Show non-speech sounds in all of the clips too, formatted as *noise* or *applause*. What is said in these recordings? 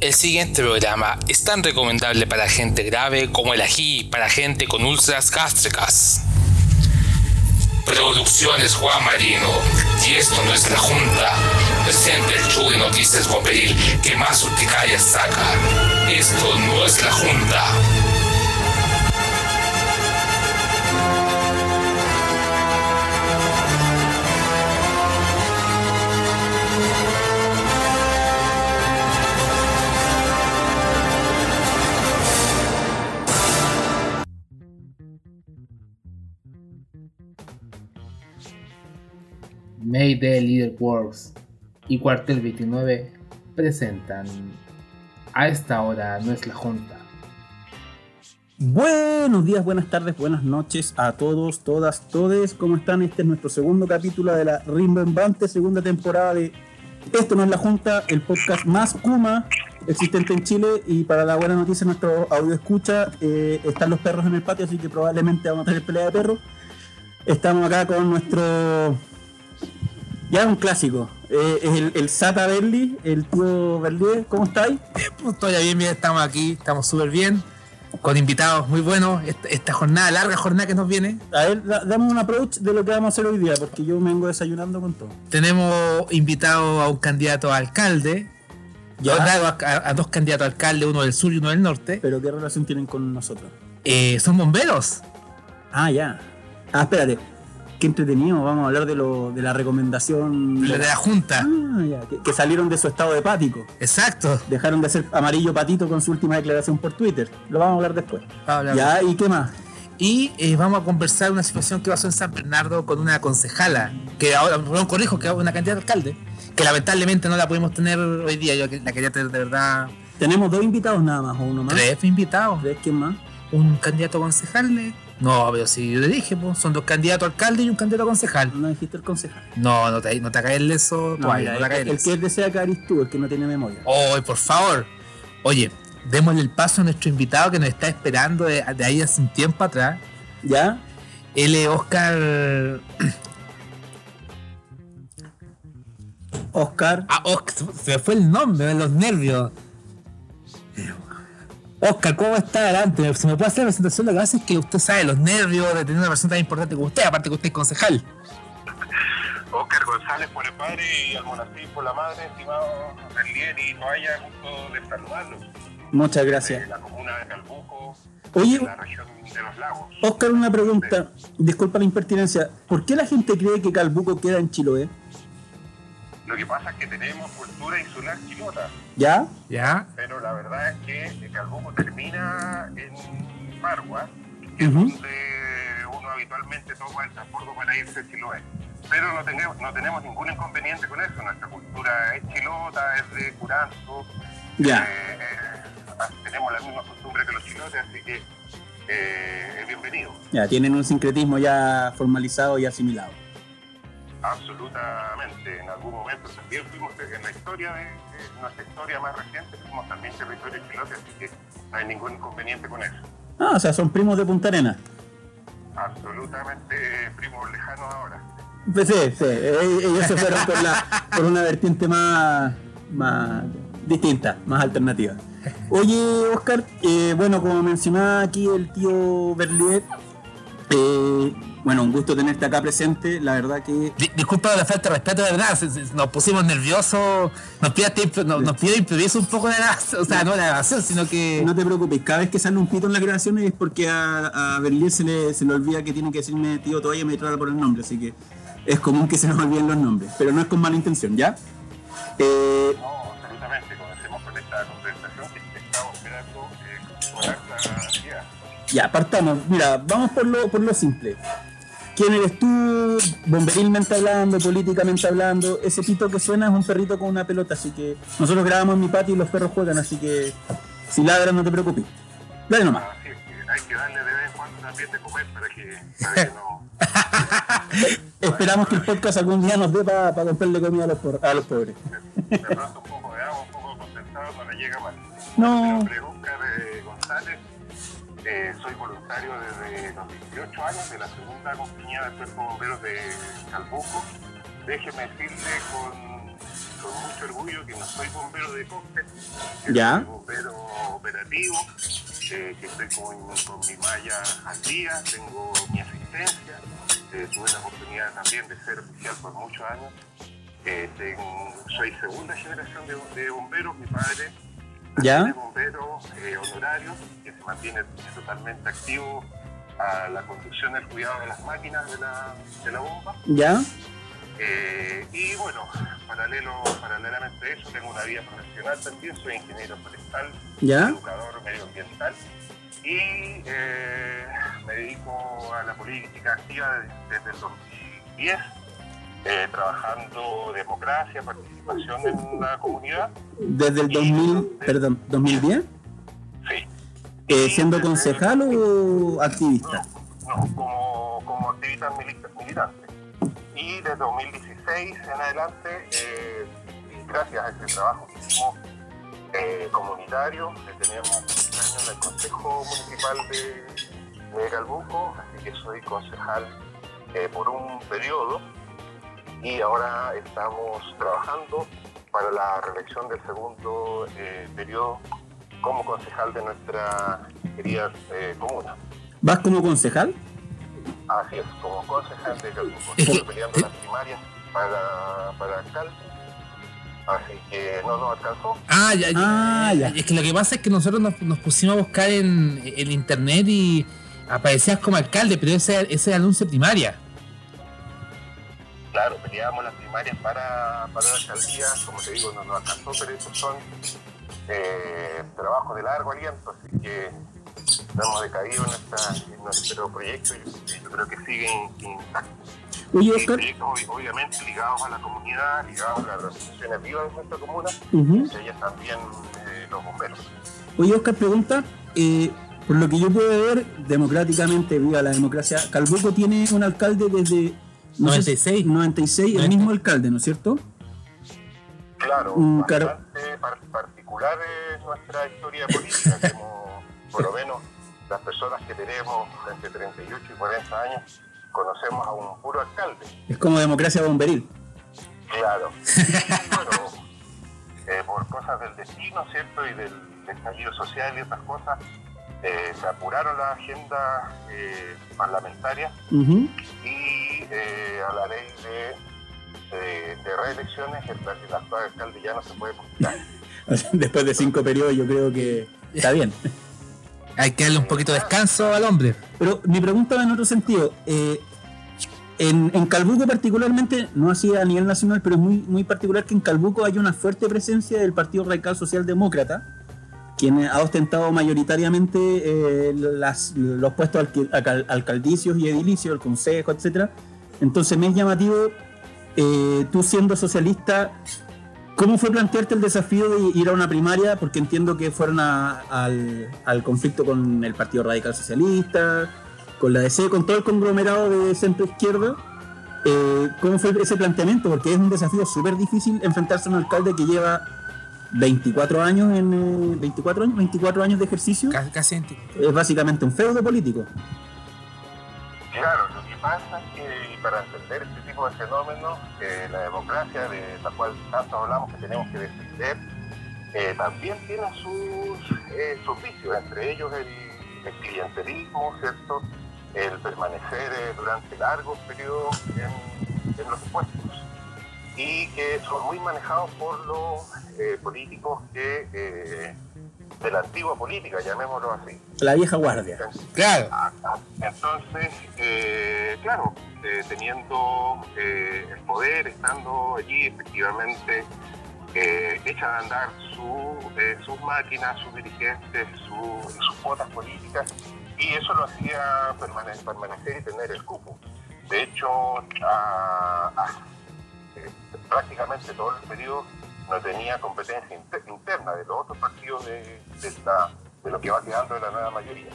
El siguiente programa es tan recomendable para gente grave como el ají para gente con úlceras gástricas. Producciones Juan Marino. Y esto no es la Junta. Presente el show de noticias Bomberil que más urticarias saca. Esto no es la Junta. Mayday Leader Works y Cuartel 29 presentan A esta hora no es la Junta. Buenos días, buenas tardes, buenas noches a todos, todas, todes. ¿Cómo están? Este es nuestro segundo capítulo de la rimbombante segunda temporada de Esto no es la Junta, el podcast más Kuma existente en Chile. Y para la buena noticia, nuestro audio escucha, eh, están los perros en el patio, así que probablemente vamos a tener pelea de perros. Estamos acá con nuestro ya es un clásico. Eh, es el, el Sata Berli, el tío Berli. ¿Cómo estáis? Pues todavía bien, bien, estamos aquí, estamos súper bien, con invitados muy buenos. Esta, esta jornada, larga jornada que nos viene, A ver, da- dame un approach de lo que vamos a hacer hoy día, porque yo me vengo desayunando con todo. tenemos invitado a un candidato a alcalde, Ya. sea, a, a dos candidatos a alcalde, uno del sur y uno del norte. Pero ¿qué relación tienen con nosotros? Eh, son bomberos. Ah, ya. Ah, espérate. Qué entretenido. Vamos a hablar de, lo, de la recomendación. de la Junta. Ah, ya. Que, que salieron de su estado hepático. Exacto. Dejaron de ser amarillo patito con su última declaración por Twitter. Lo vamos a hablar después. Ya, ¿y qué más? Y eh, vamos a conversar una situación que pasó en San Bernardo con una concejala, que ahora, perdón, corrijo, que es una candidata a alcalde, que lamentablemente no la pudimos tener hoy día. Yo la quería tener de verdad. Tenemos dos invitados nada más, o uno más. Tres invitados. ¿Tres? ¿Quién más? un candidato a concejal. eh. No, pero si yo le dije, pues, son dos candidatos a alcalde y un candidato a concejal. No dijiste el concejal. No, no te, no te caes eso, No, todavía, mira, no te el, el que desea que eres tú, el que no tiene memoria. Oh, por favor. Oye, démosle el paso a nuestro invitado que nos está esperando de, de ahí hace un tiempo atrás. ¿Ya? Él es Oscar. Oscar. Ah, Oscar, se me fue el nombre, los nervios. Oscar, ¿cómo está adelante? Se me puede hacer la presentación. Lo que pasa es que usted sabe los nervios de tener una persona tan importante como usted, aparte que usted es concejal. Oscar González por el padre y Almonací por la madre, estimado Berlier y Toalla, gusto de saludarlos. Muchas De gracias. la comuna de Calbuco, Oye, de la región de los lagos. Oscar, una pregunta. Disculpa la impertinencia. ¿Por qué la gente cree que Calbuco queda en Chiloé? Lo que pasa es que tenemos cultura insular chilota, ¿Ya? ¿Ya? pero la verdad es que Calbuco termina en Margua, que es donde uno habitualmente toma el transporte para irse a Chiloé. Pero no tenemos, no tenemos ningún inconveniente con eso. Nuestra cultura es chilota, es de curanto. Ya. Eh, eh, tenemos la misma costumbre que los chilotes, así que eh, es bienvenido. Ya, tienen un sincretismo ya formalizado y asimilado. Absolutamente. En algún momento también fuimos en la historia de, de nuestra historia más reciente, fuimos también territorio chilote, así que no hay ningún inconveniente con eso. Ah, o sea, son primos de Punta Arenas. Absolutamente primos lejanos ahora. Pues sí, sí. Ellos se fueron por, la, por una vertiente más, más distinta, más alternativa. Oye, Oscar, eh, bueno, como mencionaba aquí el tío Berlier, eh, bueno, un gusto tenerte acá presente. La verdad que Di- disculpa la falta de respeto, de verdad. nos pusimos nerviosos. Nos pide, imp- nos, nos pide improviso un poco de la. O sea, no la grabación, sino que. no te preocupes, cada vez que sale un pito en las grabaciones es porque a, a Berlier se le, se le olvida que tiene que decirme tío todavía me trata por el nombre, así que es común que se nos olviden los nombres, pero no es con mala intención, ¿ya? Eh, No, absolutamente. Comencemos con esta conversación que estamos esperando eh, con ansiedad. Ya, partamos. Mira, vamos por lo, por lo simple. ¿Quién eres tú? Bomberilmente hablando, políticamente hablando. Ese pito que suena es un perrito con una pelota, así que nosotros grabamos en mi patio y los perros juegan, así que si ladran no te preocupes. Dale nomás. Que hay que darle de vez en cuando también de comer para que, para que no. *laughs* Esperamos que el podcast algún día nos dé para comprarle comida a los, por- a los pobres. De un poco de agua, un poco de condensado no le llega mal. No. Mi nombre es Oscar González. Eh, soy voluntario desde los 18 años de la segunda compañía de cuerpo de bomberos de Calbuco. Déjeme decirle con con mucho orgullo que no soy bombero de coste, Ya. soy bombero operativo, eh, que estoy con, con mi malla al día, tengo mi asistencia, eh, tuve la oportunidad también de ser oficial por muchos años. Eh, tengo- soy segunda generación de, de bomberos, mi padre Ya. es bombero honorario que se mantiene totalmente activo a la conducción y el cuidado de las máquinas de la, de la bomba. ¿Ya? Eh, y bueno, paralelo, paralelamente a eso, tengo una vida profesional también, soy ingeniero forestal, ¿Ya? educador medioambiental y eh, me dedico a la política activa desde, el 2010, eh, trabajando democracia, participación en la comunidad. Desde el 2000, perdón, 2010, Sí. Eh, siendo concejal o activista. No, como, como activista milita- militante. Y desde 2016 en adelante, eh, gracias a ese trabajo que hicimos eh, comunitario, que tenemos este año en el Consejo Municipal de, de Calbuco, así que soy concejal por un periodo y ahora estamos trabajando para la reelección del segundo periodo como concejal de nuestra querida eh, comuna. ¿Vas como concejal? Así es, como concejal de que- Estoy peleando las primarias para, para alcalde. Así que no nos alcanzó. Ah, ya, ya, Ah, ya. Es que lo que pasa es que nosotros nos, nos pusimos a buscar en, en internet y aparecías como alcalde, pero ese, ese era anuncio primaria. Claro, peleamos las primarias para, para la alcaldía. Como te digo, no nos alcanzó, pero estos son eh, trabajos de largo aliento. Así que no hemos decaído en, nuestro proyecto y, y yo creo que siguen intactos. Oye, Y Oscar. proyectos ob- obviamente ligados a la comunidad, ligados a las organizaciones vivas de nuestra comuna, Ujú. entre ellas también eh, los bomberos. Oye, Oscar pregunta, eh, por lo que yo puedo ver, democráticamente, viva la democracia, Calbuco tiene un alcalde desde... no sé si- 96. 96, el 90. mismo alcalde, ¿no es cierto? Claro, claro. bastante par- es nuestra historia política, hemos, por lo menos las personas que tenemos entre 38 y 40 años, conocemos a un puro alcalde. Es como democracia bomberil. Claro. *laughs* Eh, por cosas del destino, ¿cierto? Y del estallido social y otras cosas, eh, se apuraron las agendas eh, parlamentarias y eh, a la ley de, de, de reelecciones el, el actual alcalde ya no se puede postular. *laughs* Después de cinco periodos yo creo que está bien. *laughs* Hay que darle un poquito de descanso al hombre. Pero mi pregunta va en otro sentido. Eh, en, en Calbuco particularmente, no así a nivel nacional, pero es muy, muy particular que en Calbuco hay una fuerte presencia del Partido Radical Socialdemócrata, quien ha ostentado mayoritariamente eh, las- los puestos alcal- alcaldicios y edilicios, el consejo, etcétera. Entonces me es llamativo, eh, tú siendo socialista, ¿cómo fue plantearte el desafío de ir a una primaria? Porque entiendo que fueron a- al, al conflicto con el Partido Radical Socialista, con la DC, con todo el conglomerado de centro izquierda. Eh, ¿Cómo fue ese planteamiento? Porque es un desafío súper difícil enfrentarse a un alcalde que lleva 24 años en eh, 24 años, 24 años de ejercicio. Casi, casi en- Es básicamente un feudo político. Claro, lo que pasa es que y para entender tipo de fenómenos, eh, la democracia de la cual tanto hablamos que tenemos que defender, eh, también tiene sus, eh, sus vicios, entre ellos el, el clientelismo, ¿cierto? El permanecer eh, durante largos periodos en, en los puestos y que son muy manejados por los eh, políticos que, eh, de la antigua política, llamémoslo así. La vieja guardia. Claro. Entonces, eh, claro, eh, teniendo eh, el poder, estando allí, efectivamente, eh, echan a andar su, eh, sus máquinas, sus dirigentes, su- sus cuotas políticas, y eso lo hacía permane- permanecer y tener el cupo. De hecho, a- a- eh, prácticamente todo el periodo no tenía competencia inter- interna de los otros partidos de, lo que va quedando de la nueva mayoría.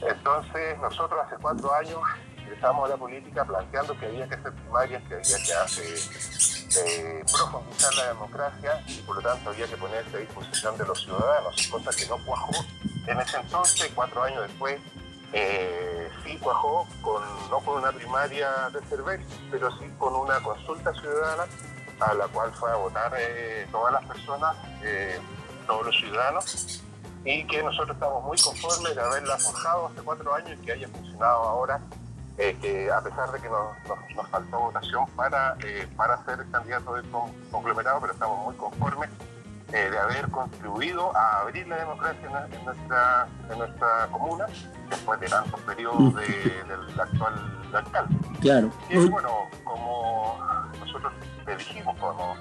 Entonces, nosotros hace cuatro años ingresamos a la política planteando que había que hacer primarias, que había que eh, profundizar la democracia y por lo tanto había que ponerse a disposición de los ciudadanos, cosa que no cuajó en ese entonces, cuatro años después. eh, sí cuajó con, no con una primaria de cerveza, pero sí con una consulta ciudadana a la cual fue a votar eh, todas las personas, eh, todos los ciudadanos, y que nosotros estamos muy conformes de haberla forjado hace cuatro años y que haya funcionado ahora, eh, que a pesar de que nos, nos- nos faltó votación para, eh, para ser candidato de con- conglomerado, pero estamos muy conformes eh, de haber contribuido a abrir la democracia en, en nuestra, en nuestra comuna después de tantos periodos de- *laughs* del actual alcalde. Claro. Y bueno, como nosotros le dijimos, como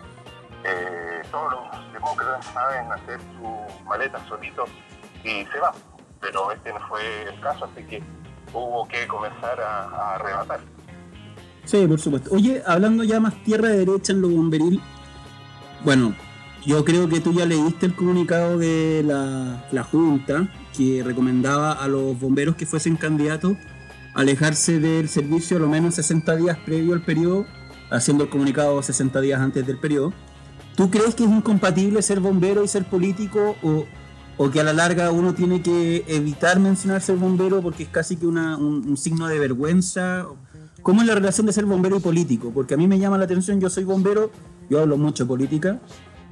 eh, todos los demócratas saben hacer su maleta solitos y se van, pero este no fue el caso, así que hubo que comenzar a, arrebatar. Sí, por supuesto. Oye, hablando ya más tierra derecha en lo bomberil, bueno, yo creo que tú ya leíste el comunicado de la, la Junta que recomendaba a los bomberos que fuesen candidatos alejarse del servicio a lo menos 60 días previo al periodo, haciendo el comunicado 60 días antes del periodo. ¿Tú crees que es incompatible ser bombero y ser político o, o que a la larga uno tiene que evitar mencionar ser bombero porque es casi que una- un, un signo de vergüenza? ¿Cómo es la relación de ser bombero y político? Porque a mí me llama la atención, yo soy bombero, yo hablo mucho de política,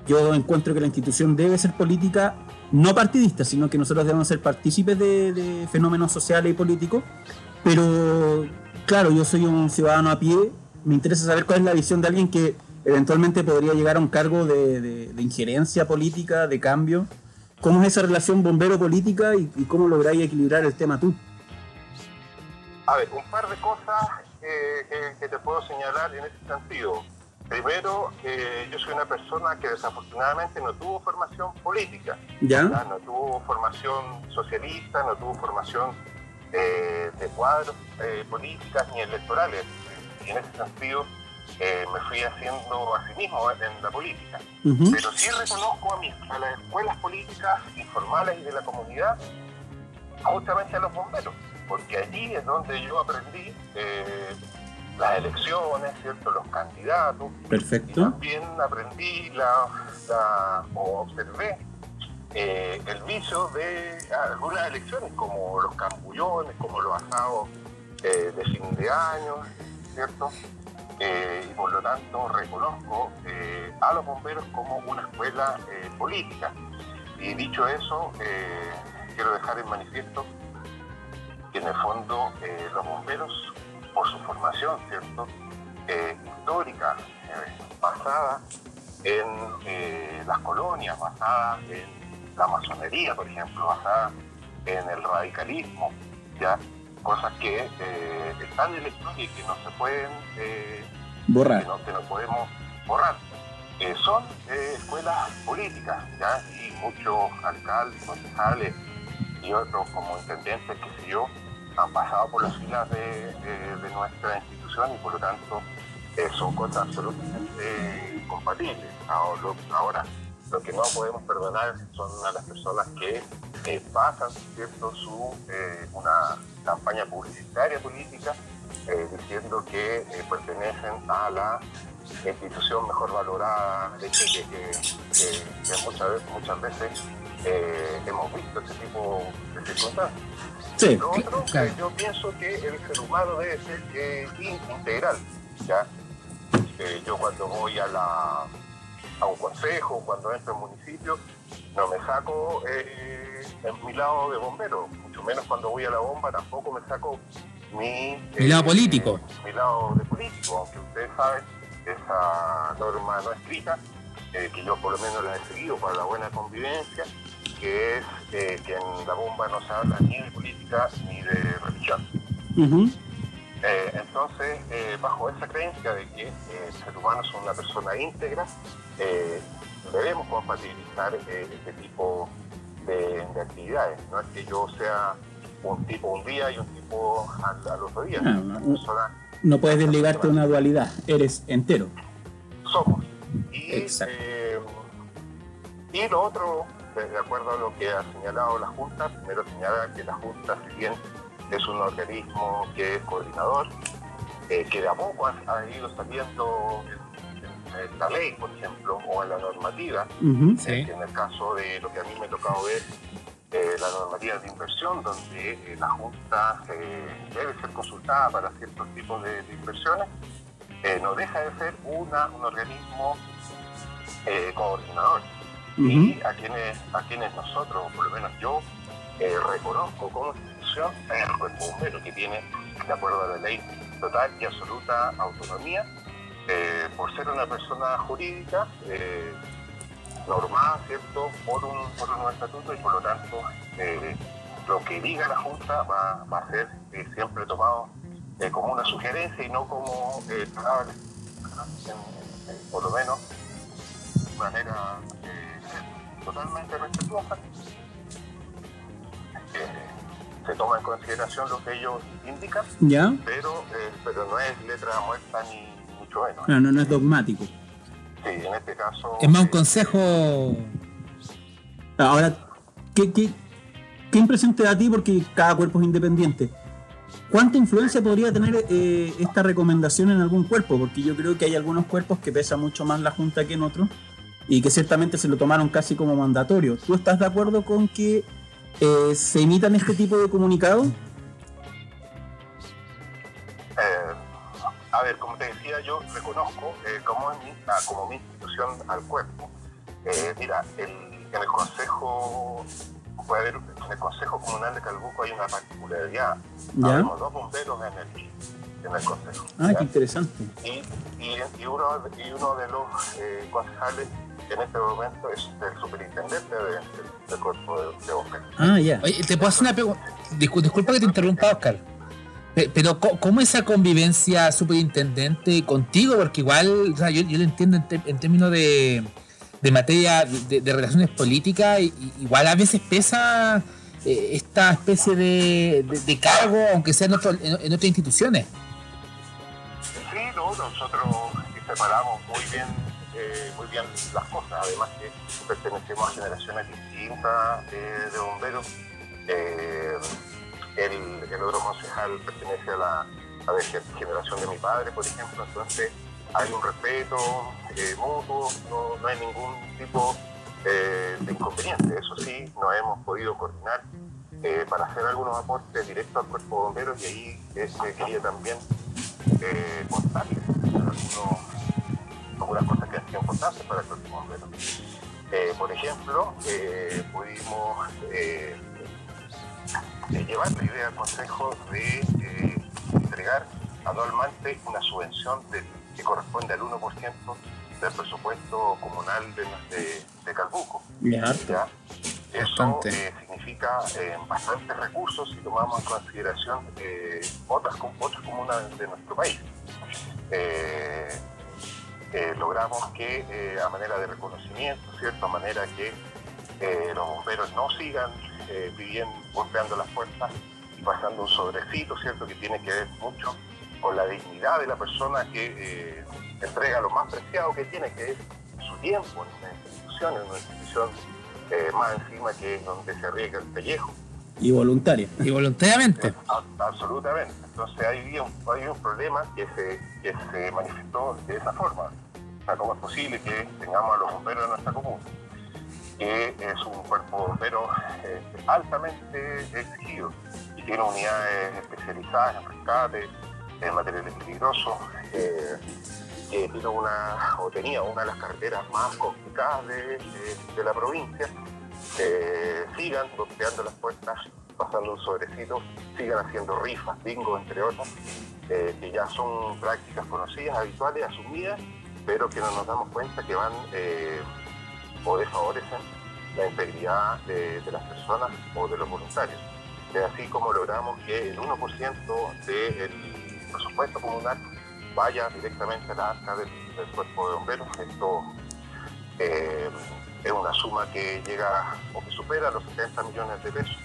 yo encuentro que la institución debe ser política, no partidista, sino que nosotros debemos ser partícipes de, de fenómenos sociales y políticos, pero claro, yo soy un ciudadano a pie, me interesa saber cuál es la visión de alguien que eventualmente podría llegar a un cargo de, de- de injerencia política, de cambio. ¿Cómo es esa relación bombero-política y, y cómo lográis equilibrar el tema tú? A ver, un par de cosas eh, que, que te puedo señalar en ese sentido. Primero, eh, yo soy una persona que desafortunadamente no tuvo formación política. ¿Ya? No tuvo formación socialista, no tuvo formación eh, de cuadros eh, políticas ni electorales. Y en ese sentido eh, me fui haciendo a sí mismo en la política. Pero sí reconozco a, mis, a las escuelas políticas informales y de la comunidad, justamente a los bomberos, porque allí es donde yo aprendí eh, las elecciones, ¿cierto? los candidatos, y Perfecto. también aprendí la, la- o observé eh, el vicio de algunas elecciones, como los cambullones, como los asados de fin de año, ¿cierto? Eh, y por lo tanto reconozco eh, a los bomberos como una escuela eh, política. Y dicho eso, quiero dejar en manifiesto que en el fondo los bomberos, por su formación, ¿cierto? Histórica, basada en las colonias, basada en la masonería, por ejemplo, basada en el radicalismo, ya cosas que eh, están en la historia y que no se pueden, eh, que, Borrar. no, que no podemos borrar. Eh, son escuelas políticas, ¿ya? y muchos alcaldes, concejales y otros como intendentes, qué sé yo, han pasado por las filas de, de- de nuestra institución y por lo tanto son cosas absolutamente incompatibles. Ahora, lo- que no podemos perdonar son a las personas que eh, pasan ¿cierto? Su, eh, una campaña publicitaria política eh, diciendo que pertenecen a la institución mejor valorada de Chile, que, que- que muchas veces, muchas veces hemos visto este tipo de circunstancias. Sí. Lo otro, Claro. yo pienso que el ser humano debe ser in- integral. ¿ya? Yo cuando voy a, la, a un consejo, cuando entro en municipio, no me saco eh, en mi lado de bombero, mucho menos cuando voy a la bomba, tampoco me saco mi, Mi lado político. mi lado de político, aunque ustedes saben, esa norma no escrita, eh, que yo por lo menos la he seguido para la buena convivencia, que es eh, que en la bomba no se habla ni de política ni de religión. Ujú. Eh, entonces, eh, bajo esa creencia de que eh, el ser humano es una persona íntegra, eh, debemos compatibilizar eh, este tipo de, de actividades. No es que yo sea un tipo un día y un tipo al, al otro día. Ah, Una no. persona No puedes desligarte de una dualidad, eres entero. somos. Y, Exacto. eh, y lo otro, de de acuerdo a lo que ha señalado la Junta, primero señala que la Junta, si bien es un organismo que es coordinador, eh, que de a poco ha, ha ido saliendo en, la ley, por ejemplo, o en la normativa. Sí. eh, en el caso de lo que a mí me ha tocado ver, eh, la normativa de inversión, donde eh, la Junta eh, debe ser consultada para ciertos tipos de, de inversiones, eh, no deja de ser una, un organismo eh, coordinador. Y a quienes, a quienes nosotros, o por lo menos yo, eh, reconozco como institución el cuerpo bombero, que tiene, de acuerdo a la ley, total y absoluta autonomía, eh, por ser una persona jurídica eh, normada, ¿cierto?, por un, por un estatuto y por lo tanto eh, lo que diga la Junta va, va a ser eh, siempre tomado como una sugerencia y no como palabras, por lo menos de manera totalmente respetuosa. Se toma en consideración lo que ellos indican, ¿Ya? pero, eh, pero no es letra muerta ni mucho menos. No, no, no es dogmático. Sí, en este caso... Es más un eh, consejo. Ahora, ¿qué, qué, qué impresión te da a ti? Porque cada cuerpo es independiente. ¿Cuánta influencia podría tener eh, esta recomendación en algún cuerpo? Porque yo creo que hay algunos cuerpos que pesa mucho más la Junta que en otros y que ciertamente se lo tomaron casi como mandatorio. ¿Tú estás de acuerdo con que eh, se imitan este tipo de comunicados? Eh, a ver, como te decía, yo reconozco eh, como, mi, como mi institución al cuerpo. Eh, mira, el- en el Consejo puede haber, en el Consejo Comunal de Calbuco hay una particularidad. ¿Ya? Habemos dos bomberos en el, en el Consejo. Ah, ¿ya? qué interesante. y, y, y uno, y uno de los eh, concejales en este momento es el superintendente de- del, del cuerpo de, de bomberos. Ah, ya. Oye, te puedo hacer una pregunta. Discul- disculpa que te interrumpa, Oscar. Pe- Pero, ¿cómo esa convivencia superintendente contigo? Porque igual, o sea, yo, yo lo entiendo en, te- en términos de, de materia de, de relaciones políticas, igual a veces pesa eh, esta especie de, de- de cargo, aunque sea en, otro- en- en otras instituciones. Nosotros separamos muy bien, eh, muy bien las cosas, además que pertenecemos a generaciones distintas eh, de bomberos. Eh, el, otro concejal pertenece a la, generación de mi padre, por ejemplo, entonces hay un respeto mutuo, no, hay ningún tipo de inconveniente. Eso sí, nos hemos podido coordinar para hacer algunos aportes directos al cuerpo de bomberos y ahí eh, quería también eh, contarles algunos- algunas cosas que sido importantes para cuerpo de bomberos. Eh, por ejemplo, eh, pudimos llevar la idea al Consejo de entregar anualmente una subvención del- que corresponde al 1% del presupuesto comunal de, de, de Calbuco. Ya. ¿ya? Eso significa eh, bastantes recursos si tomamos en consideración eh, otras, otras comunas de nuestro país. Eh, logramos que a manera de reconocimiento, ¿cierto? A manera que los bomberos no sigan pidiendo, golpeando las puertas y pasando un sobrecito, ¿cierto? Que tiene que ver mucho con la dignidad de la persona que entrega lo más preciado que tiene, que es su tiempo en una institución, en una institución eh, más encima que es donde se arriesga el pellejo. Y voluntaria. Y voluntariamente. A- Absolutamente. Entonces había un, había un problema que se, que se manifestó de esa forma. O sea, ¿cómo es posible que tengamos a los bomberos de nuestra comuna? Que es un cuerpo de bomberos eh, altamente exigido y tiene unidades especializadas en rescate, en materiales peligrosos, eh, que tiene una, o tenía una de las carreteras más complicadas de, de- la provincia, eh, sigan golpeando las puertas, pasando un sobrecito, sigan haciendo rifas, bingo, entre otras, eh, que ya son prácticas conocidas, habituales, asumidas, pero que no nos damos cuenta que van eh, o desfavorecen la integridad de, de las personas o de los voluntarios. Es así como logramos que el 1% del presupuesto comunal vaya directamente a la arca del, del cuerpo de bomberos. Esto eh, es una suma que llega o que supera los 70 millones de pesos,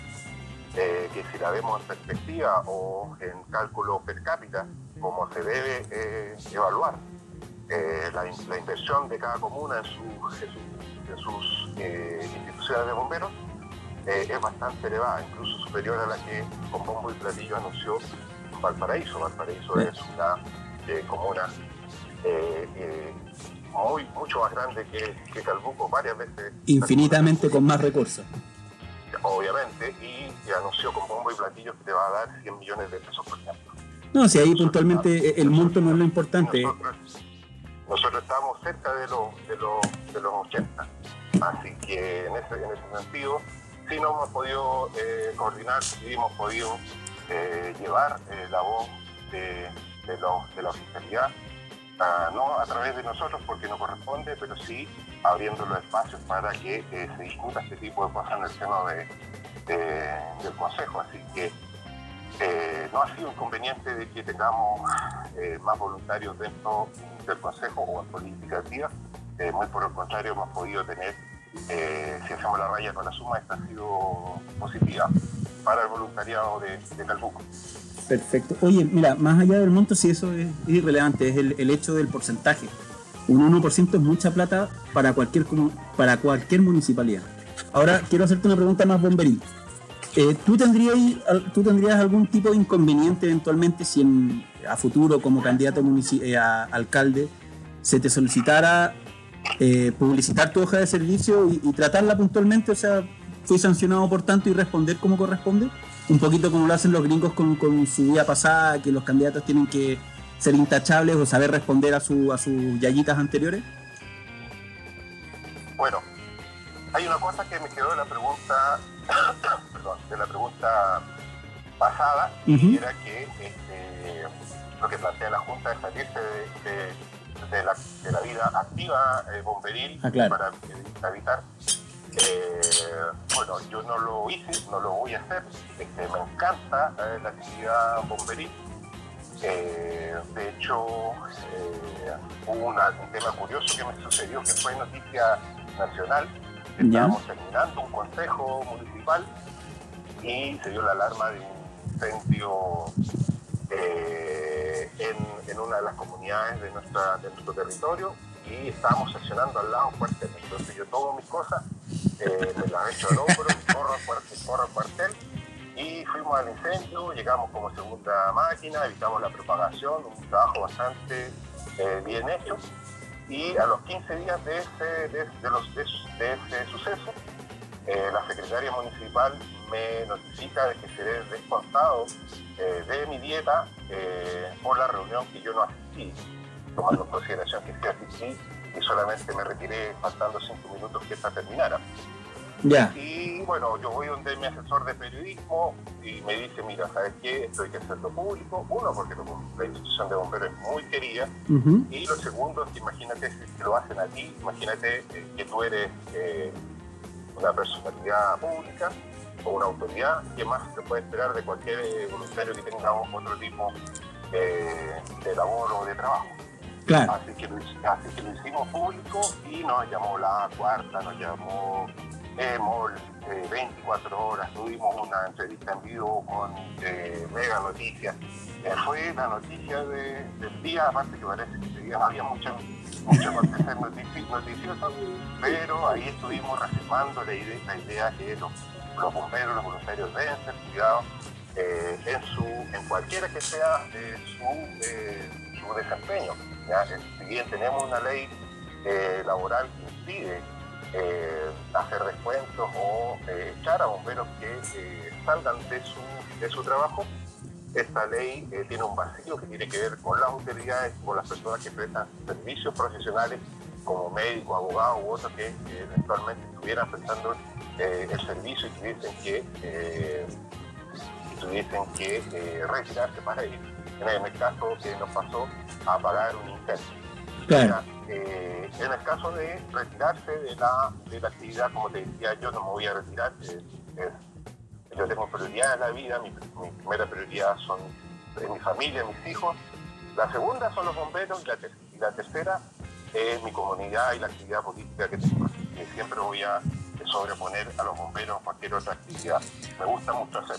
eh, que si la vemos en perspectiva o en cálculo per cápita, como se debe eh, evaluar la, in- la inversión de cada comuna en, su- en su- en sus instituciones de bomberos, es bastante elevada, incluso superior a la que con bombo y platillo anunció Valparaíso. Valparaíso es una eh, comuna eh, eh, muy, mucho más grande que, que Calbuco, varias veces. Infinitamente con más recursos. Obviamente, y, y anunció con bombo y platillo que te va a dar 100 millones de pesos por ejemplo. No, si ahí puntualmente el monto no es lo importante. Nosotros, nosotros estábamos cerca de los, de, los, de los 80. Así que en ese, en ese sentido, sí no hemos podido eh, coordinar, sí hemos podido eh, llevar eh, la voz de, de, los- de la oficialidad, ah, no a través de nosotros porque no corresponde, pero sí abriendo los espacios para que eh, se discuta este tipo de cosas en el seno de, de- del Consejo. Así que eh, no ha sido inconveniente de que tengamos eh, más voluntarios dentro del Consejo o en política activa. Muy por el contrario, hemos podido tener, eh, si hacemos la raya con la suma, esta ha sido positiva para el voluntariado de, Calbuco. Perfecto. Oye, mira, más allá del monto, si eso es, irrelevante, es el, hecho del porcentaje. Un 1% es mucha plata para cualquier, para cualquier municipalidad. Ahora quiero hacerte una pregunta más bomberil. Eh, ¿tú, tendrías, al- ¿Tú tendrías algún tipo de inconveniente eventualmente si a futuro como candidato eh, a alcalde se te solicitara eh, publicitar tu hoja de servicio y, y tratarla puntualmente? O sea, fui sancionado por tanto y responder como corresponde. Un poquito como lo hacen los gringos con, con su vida pasada, que los candidatos tienen que ser intachables o saber responder a, su, a sus yayitas anteriores. Bueno, hay una cosa que me quedó de la pregunta, *coughs* perdón, de la pregunta pasada, y era que este, lo que plantea la Junta es salirse de, de- de la, de la vida activa eh, bomberil Ah, claro. para evitar. eh, bueno, yo no lo hice, no lo voy a hacer. Este, me encanta eh, la actividad bomberil. De hecho, hubo una- un tema curioso que me sucedió que fue noticia nacional. Ya. Estábamos terminando un consejo municipal y se dio la alarma de un incendio eh, en, en una de las comunidades de, nuestra, de nuestro territorio y estábamos accionando al lado fuerte. Entonces yo tomo mis cosas, eh, me las echo al hombro, *laughs* corro al cuartel, corro al cuartel y fuimos al incendio, llegamos como segunda máquina, evitamos la propagación, un trabajo bastante eh, bien hecho. Y a los 15 días de ese, de, de los, de, de ese suceso, eh, la secretaria municipal me notifica de que seré descontado eh, de mi dieta eh, por la reunión que yo no asistí, tomando en consideración que sí asistí y solamente me retiré faltando cinco minutos que esta terminara. Ya. Y bueno, yo voy donde mi asesor de periodismo y me dice, mira, ¿sabes qué? Esto hay que hacerlo público. Uno, porque lo- la institución de bomberos es muy querida. Y lo segundo es que imagínate si lo hacen a ti, imagínate eh, que tú eres eh, una personalidad pública o una autoridad, ¿qué más se puede esperar de cualquier eh, voluntario que tenga otro tipo eh, de labor o de trabajo? Claro. Así que, lo, hic- así que lo hicimos público y nos llamó la cuarta, nos llamó EMOL, eh, 24 horas, tuvimos una entrevista en vivo con eh, Mega Noticias. Eh, fue la noticia de- del día, aparte que parece que ese día había mucha, hacer notici- noticioso, pero ahí estuvimos reafirmando la idea, la que los, bomberos, los voluntarios deben ser cuidados eh, en, su, en cualquiera que sea eh, su, eh, su desempeño. Si bien tenemos una ley laboral que impide hacer descuentos o echar a bomberos que salgan de su, de su trabajo, esta ley eh, tiene un vacío que tiene que ver con las autoridades, con las personas que prestan servicios profesionales como médicos, abogados u otros que eventualmente estuvieran prestando eh, el servicio y tuviesen que, eh, tuviesen que retirarse para ir, en el caso que nos pasó, a apagar un. Claro. Eh, en el caso de retirarse de la, de la actividad, como te decía, yo no me voy a retirar. Yo tengo prioridad en la vida, mi, mi primera prioridad son eh, mi familia, mis hijos. La segunda son los bomberos y la, ter- y la tercera es mi comunidad y la actividad política que tengo. Que siempre voy a sobreponer a los bomberos cualquier otra actividad. Me gusta mucho hacer.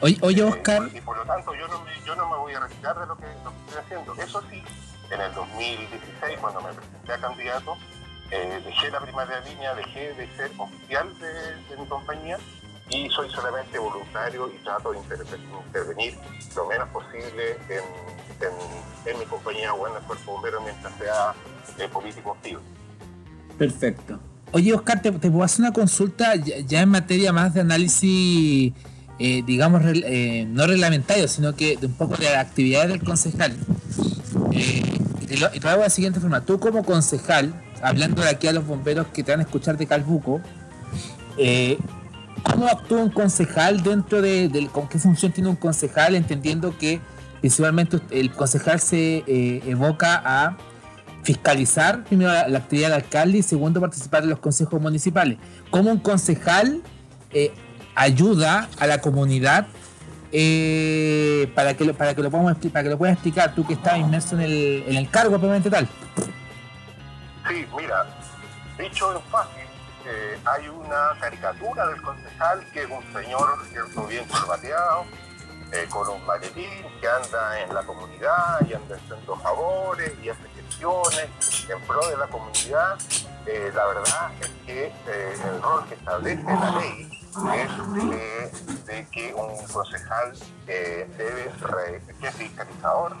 Oye, oye Eh, Oscar, y por lo tanto yo no, me, yo no me voy a retirar de lo que, lo que estoy haciendo. Eso sí, en el 2016, cuando me presenté a candidato, eh, dejé la primera línea, dejé de ser oficial de, de mi compañía y soy solamente voluntario y trato de interve- intervenir lo menos posible en, en- mi compañía o en el cuerpo bombero mientras sea eh, político activo. Perfecto. oye Oscar, te, te puedo hacer una consulta ya, en materia más de análisis eh, digamos, eh, no reglamentarios, sino que de un poco de la actividad del concejal. Eh, y te lo, y te lo hago de la siguiente forma. Tú como concejal, hablando de aquí a los bomberos que te van a escuchar de Calbuco, eh, ¿cómo actúa un concejal dentro de, con qué función tiene un concejal, entendiendo que principalmente el concejal se eh, evoca a fiscalizar primero la, actividad del alcalde y segundo participar en los consejos municipales. ¿Cómo un concejal eh, ayuda a la comunidad eh, para que lo, para que lo podamos para que lo puedas explicar tú que estás inmerso en el, en el cargo propiamente tal? Sí, mira, dicho en fácil, eh, hay una caricatura del concejal que es un señor cierto bien corbateado, eh, con un maletín que anda en la comunidad y anda haciendo favores y hace gestiones en pro de la comunidad. Eh, la verdad es que el rol que establece la ley es eh, de que un concejal debe, es fiscalizador,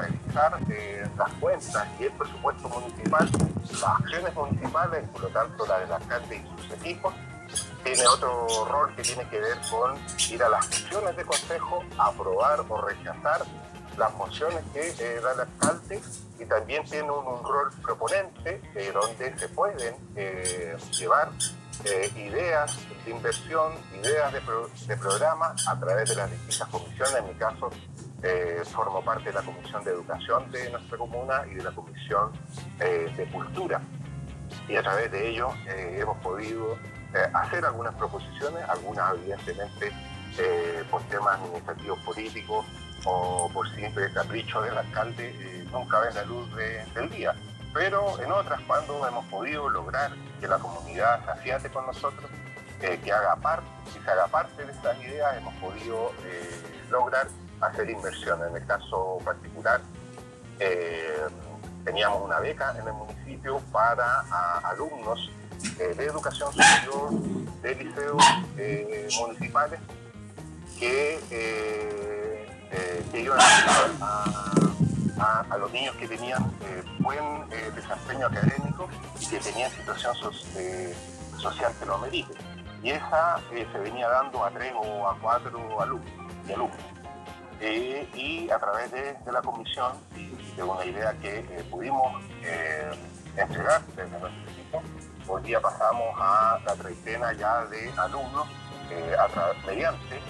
revisar eh, las cuentas y el presupuesto municipal, las acciones municipales, por lo tanto la del alcalde y sus equipos. Tiene otro rol que tiene que ver con ir a las sesiones de consejo, aprobar o rechazar las mociones que eh, da el alcalde y también tiene un, rol proponente eh, donde se pueden llevar ideas de inversión, ideas de, pro- de programa a través de las distintas comisiones. En mi caso, eh, formo parte de la Comisión de Educación de nuestra comuna y de la Comisión eh, de Cultura. Y a través de ello eh, hemos podido hacer algunas proposiciones, algunas evidentemente por temas administrativos políticos o por simple capricho del alcalde, nunca ven la luz de- del día. Pero en otras, cuando hemos podido lograr que la comunidad se afiate con nosotros, que haga parte, que se haga parte de estas ideas, hemos podido lograr hacer inversión. En el caso particular, eh, teníamos una beca en el municipio para alumnos eh, de educación superior de liceos eh, municipales que, que iban a, a- los niños que tenían buen desempeño académico y que tenían situación so- social que lo amerite. Y esa se venía dando a tres o a cuatro alumnos y alumnos. Eh, y a través de, de la comisión y de una idea que eh, pudimos eh, entregar desde nuestro equipo, hoy día pasamos a la treintena ya de alumnos eh, a mediante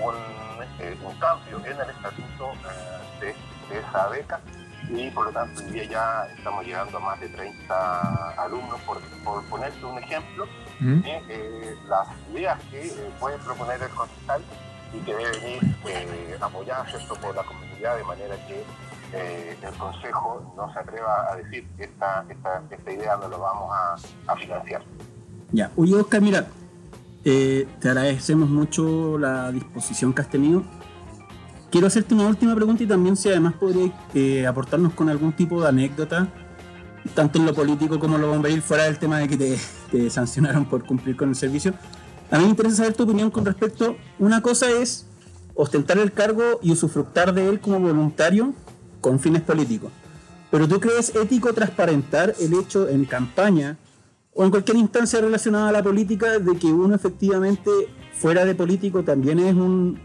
un, un cambio en el estatuto de, de esa beca. Y por lo tanto hoy día ya estamos llegando a más de 30 alumnos, por, por ponerte un ejemplo, las ideas que puede proponer el concejal y que debe eh, apoyadas ¿cierto? por la comunidad de manera que eh, el consejo no se atreva a decir que esta, esta, esta idea no lo vamos a, financiar. Ya, oye Oscar, mira, eh, te agradecemos mucho la disposición que has tenido. Quiero hacerte una última pregunta y también si además podrías eh, aportarnos con algún tipo de anécdota, tanto en lo político como en lo bomberil, fuera del tema de que te sancionaron por cumplir con el servicio. A mí me interesa saber tu opinión con respecto, una cosa es ostentar el cargo y usufructar de él como voluntario con fines políticos. Pero tú crees ético transparentar el hecho en campaña o en cualquier instancia relacionada a la política de que uno efectivamente fuera de político también es un,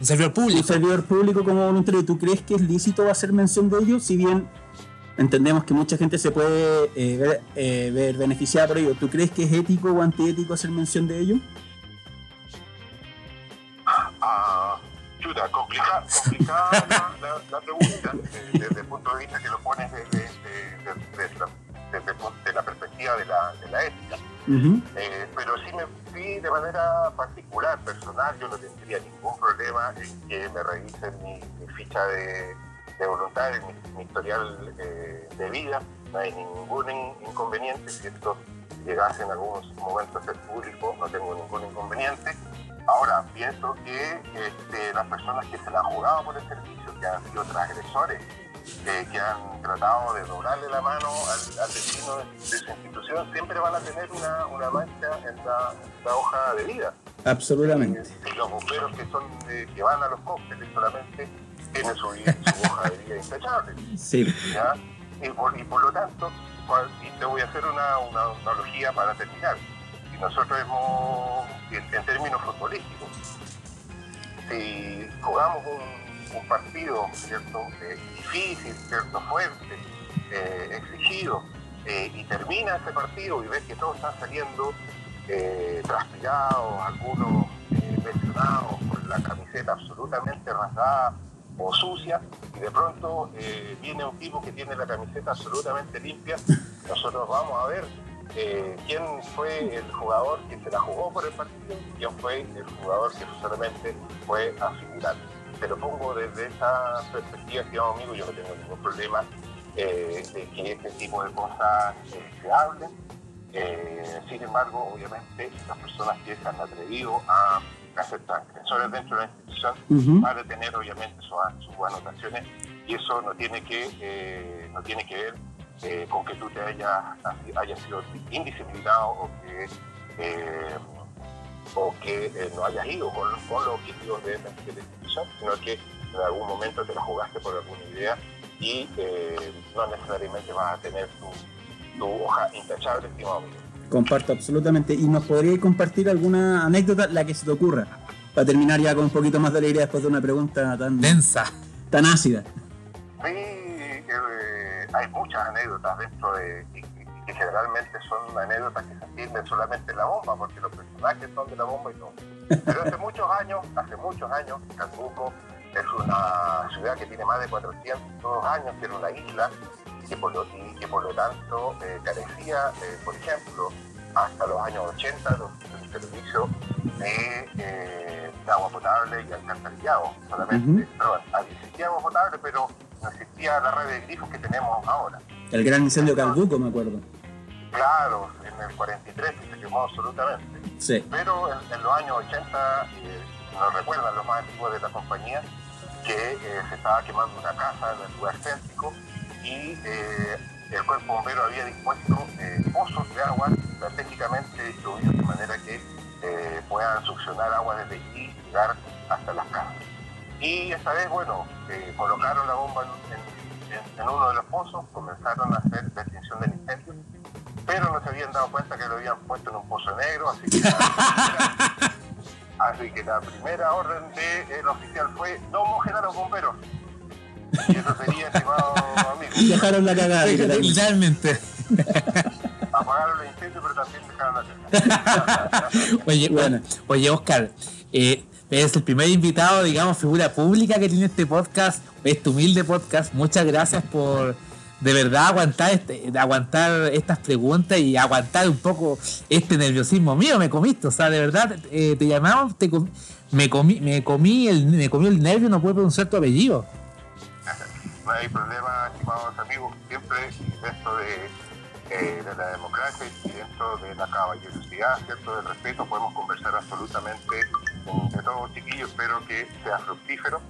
Un servidor un público. servidor público como voluntario. ¿Tú crees que es lícito hacer mención de ello? Si bien entendemos que mucha gente se puede eh, ver, eh, ver beneficiada por ello, ¿tú crees que es ético o antiético hacer mención de ello? Chuta, complica- complicada la, la- la pregunta eh, desde el punto de vista que lo pones desde, de- de- de la, desde punto- de la perspectiva de la, de la ética. Eh, pero sí, me, sí, de manera particular, personal, yo no tendría ningún problema en que me revisen mi, mi ficha de, de voluntario, mi, mi historial eh, de vida. No hay ningún in- inconveniente. Si esto llegase en algún momento a ser público, no tengo ningún inconveniente. Ahora, pienso que este, las personas que se la han jugado por el servicio, que han sido transgresores, eh, que han tratado de doblarle la mano al, al vecino de, de su institución, siempre van a tener una, una mancha en la, en la hoja de vida. Absolutamente. Y los bomberos que son eh, que van a los cócteles solamente tienen su, su hoja de vida intachable. Sí. ¿ya? Y, por, y por lo tanto, y te voy a hacer una, una analogía para terminar. Nosotros hemos, en, términos futbolísticos, si jugamos un, partido, ¿cierto? Eh, difícil, ¿cierto? Fuerte, eh, exigido, eh, y termina ese partido y ves que todos están saliendo transpirados, algunos lesionados, con la camiseta absolutamente rasgada o sucia, y de pronto viene un tipo que tiene la camiseta absolutamente limpia, nosotros vamos a ver eh, quién fue el jugador que se la jugó por el partido, quién fue el jugador que solamente fue a figurar. Te lo pongo desde esa perspectiva, estimado amigo, yo no tengo ningún problema eh, de que este tipo de cosas eh, se hablen. Sin embargo, obviamente, las personas que se han atrevido a hacer transgresores dentro de la institución Ujú. van a tener obviamente sus, sus anotaciones y eso no tiene que, eh, no tiene que ver eh, con que tú te hayas, hayas sido indisciplinado o que, eh, o que eh, no hayas ido con, con los objetivos de, de la institución, sino que en algún momento te la jugaste por alguna idea y eh, no necesariamente vas a tener tu, tu hoja intachable, estimado amigo. Comparto absolutamente. ¿Y nos podríais compartir alguna anécdota, la que se te ocurra? Para terminar ya con un poquito más de alegría después de una pregunta tan, Densa. tan ácida. Sí, eh, hay muchas anécdotas dentro de y, que generalmente son anécdotas que se entienden solamente en la bomba, porque los personajes son de la bomba y todo. Pero hace muchos años, hace muchos años, Calbuco es una ciudad que tiene más de 400 años, que era una isla, y que por lo, y que por lo tanto eh, carecía, eh, por ejemplo, hasta los años 80 de un servicio de, eh, de agua potable y alcantarillado solamente. Ujú. Perdón, existía agua potable, pero no existía la red de grifos que tenemos ahora. El gran incendio Calbuco, me acuerdo. Claro, en el 43 se quemó absolutamente. Sí. Pero en, en los años 80, eh, nos recuerdan los más antiguos de la compañía, que eh, se estaba quemando una casa en el lugar céntrico y eh, el cuerpo bombero había dispuesto pozos de agua estratégicamente distribuidos de manera que puedan succionar agua desde allí y llegar hasta las casas. Y esta vez, bueno, eh, colocaron la bomba en, en- en- en uno de los pozos, comenzaron a hacer la extinción del incendio, pero no se habían dado cuenta que lo habían puesto en un pozo negro, así que la primera, así que la primera orden del oficial fue no mojen a los bomberos. Y eso sería, estimado amigo, *laughs* Dejaron la cagada. literalmente. Literalmente. apagaron el incendio, pero también dejaron la cagada. Oye, Bueno. oye, Oscar, eh, eres el primer invitado, digamos, figura pública que tiene este podcast, este humilde podcast. Muchas gracias por de verdad aguantar este, aguantar estas preguntas y aguantar un poco este nerviosismo mío. Me comiste, o sea, de verdad, eh, te llamamos, te com- me comí, me comí el, me comí el nervio, no puedo pronunciar tu apellido. No hay problema, estimados amigos, siempre dentro de, eh, de la democracia y dentro de la caballerosidad, ¿cierto? del respeto, podemos conversar absolutamente de, de todo, chiquillos. Espero que sea fructífero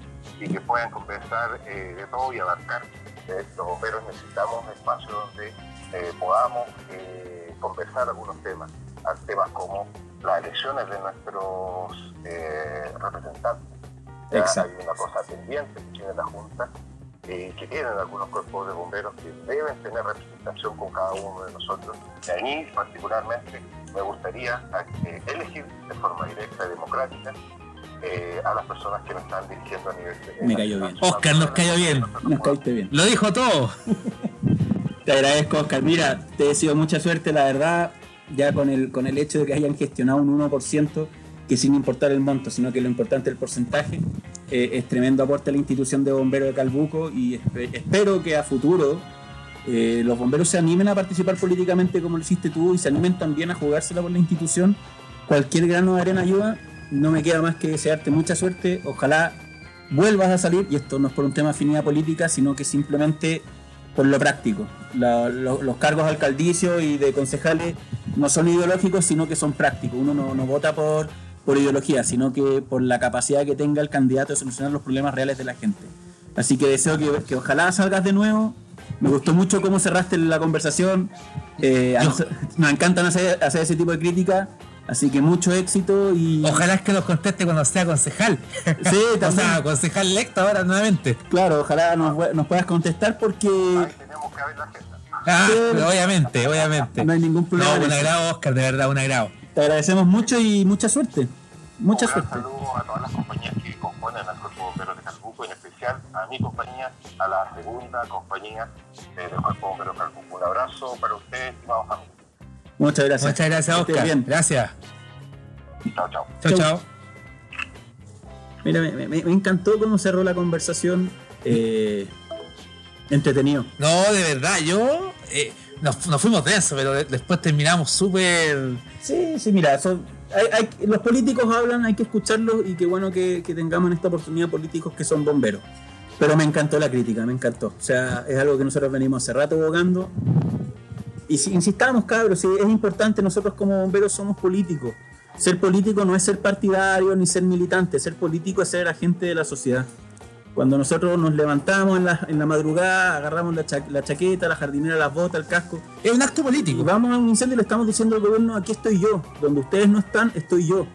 y que puedan conversar eh, de todo y abarcar. Eh, los bomberos necesitamos espacios donde eh, podamos eh, conversar algunos temas, temas como las elecciones de nuestros representantes. Exacto. hay una cosa pendiente que tiene la Junta eh, que tienen algunos cuerpos de bomberos que deben tener representación con cada uno de nosotros. Y a mí particularmente me gustaría eh, elegir de forma directa y democrática eh, a las personas que nos están dirigiendo a nivel de... Me cayó bien. Oscar, nos cayó bien. Nos caíste bien. Lo dijo todo. *laughs* Te agradezco, Oscar. Mira, te deseo mucha suerte, la verdad, ya con el, con el hecho de que hayan gestionado un 1%, que sin importar el monto, sino que lo importante es el porcentaje, eh, es tremendo aporte a la institución de bomberos de Calbuco y espe- espero que a futuro eh, los bomberos se animen a participar políticamente como lo hiciste tú y se animen también a jugársela por la institución. Cualquier grano de arena ayuda. No me queda más que desearte mucha suerte. Ojalá vuelvas a salir, y esto no es por un tema de afinidad política, sino que simplemente por lo práctico. La- lo- los cargos alcaldicios y de concejales no son ideológicos, sino que son prácticos. Uno no, no vota por, por ideología, sino que por la capacidad que tenga el candidato de solucionar los problemas reales de la gente. Así que deseo que, que ojalá salgas de nuevo. Me gustó mucho cómo cerraste la conversación. Eh, nos- nos encantan hacer, hacer ese tipo de crítica. Así que mucho éxito y... Ojalá es que nos conteste cuando sea concejal. Sí, *laughs* o sea, concejal electo ahora nuevamente. Claro, ojalá nos, nos puedas contestar porque Ahí tenemos que ver la agenda. Ah, Sí. pero obviamente, obviamente. no hay ningún problema. No, un agrado, Oscar, de verdad, un agrado. Te agradecemos mucho y mucha suerte. Mucha Un gran suerte. saludo a todas las compañías que componen al Cuerpo Bombero de Calbuco, en especial a mi compañía, a la segunda compañía del Cuerpo Bombero de Calbuco. Un abrazo para ustedes, estimados amigos. Muchas gracias. Muchas gracias, Oscar. bien. Gracias. Chao, chao. Chao, chao. Mira, me, me- me encantó cómo cerró la conversación. eh, entretenido. No, de verdad, yo. eh, nos, nos fuimos densos, pero de- después terminamos súper. Sí, sí, mira, hay- los políticos hablan, hay que escucharlos y qué bueno que, tengamos en esta oportunidad políticos que son bomberos. Pero me encantó la crítica, me encantó. O sea, es algo que nosotros venimos hace rato abogando. Y si insistamos, cabros, sí, es importante, nosotros como bomberos somos políticos. Ser político no es ser partidario ni ser militante, ser político es ser agente de la sociedad. Cuando nosotros nos levantamos en la, en la madrugada, agarramos la, cha- la chaqueta, la jardinera, las botas, el casco, Es un acto y político. vamos a un incendio y le estamos diciendo al gobierno, aquí estoy yo, donde ustedes no están, estoy yo.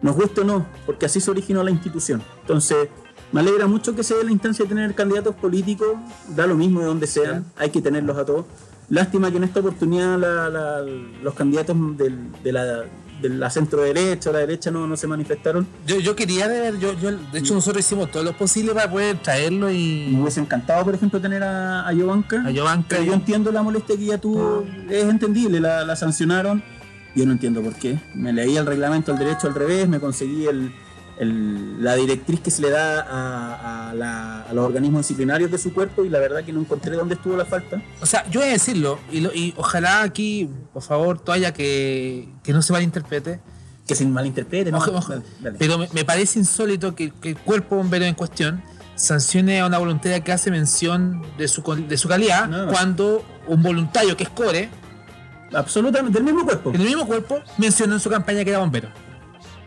Nos guste o no, porque así se originó la institución. Entonces, me alegra mucho que se dé la instancia de tener candidatos políticos, da lo mismo de donde sean, hay que tenerlos a todos. Lástima que en esta oportunidad la- la- los candidatos del- de, la, de la centro derecha o la derecha no, no se manifestaron. Yo, yo quería ver, yo, yo, de hecho, nosotros hicimos todo lo posible para poder traerlo Me y. hubiese encantado, por ejemplo, tener a, a Jovanka. A Jovanka Pero yo entiendo la molestia que ella tuvo, es entendible, la, la sancionaron. Yo no entiendo por qué. Me leí el reglamento al derecho al revés, me conseguí el, el- la directriz que se le da a, a la- a los organismos disciplinarios de su cuerpo y la verdad que no encontré dónde estuvo la falta. O sea, yo voy a decirlo, y, lo- y ojalá aquí, por favor, toalla que, que no se malinterprete. Que se malinterprete, ¿no? Ojo, ojo. Dale, dale. Pero me, me parece insólito que, que el cuerpo bombero en cuestión sancione a una voluntaria que hace mención de su, de su calidad No. cuando un voluntario que es core, Absolutamente, del mismo cuerpo. en el mismo cuerpo, mencionó en su campaña que era bombero.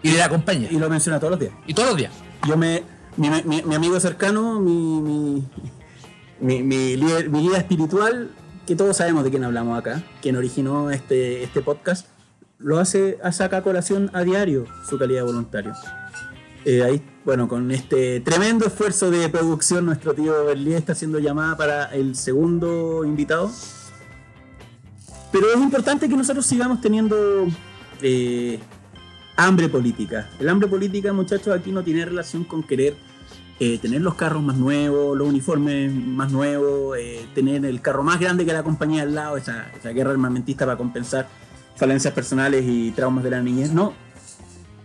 Y le acompaña. Y lo menciona todos los días. Y todos los días. Yo me. Mi, mi- mi amigo cercano, mi, mi, mi, líder- mi guía espiritual, que todos sabemos de quién hablamos acá, quien originó este, este podcast, lo hace, saca a colación a diario su calidad de voluntario. Eh, ahí, bueno, con este tremendo esfuerzo de producción, nuestro tío Berlín está haciendo llamada para el segundo invitado. Pero es importante que nosotros sigamos teniendo eh, hambre política. El hambre política, muchachos, aquí no tiene relación con querer eh, tener los carros más nuevos, los uniformes más nuevos, eh, tener el carro más grande que la compañía al lado, esa, guerra armamentista para compensar falencias personales y traumas de la niñez. No,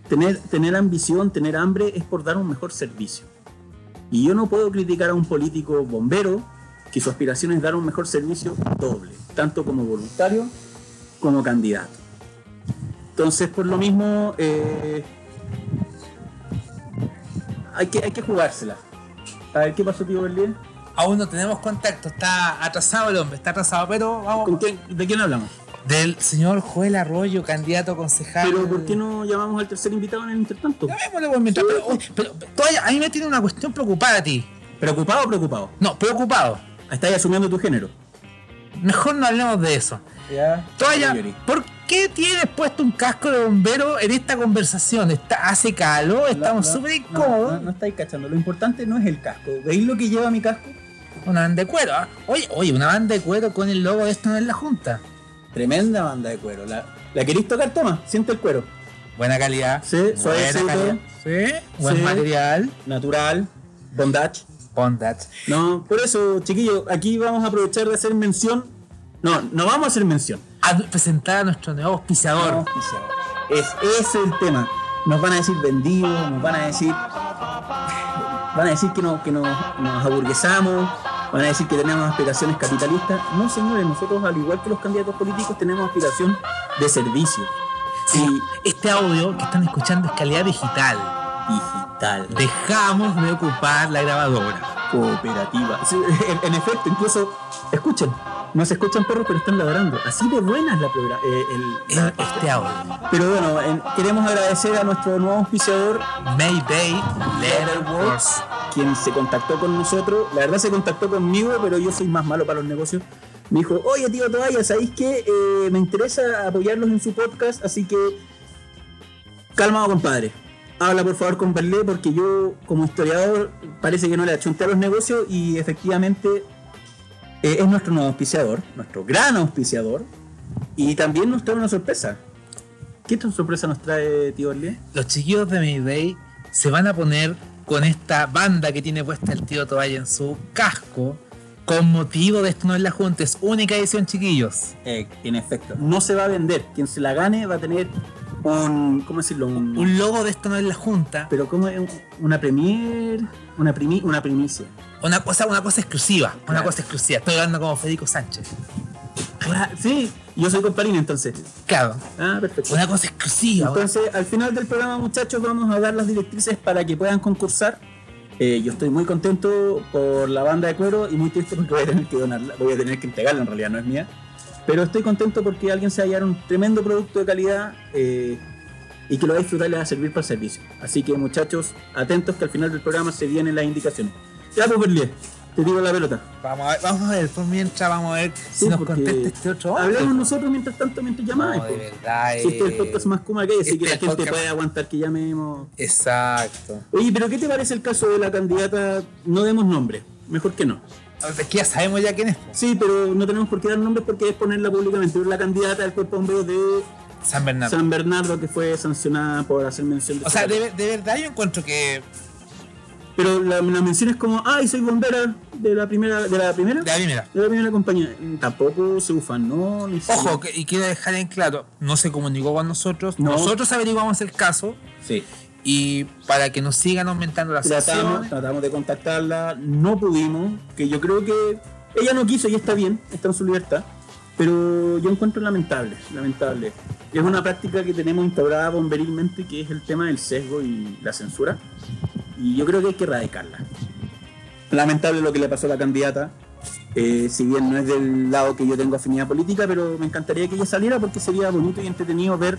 tener, tener ambición, tener hambre es por dar un mejor servicio. Y yo no puedo criticar a un político bombero que su aspiración es dar un mejor servicio doble, tanto como voluntario como candidato. Entonces, por lo mismo, eh, hay, que, hay que jugársela. A ver, ¿qué pasó, tío Berlín? Aún no tenemos contacto, está atrasado el hombre, está atrasado, pero vamos. ¿Con quién- ¿De quién hablamos? Del señor Joel Arroyo, candidato a concejal. Pero ¿por qué no llamamos al tercer invitado en el intertanto? Llamémosle, pues, mientras- pero, uy, pero, pero todavía a mí me tiene una cuestión preocupada a ti. ¿Preocupado o preocupado? No, preocupado. Estás asumiendo tu género. Mejor no hablemos de eso. Ya. Yuri. ¿por qué tienes puesto un casco de bombero en esta conversación? Está, hace calor, estamos No, no, súper incómodos. No, no estáis cachando. Lo importante no es el casco. ¿Veis lo que lleva mi casco? Una banda de cuero. ¿ah? Oye, oye, una banda de cuero con el logo de esto en la junta. Tremenda banda de cuero. ¿La, ¿la queréis tocar? Toma, siente el cuero. Buena calidad. Sí, calidad. Sí, buen Sí. material. Natural. Bondage. Bondage. No, por eso, chiquillos, aquí vamos a aprovechar de hacer mención. No, no vamos a hacer mención. A presentar a nuestro nuevo auspiciador. Es, ese es el tema. Nos van a decir vendidos, nos van a decir. Van a decir que, no, que nos, nos aburguesamos, van a decir que tenemos aspiraciones capitalistas. No, señores, nosotros, al igual que los candidatos políticos, tenemos aspiración de servicio. Sí, este audio que están escuchando es calidad digital. Digital, Dejamos de ocupar la grabadora. cooperativa. Sí, en, en efecto, incluso, escuchen, no se escuchan perros, pero están ladrando. Así de buena es la programa. En este audio. pero bueno, en- queremos agradecer a nuestro nuevo auspiciador, Mayday Letterworks. quien se contactó con nosotros. La verdad se contactó conmigo, pero yo soy más malo para los negocios. Me dijo, oye tío Toalla, ¿sabéis qué? Eh, me interesa apoyarlos en su podcast, así que calmado compadre. Habla por favor con Berlé porque yo como historiador parece que no le achunté a los negocios y efectivamente eh, es nuestro nuevo auspiciador, nuestro gran auspiciador y también nos trae una sorpresa. ¿Qué sorpresa nos trae tío Orly? Los chiquillos de Mayday se van a poner con esta banda que tiene puesta el tío Toalla en su casco con motivo de esto no es la junta, es única edición, chiquillos. Eh, en efecto, no se va a vender. Quien se la gane va a tener un. ¿Cómo decirlo? Un, Un logo de esto no es la junta, pero como una premier, una, primi- una primicia. una cosa, una cosa exclusiva, una cosa exclusiva. Estoy hablando como Federico Sánchez. Claro, sí, yo soy comparín entonces. Claro, Ah, perfecto. una cosa exclusiva. una- Entonces, al final del programa, muchachos, vamos a dar las directrices para que puedan concursar. Eh, yo estoy muy contento por la banda de cuero y muy triste porque voy a tener que donarla, voy a tener que entregarla, en realidad no es mía. Pero estoy contento porque alguien se hallar un tremendo producto de calidad eh, y que lo va a disfrutar y le va a servir para el servicio. Así que, muchachos, atentos que al final del programa se vienen las indicaciones. Ya, pues, Berlier, te tiro la pelota. Vamos a ver, vamos a ver, por mientras vamos a ver si Sí, nos contesta este otro hombre. Hablemos nosotros mientras tanto, mientras llamáis. No, de pues. verdad. Si este es el eh, podcast más kuma que hay, así este que la gente podcast- puede aguantar que llamemos. Exacto. Oye, pero ¿qué te parece el caso de la candidata? No demos nombre, mejor que no. Es que ya sabemos ya quién es. po. Sí, pero no tenemos por qué dar nombres porque es ponerla públicamente. La candidata del cuerpo de bomberos de San Bernardo. San Bernardo que fue sancionada por hacer mención de O sea, de, de verdad yo encuentro que. Pero la, la mención es como, ay, soy bombera de la primera, de la primera, De la primera. de la primera compañía. Tampoco se ni siquiera- Ojo, que- y quiero dejar en claro, no se comunicó con nosotros. No. Nosotros averiguamos el caso Sí. y para que nos sigan aumentando las Tratamos, acciones. tratamos de contactarla, no pudimos, que yo creo que ella no quiso y está bien, está en su libertad, pero yo encuentro lamentable, lamentable. Es una práctica que tenemos instaurada bomberilmente, que es el tema del sesgo y la censura, y yo creo que hay que erradicarla. Lamentable lo que le pasó a la candidata, eh, si bien no es del lado que yo tengo afinidad política, pero me encantaría que ella saliera porque sería bonito y entretenido ver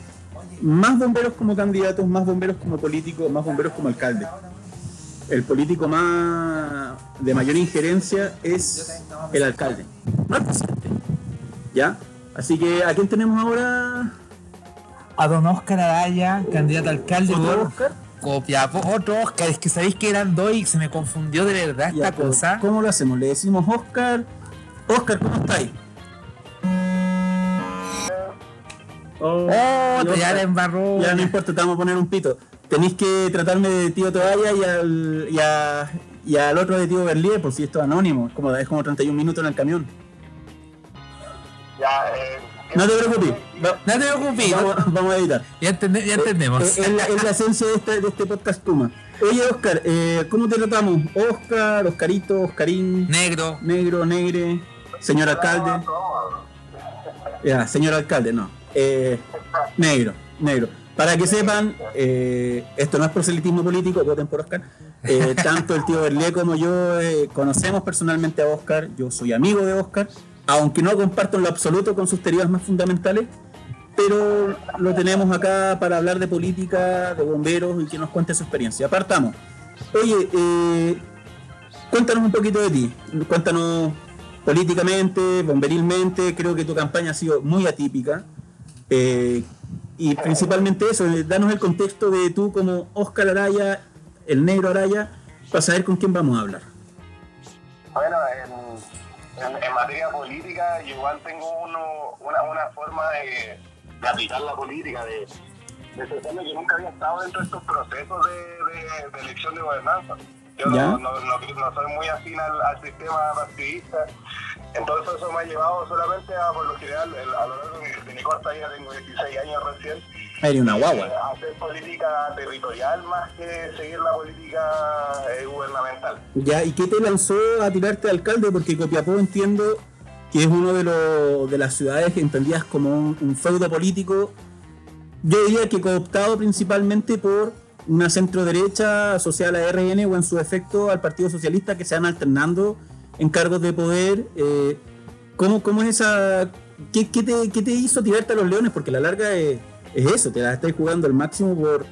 más bomberos como candidatos, más bomberos como políticos, más bomberos como alcaldes el político más de mayor injerencia es el alcalde, no el presidente. ¿Ya? Así que, ¿a quién tenemos ahora? A don Oscar Araya, candidato a alcalde ¿Otro por Oscar? Copiapó. Otro Oscar, es que sabéis que eran dos y se me confundió de verdad Ya, esta cosa. ¿Cómo lo hacemos? Le decimos Oscar. Oscar, ¿cómo estáis? Oh, Oh, te ya Oscar, la embarró. Ya no importa, te vamos a poner un pito. Tenéis que tratarme de tío Toalla y al, y, a- y al otro de tío Berlier, por si esto es anónimo. Es como, es como 31 minutos en el camión. Ya, eh, No te preocupes. va- No te preocupes, Vamos, vamos a editar. ya, entende- ya entendemos. Eh, Es, la, es la esencia de este, de este podcast Puma. Oye, Oscar, eh, ¿cómo te tratamos? Oscar, Oscarito, Oscarín, Negro. negro, negre, señor alcalde. Ya, señor alcalde, no. Eh, negro, negro. Para que sepan, eh, esto no es proselitismo político, voten por Oscar. Eh, *laughs* tanto el tío Berlier como yo eh, conocemos personalmente a Oscar. Yo soy amigo de Oscar, aunque no comparto en lo absoluto con sus teorías más fundamentales. Pero lo tenemos acá para hablar de política, de bomberos y que nos cuente su experiencia. Apartamos. Oye, eh, cuéntanos un poquito de ti. Cuéntanos políticamente, bomberilmente. Creo que tu campaña ha sido muy atípica. Eh, y principalmente eso, eh, danos el contexto de tú como Oscar Araya, el negro Araya, para saber con quién vamos a hablar. Bueno, en, en- materia política, yo igual tengo uno, una, una forma de, de aplicar la política, de, de que nunca había estado dentro de estos procesos de- de elección de gobernanza. Yo no, no, no- no soy muy afín al, al sistema partidista, entonces eso me ha llevado solamente a, por lo general, el- a lo largo de, de mi corta vida, tengo 16 años recién, Eres una eh, guagua. hacer política territorial más que seguir la política eh, gubernamental. Ya, ¿y qué te lanzó a tirarte de alcalde? Porque Copiapó entiendo que es uno de, los de las ciudades entendidas como un, un feudo político. Yo diría que cooptado principalmente por una centro derecha asociada a la RN o en su efecto al Partido Socialista que se van alternando en cargos de poder. Eh, ¿cómo, ¿Cómo es esa.? ¿Qué, qué te, qué te hizo tirarte a los leones? Porque la larga es, es eso, te la estás jugando al máximo por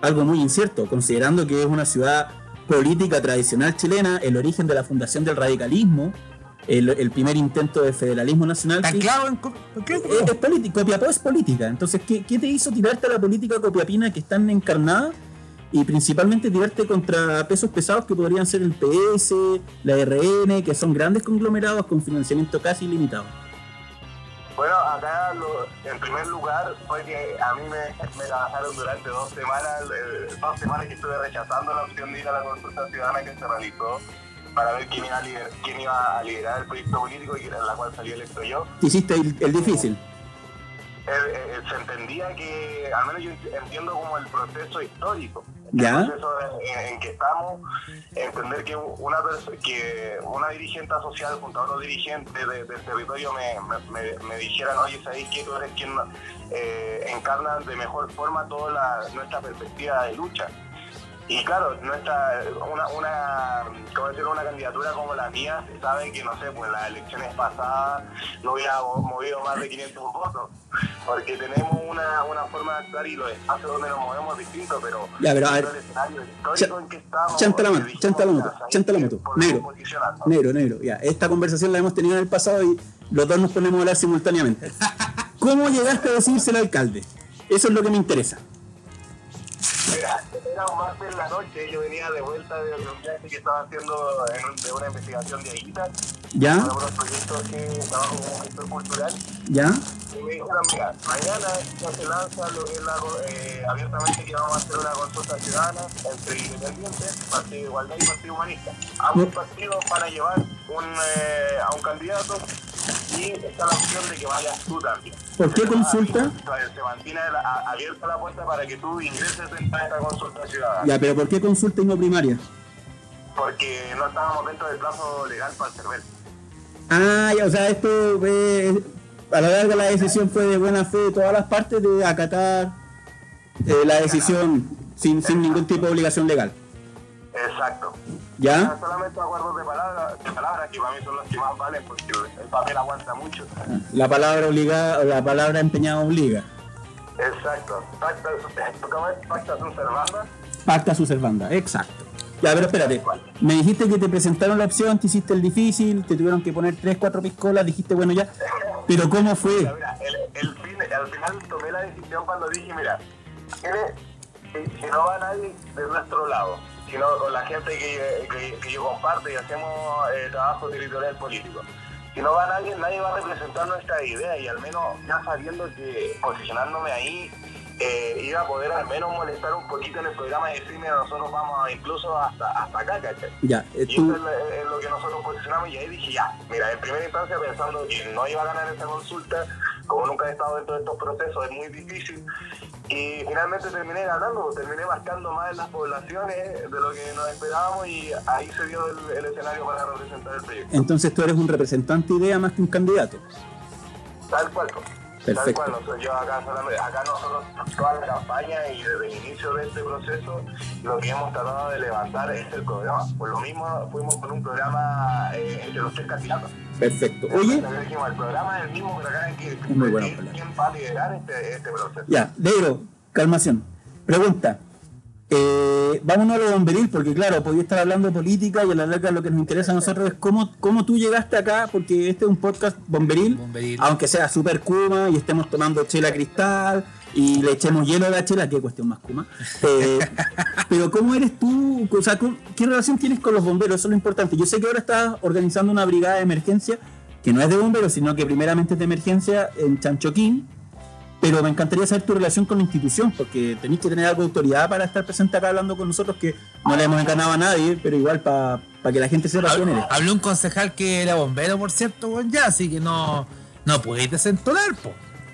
algo muy incierto, considerando que es una ciudad política tradicional chilena, el origen de la fundación del radicalismo, el, el primer intento de federalismo nacional. ¿Tan sí, claro en es, es político, Copiapó es política. Entonces, ¿qué, qué te hizo tirarte a la política copiapina que es tan encarnada? Y principalmente tirarte contra pesos pesados que podrían ser el PS, la RN, que son grandes conglomerados con financiamiento casi ilimitado. Bueno, acá lo- en primer lugar fue que a mí me, me trabajaron durante dos semanas, eh, dos semanas que estuve rechazando la opción de ir a la consulta ciudadana que se realizó para ver quién iba a, lider- quién iba a liderar el proyecto político y en la cual salí electo yo. Hiciste el, el difícil. Eh, eh, se entendía que, al menos yo ent- entiendo como el proceso histórico, Ya. el proceso en, en que estamos, entender que una que una dirigente social junto a otros dirigentes de- del territorio me, me, me- me dijeran, oye, ¿sabéis que tú eres quien eh, encarna de mejor forma toda la- nuestra perspectiva de lucha? Y claro, nuestra, una, una, ¿cómo decirlo? una candidatura como la mía, se sabe que, no sé, pues las elecciones pasadas no hubiera mo- movido más de 500 votos, porque tenemos una, una forma de actuar y los espacios donde nos movemos distintos, pero Ya, pero a ver, el escenario histórico en que estamos, chanta la mano, chanta la moto, ¿sabes chanta la moto. Negro. Negro, negro, ya. Esta conversación la hemos tenido en el pasado y los dos nos ponemos a hablar simultáneamente. ¿Cómo llegaste a decírselo al alcalde? Eso es lo que me interesa. Mira, martes en la noche, yo venía de vuelta de un viaje que estaba haciendo de una investigación de Aguita, ¿Ya? proyectos que trabajo como gestor cultural. ¿Ya? Y me dijeron, mira, mañana ya se lanza lo que es la, eh, abiertamente que vamos a hacer una consulta ciudadana entre independientes, Partido de Igualdad y Partido Humanista. Ambos partidos van a llevar un, eh, a un candidato y está la opción de que vayas tú también. ¿Por qué consulta? Entonces, se mantiene abierta la puerta para que tú ingreses en esta consulta ciudadana. Ya, pero ¿por qué consulta y no primaria? Porque no estábamos dentro del plazo legal para el CERVEL. Ah, ya, o sea, esto eh, a la larga la decisión fue de buena fe de todas las partes de acatar eh, la decisión sin, sin ningún tipo de obligación legal. Exacto. ¿Ya? Solamente acuerdos de palabras, de palabras que para mí son los que más valen porque el papel aguanta mucho. La palabra obligada, la palabra empeñada obliga. Exacto. Pacta, ¿cómo es? Pacta sunt servanda. Pacta su servanda, exacto. Ya, pero espérate. Me dijiste que te presentaron la opción, te hiciste el difícil, te tuvieron que poner tres, cuatro piscolas, dijiste, bueno, ya. Pero ¿cómo fue? Al final tomé la decisión cuando dije, mira, si, no va nadie de nuestro lado, sino con la gente que, que, que yo comparto y hacemos eh, trabajo territorial político. Si no va nadie, nadie va a representar nuestra idea y al menos ya sabiendo que posicionándome ahí eh, iba a poder al menos molestar un poquito en el programa y decirme nosotros vamos incluso hasta, hasta acá, ¿cachai? Ya, eh, Y tú, eso es, lo- es lo que nosotros posicionamos y ahí dije ya, mira, en primera instancia pensando que no iba a ganar esta consulta, como nunca he estado dentro de estos procesos es muy difícil y finalmente terminé ganando, terminé marcando más en las poblaciones de lo que nos esperábamos y ahí se dio el, el escenario para representar el proyecto. entonces tú eres un representante idea más que un candidato. Tal cual. Tal Perfecto. cual, nosotros- yo acá, solamente- acá nosotros toda la campaña y desde el inicio de este proceso lo que hemos tratado de levantar es el programa. Por lo mismo fuimos con un programa eh, entre los tres candidatos. Perfecto. Oye, dijimos, el programa es el mismo, pero acá hay que muy bueno, quién va a liderar este, este proceso. ya, Negro, calmación. Pregunta. Eh, vámonos a lo bomberil, porque claro, podía estar hablando de política y a la larga lo que nos interesa a nosotros es cómo, cómo tú llegaste acá, porque este es un podcast bomberil, Bomberil. aunque sea super kuma y estemos tomando chela cristal y le echemos hielo a la chela, qué cuestión más kuma. Eh, *laughs* pero ¿cómo eres tú? O sea, ¿cómo- ¿qué relación tienes con los bomberos? Eso es lo importante. Yo sé que ahora estás organizando una brigada de emergencia que no es de bomberos, sino que primeramente es de emergencia en Chanchoquín. Pero me encantaría saber tu relación con la institución, porque tenéis que tener algo de autoridad para estar presente acá hablando con nosotros, que no le hemos enganado a nadie, pero igual para que la gente sepa quién eres. Habló un concejal que era bombero, por cierto, weón, ya, así que no, no podéis desentonar, po.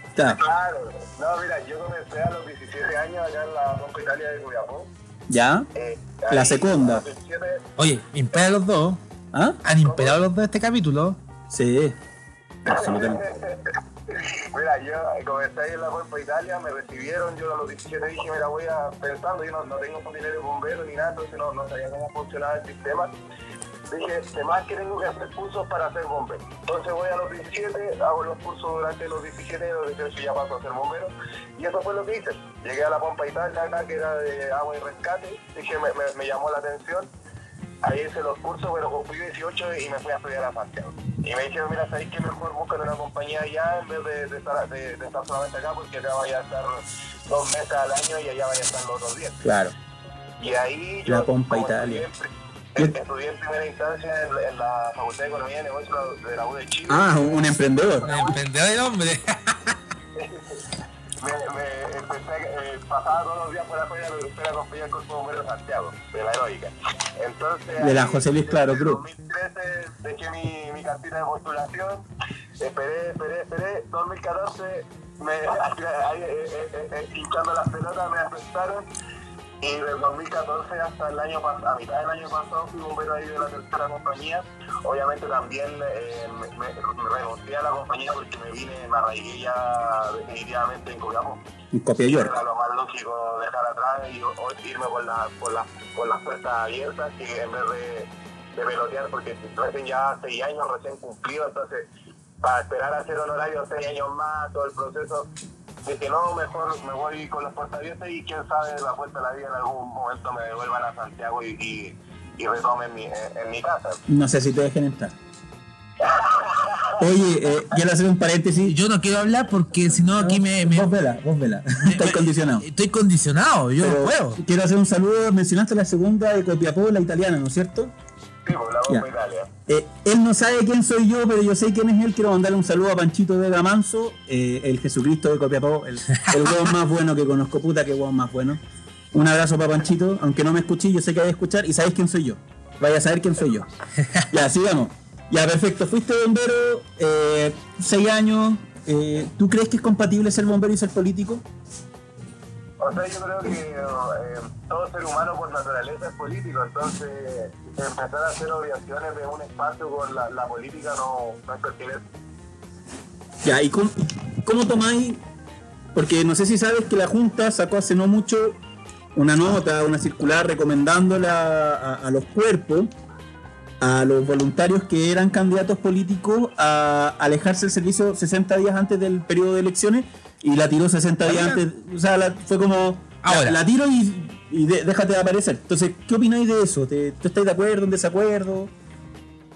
Está, Claro, no, mira, yo comencé a los 17 años acá en la Pompa Italia de Curiapó. ¿Ya? Eh, La ahí, segunda. a los 17, Oye, impera los dos. ¿Ah? Han imperado los dos este capítulo. Sí. Absolutamente. *laughs* Mira, yo comencé en la Pompa Italia, me recibieron, yo a los 17 dije, mira, voy a pensando, yo no, no tengo dinero de bombero ni nada, entonces no, no sabía cómo funcionaba el sistema. Dije, además que tengo que hacer cursos para ser bombero. Entonces voy a los 17, hago los cursos durante los 17 y los 18 ya paso a ser bombero. Y eso fue lo que hice. Llegué a la Pompa Italia acá, que era de agua y rescate, dije, me- me llamó la atención. Ahí hice los cursos, pero cumplí 18 y me fui a estudiar a Santiago. Y me dijeron, mira, ¿sabéis qué mejor buscar una compañía allá en vez de, de estar, de, de estar solamente acá? Porque acá vaya a estar dos meses al año y allá vaya a estar los otros días. Claro. Y ahí La yo, Pompa como Italia. estudié en pri- Estudié en primera instancia en, la- en la Facultad de Economía y Negocios de la U de Chile. Ah, un emprendedor. Emprendedor el hombre. *laughs* Me, me empecé, eh, pasaba todos los días por afuera de la compañía del Cuerpo Bombero de Santiago, de la heroica. Entonces, De la José Luis Claro en Cruz. 2013 dejé mi, mi cartita de postulación, esperé, esperé, esperé, 2014 me, *laughs* ahí, eh, eh, eh, hinchando las pelotas me aceptaron y del 2014 hasta el año pasado, a mitad del año pasado fui bombero ahí de la tercera compañía. Obviamente también eh, me, me- renuncié a la compañía porque me vine, me arraigué ya definitivamente en Copiapó. Un copia York. Era lo más lógico dejar atrás y irme por, la, por, la, por las puertas abiertas que en vez de, de pelotear, porque recién ya seis años recién cumplido, entonces para esperar a hacer honorario seis años más, todo el proceso, dije no, mejor me voy con las puertas abiertas y quién sabe, la puerta de la vida en algún momento me devuelvan a Santiago y, y, y retomen mi, en, en mi casa. No sé si te dejen entrar. Oye, eh, quiero hacer un paréntesis. Yo no quiero hablar porque si no aquí me, me- Vos vela, vos vela. Estás condicionado. Estoy condicionado, yo Pero no puedo. Quiero hacer un saludo. Mencionaste la segunda de Copiapó, la italiana, ¿no es cierto? Sí, por la Italia. Eh, él no sabe quién soy yo, pero yo sé quién es él. Quiero mandarle un saludo a Panchito Vega Manso, eh, el Jesucristo de Copiapó, el, el más bueno que conozco. Puta, que huevón más bueno. Un abrazo para Panchito, aunque no me escuché, yo sé que hay que escuchar y sabéis quién soy yo. Vaya a saber quién soy yo. Ya, sigamos. Ya, perfecto. Fuiste bombero, eh, seis años. ¿Tú crees que es compatible ser bombero y ser político? O sea, yo creo que eh, todo ser humano por naturaleza es político, entonces empezar a hacer obviaciones de un espacio con la, política no, es pertinente. Ya, ¿y cómo, cómo tomáis? Porque no sé si sabes que la Junta sacó hace no mucho una nota, una circular recomendándola a, a los cuerpos, a los voluntarios que eran candidatos políticos a alejarse del servicio 60 días antes del periodo de elecciones y la tiró 60 días antes. O sea, la- fue como. Ahora. La, la tiro y, y de- déjate de aparecer. Entonces, ¿qué opináis de eso? ¿Te, ¿Tú estáis de acuerdo, en desacuerdo?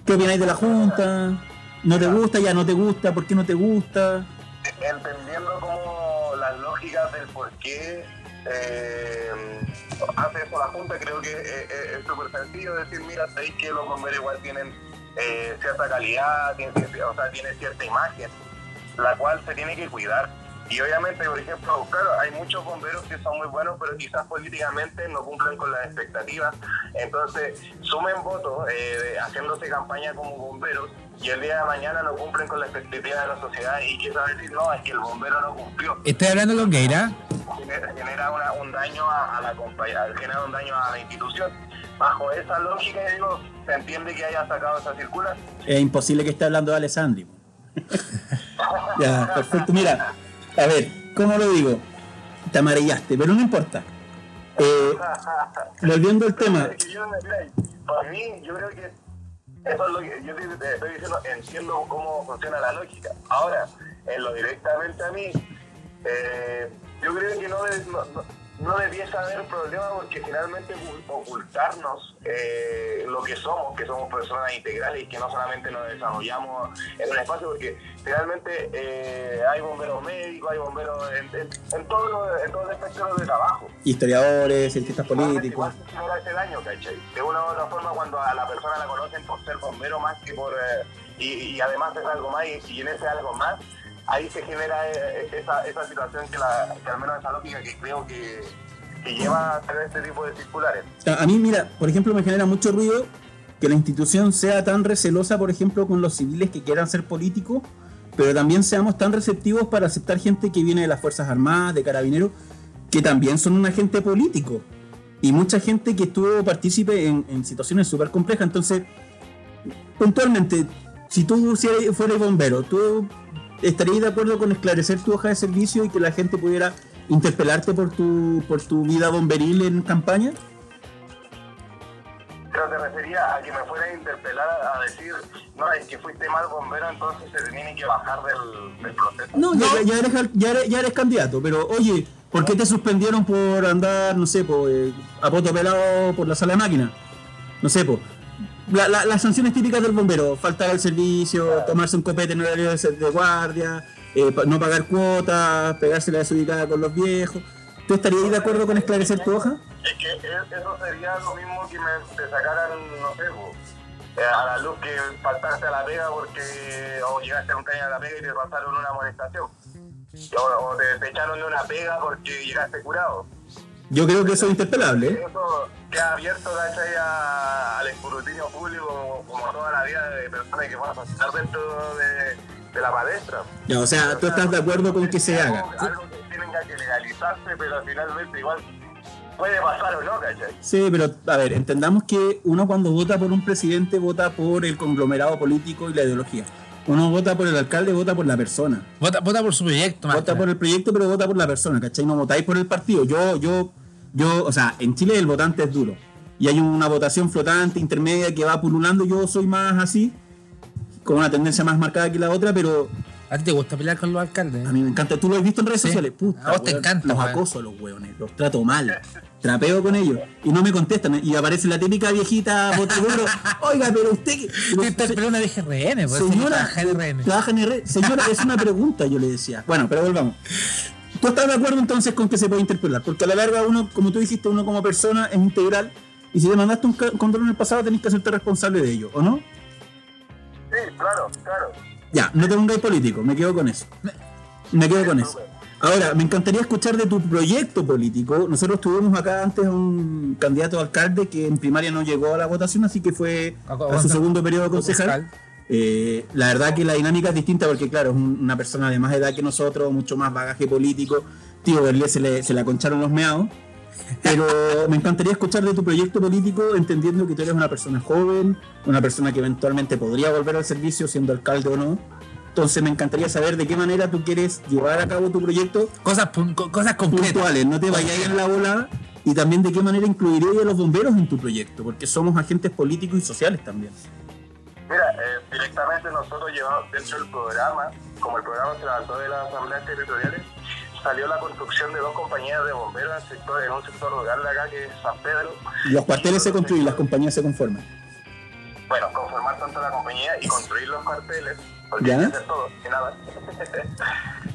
¿Qué opináis de la Junta? ¿No te gusta? ¿Ya no te gusta? ¿Por qué no te gusta? Entendiendo como las lógicas del por qué eh, hace eso la Junta, creo que eh, eh, es súper sencillo decir, mira, sabéis que los bomberos igual tienen eh, cierta calidad, tienen, cierta- o sea, tienen cierta imagen, la cual se tiene que cuidar. Y obviamente, por ejemplo, claro, hay muchos bomberos que son muy buenos, pero quizás políticamente no cumplen con las expectativas. Entonces, sumen votos eh, haciéndose campaña como bomberos y el día de mañana no cumplen con la expectativa de la sociedad y quizás decir, no, es que el bombero no cumplió. Estoy hablando con Geira. Genera, genera una- un daño a, a la compañía, genera un daño a la institución. Bajo esa lógica, digo, se entiende que haya sacado esa circular. Es imposible que esté hablando de Alessandri. *laughs* ya, perfecto. Mira, a ver, ¿cómo lo digo? Te amarillaste, pero no importa. Eh, volviendo al tema, para mí, yo creo que eso es lo que yo te, estoy diciendo, entiendo cómo funciona la lógica. Ahora, en lo directamente a mí, eh, yo creo que no, no, no- debiese haber problema porque finalmente ocu- ocultarnos eh, lo que somos, que somos personas integrales y que no solamente nos desarrollamos en un espacio, porque finalmente eh, hay bomberos médicos, hay bomberos en, en, en todo, lo- en todo espectro de trabajo. historiadores, cientistas políticos. ese daño, ¿cachai? De una u otra forma, cuando a la persona la conocen por ser bombero más que por. eh, y, y además es algo más, y, y en ese algo más, ahí se genera eh, esa, esa situación que, la, al menos esa lógica que creo que, lleva a hacer este tipo de circulares. A mí, mira, por ejemplo, me genera mucho ruido que la institución sea tan recelosa, por ejemplo, con los civiles que quieran ser políticos, pero también seamos tan receptivos para aceptar gente que viene de las Fuerzas Armadas, de Carabineros, que también son un agente político. Y mucha gente que estuvo partícipe en, en situaciones súper complejas. Entonces, puntualmente, si tú fueras bombero, ¿tú estarías de acuerdo con esclarecer tu hoja de servicio y que la gente pudiera interpelarte por tu, por tu vida bomberil en campaña? Pero te refería a que me fuera a interpelar a decir, no, es que fuiste mal bombero, entonces se te tiene que bajar del, del proceso. No, ya, ya eres, ya, eres, ya eres candidato, pero oye, ¿por qué te suspendieron por andar, no sé, por, eh, a poto pelado por la sala de máquina? No sé, po. La- la- las sanciones típicas del bombero, faltar al servicio, tomarse un copete en horario de, de guardia, eh, no pagar cuotas, pegarse la desubicada con los viejos. ¿Tú estarías de acuerdo con esclarecer tu hoja? Es que eso sería lo mismo que me te sacaran, no sé, eh, a la luz que faltaste a la pega porque o llegaste a un caño a la pega y te pasaron una molestación. O, o te, te echaron de una pega porque llegaste curado. Yo creo que eso es interpelable. ¿eh? Eso queda abierto ¿cachai? a- al escrutinio público como, toda la vida de personas que van a estar dentro de, de la palestra. Ya, o sea, tú estás de acuerdo con que se haga. Algo, que tienen que legalizarse, pero finalmente igual puede pasar o no, ¿cachai? Sí, pero a ver, entendamos que uno cuando vota por un presidente vota por el conglomerado político y la ideología. Uno vota por el alcalde, vota por la persona. Vota, vota por su proyecto, Vota por el proyecto, pero vota por la persona, ¿cachai? No votáis por el partido. Yo, yo, yo, o sea, en Chile el votante es duro. Y hay una votación flotante, intermedia, que va pululando. Yo soy más así, con una tendencia más marcada que la otra, pero ¿A ti te gusta pelear con los alcaldes? a mí me encanta. ¿Tú lo has visto en redes Sí. sociales? Puta, A vos te encanta, Los acoso a los hueones, los trato mal. Trapeo con ellos. Y no me contestan. Y aparece la típica viejita botaduro. Oiga, pero usted... que-" Te interpeló una vieja RN, pues Señora, trabaja en RN. trabaja en RN. Señora, es una pregunta, yo le decía. Bueno, pero volvamos. ¿Tú estás de acuerdo entonces con que se puede interpelar? Porque a la larga uno, como tú dijiste, uno como persona es integral y si te mandaste un control en el pasado tenés que hacerte responsable de ello, ¿o no? Sí, claro, claro. Ya, no te pongáis político, me quedo con eso. Me quedo con eso. Ahora, me encantaría escuchar de tu proyecto político. Nosotros tuvimos acá antes a un candidato a alcalde que en primaria no llegó a la votación, así que fue a su segundo periodo concejal. Eh, la verdad que la dinámica es distinta porque, claro, es un- una persona de más edad que nosotros, mucho más bagaje político. Tío Berlé se le, se le aconcharon los meados. Pero me encantaría escuchar de tu proyecto político, entendiendo que tú eres una persona joven, una persona que eventualmente podría volver al servicio siendo alcalde o no. Entonces me encantaría saber de qué manera tú quieres llevar a cabo tu proyecto Cosas, cosas concretas. puntuales, no te vayas en la bola y también de qué manera incluirías a los bomberos en tu proyecto, porque somos agentes políticos y sociales también. Mira, eh, directamente nosotros llevamos dentro del programa, como el programa se levantó de las asambleas territoriales, salió la construcción de dos compañías de bomberos en, el sector, en un sector rural de acá que es San Pedro. Los cuarteles se construyen, las compañías se conforman. Bueno, conformar tanto la compañía y construir los cuarteles, porque hay que hacer todo, y nada. *laughs*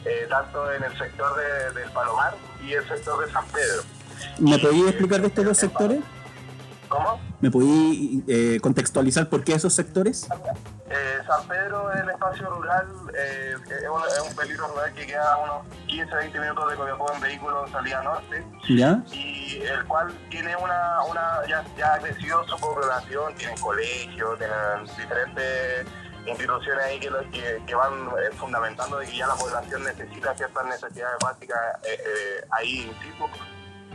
Eh, tanto en el sector de- del Palomar y el sector de San Pedro. ¿Me podías explicar de estos dos sectores? ¿Cómo? ¿Me podías eh, contextualizar por qué esos sectores? Eh, San Pedro es el espacio rural, eh, es, un, es un peligro rural que queda a unos 15-20 minutos de Copiapó en vehículo en salida norte. ¿Ya? y el cual tiene una, una ya, ya ha crecido su población, tienen colegios, tienen diferentes instituciones ahí que, lo- que, que van eh, fundamentando de que ya la población necesita ciertas necesidades básicas eh, ahí in situ.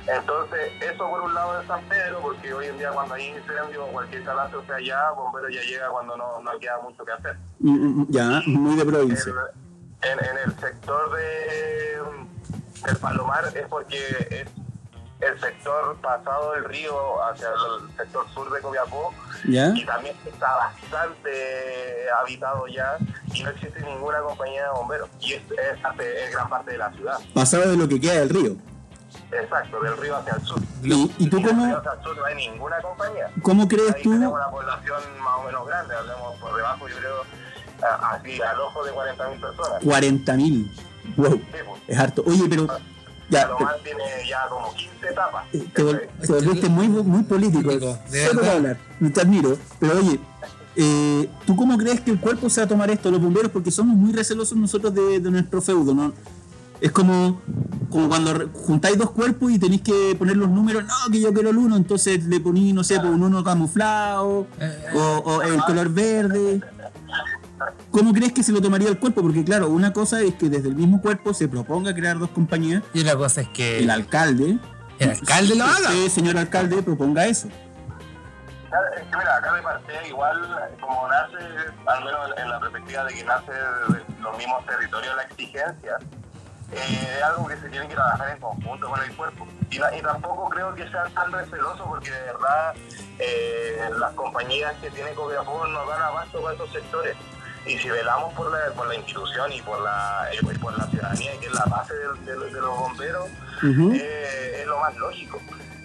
Entonces, eso por un lado de San Pedro, porque hoy en día cuando hay incendio o cualquier catástrofe sea allá, bombero ya llega cuando no, no queda mucho que hacer. Mm, mm, Ya, muy de provincia. El- en, en el sector de, del Palomar es porque es el sector pasado del río hacia el sector sur de Copiapó ¿Ya? y también está bastante habitado ya y no existe ninguna compañía de bomberos y es, es, es gran parte de la ciudad. Pasado de lo que queda del río. Exacto, del río hacia el sur. ¿Y, y tú Y del río cómo, hacia el sur no hay ninguna compañía. cómo crees Ahí tú? tenemos una población más o menos grande, hablemos por debajo, yo creo, así al ojo de 40.000 personas. 40.000. Wow, Sí, pues. es harto. Oye, pero ya, Palomar tiene ya como 15 etapas. te, te vol- te volviste muy, muy político. Político, de Sé lo que verdad. hablar. Te admiro. Pero oye, eh, ¿tú cómo crees que el cuerpo se va a tomar esto, los bomberos? Porque somos muy recelosos nosotros de, de nuestro feudo, ¿no? Es como, como cuando juntáis dos cuerpos y tenéis que poner los números, no, que yo quiero el uno, entonces le poní, no sé, pues, un uno camuflado, o, o el color verde. ¿Cómo crees que se lo tomaría el cuerpo? Porque claro, una cosa es que desde el mismo cuerpo se proponga crear dos compañías, Y la cosa es que el alcalde, el alcalde lo haga. usted, señor alcalde, proponga eso. Es que mira, acá de parte igual como nace, al menos en la perspectiva de que nace de los mismos territorios la exigencia, eh, es algo que se tiene que trabajar en conjunto con el cuerpo. Y, y tampoco creo que sean tan recelosos porque de verdad eh, las compañías que tiene Copiapó nos dan abasto para esos sectores. Y si velamos por la, por la institución y por la, y por la ciudadanía, que es la base de, de- de los bomberos, eh, es lo más lógico.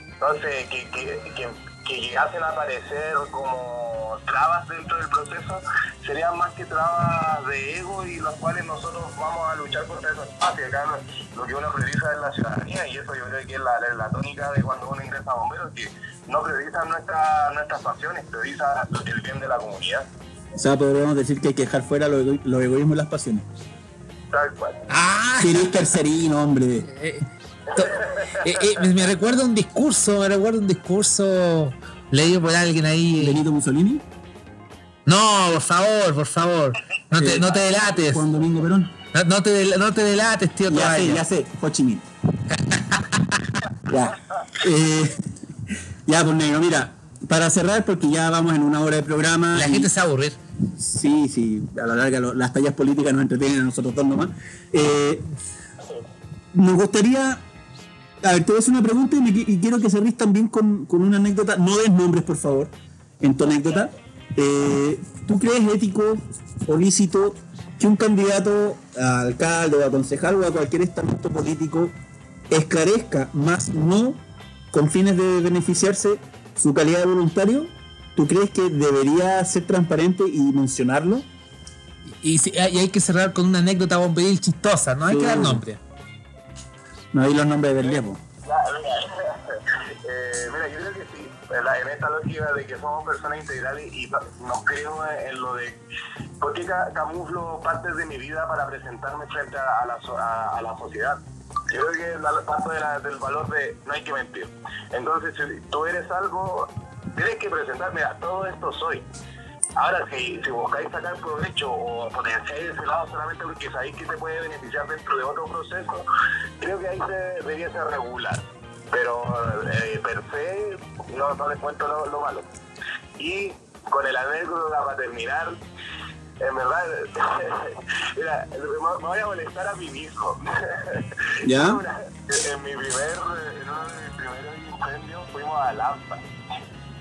Entonces, que, que, que, que llegasen a aparecer como como trabas dentro del proceso, serían más que trabas de ego y las cuales nosotros vamos a luchar contra esos espacios. Acá lo, lo que uno prioriza es la ciudadanía y eso yo creo que es la, la tónica de cuando uno ingresa a bomberos, que no prioriza nuestra, nuestras pasiones, prioriza el bien de la comunidad. O sea, podríamos decir que hay que dejar fuera los, ego- los egoísmos y las pasiones. Tal cual. ¡Ah! Si eres tercerino, hombre. Eh, eh, eh, me, me recuerda un discurso, me recuerda un discurso leído por alguien ahí. Benito Mussolini, No, por favor, por favor. No te, no te delates. Juan Domingo Perón. No, no te, no te delates, tío. Ya sé, ya sé, Ho Chi Minh. ya. Eh, ya, pues negro, mira, para cerrar, porque ya vamos en una hora de programa. La y- gente se va a aburrir. Sí, sí, a la larga lo- las tallas políticas nos entretienen a nosotros dos nomás. Eh, nos gustaría. A ver, te voy a hacer una pregunta y, me y quiero que cerres también con, con una anécdota. No des nombres, por favor, en tu anécdota. Eh, ¿Tú crees ético o lícito que un candidato a alcalde o a concejal o a cualquier estamento político esclarezca, más no con fines de beneficiarse, su calidad de voluntario? ¿Tú crees que debería ser transparente y mencionarlo? Y, y hay que cerrar con una anécdota bomberil chistosa, no hay Sí. que dar nombre. No hay los nombres del mira, eh, mira, yo creo que sí, en, esta lógica de que somos personas integrales y no, no creo en lo de por qué ca- camuflo partes de mi vida para presentarme frente a, la, sociedad. Yo creo que la parte de la- del valor de no hay que mentir. Entonces, si tú eres algo, tienes que presentar, mira, todo esto soy. Ahora, si, si buscáis sacar provecho o potenciáis ese lado solamente porque sabéis que te puede beneficiar dentro de otro proceso, creo que ahí se debería ser regular. Pero eh, per se, no, no les cuento lo, lo malo. Y con el anécdota para terminar, en verdad, *laughs* mira, me, voy a molestar a mí mismo. ¿Ya? *laughs* En mi primer, en uno de mis primeros incendios fuimos a Lampa.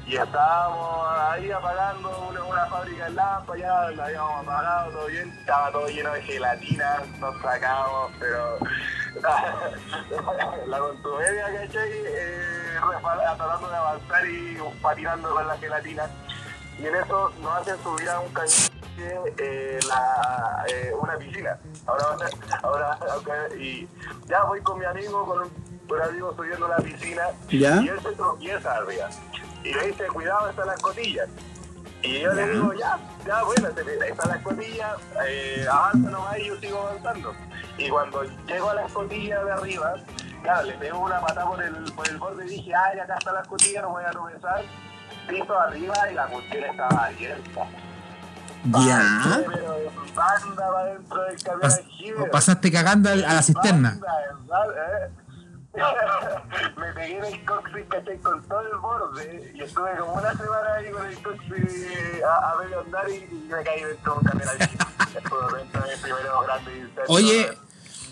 Y estábamos ahí apagando una, una fábrica de lampas, ya la habíamos apagado, todo bien, estaba todo lleno de gelatina, nos sacábamos, pero *laughs* la contumedia, ¿cachai? Eh, tratando de avanzar y patinando con la gelatina. Y en eso nos hacen subir a un cañón eh, la, eh, una piscina. Ahora, ahora, y ya voy con mi amigo, con un, un amigo subiendo la piscina, ¿Ya? y él se tropieza arriba. Y le dice, cuidado, están las cotillas. Y yo le digo, ya, ya, bueno, están las cotillas, eh, avanza nomás y yo sigo avanzando. Y cuando llego a las cotillas de arriba, claro, le pego una patada por el, por el borde y dije, ay, acá están las cotillas, no voy a tropezar. Piso arriba y la cuestión estaba abierta. ¿Ya? Banda va dentro del camión Pas- pasaste cagando a la cisterna. Banda, ¿verdad? ¿Eh? Me pegué en el coxis caché con todo el borde y estuve como una semana ahí con el coxis a, a medio andar y, y me caí dentro de un camión aljibe. Estuve dentro de primeros grandes. Oye,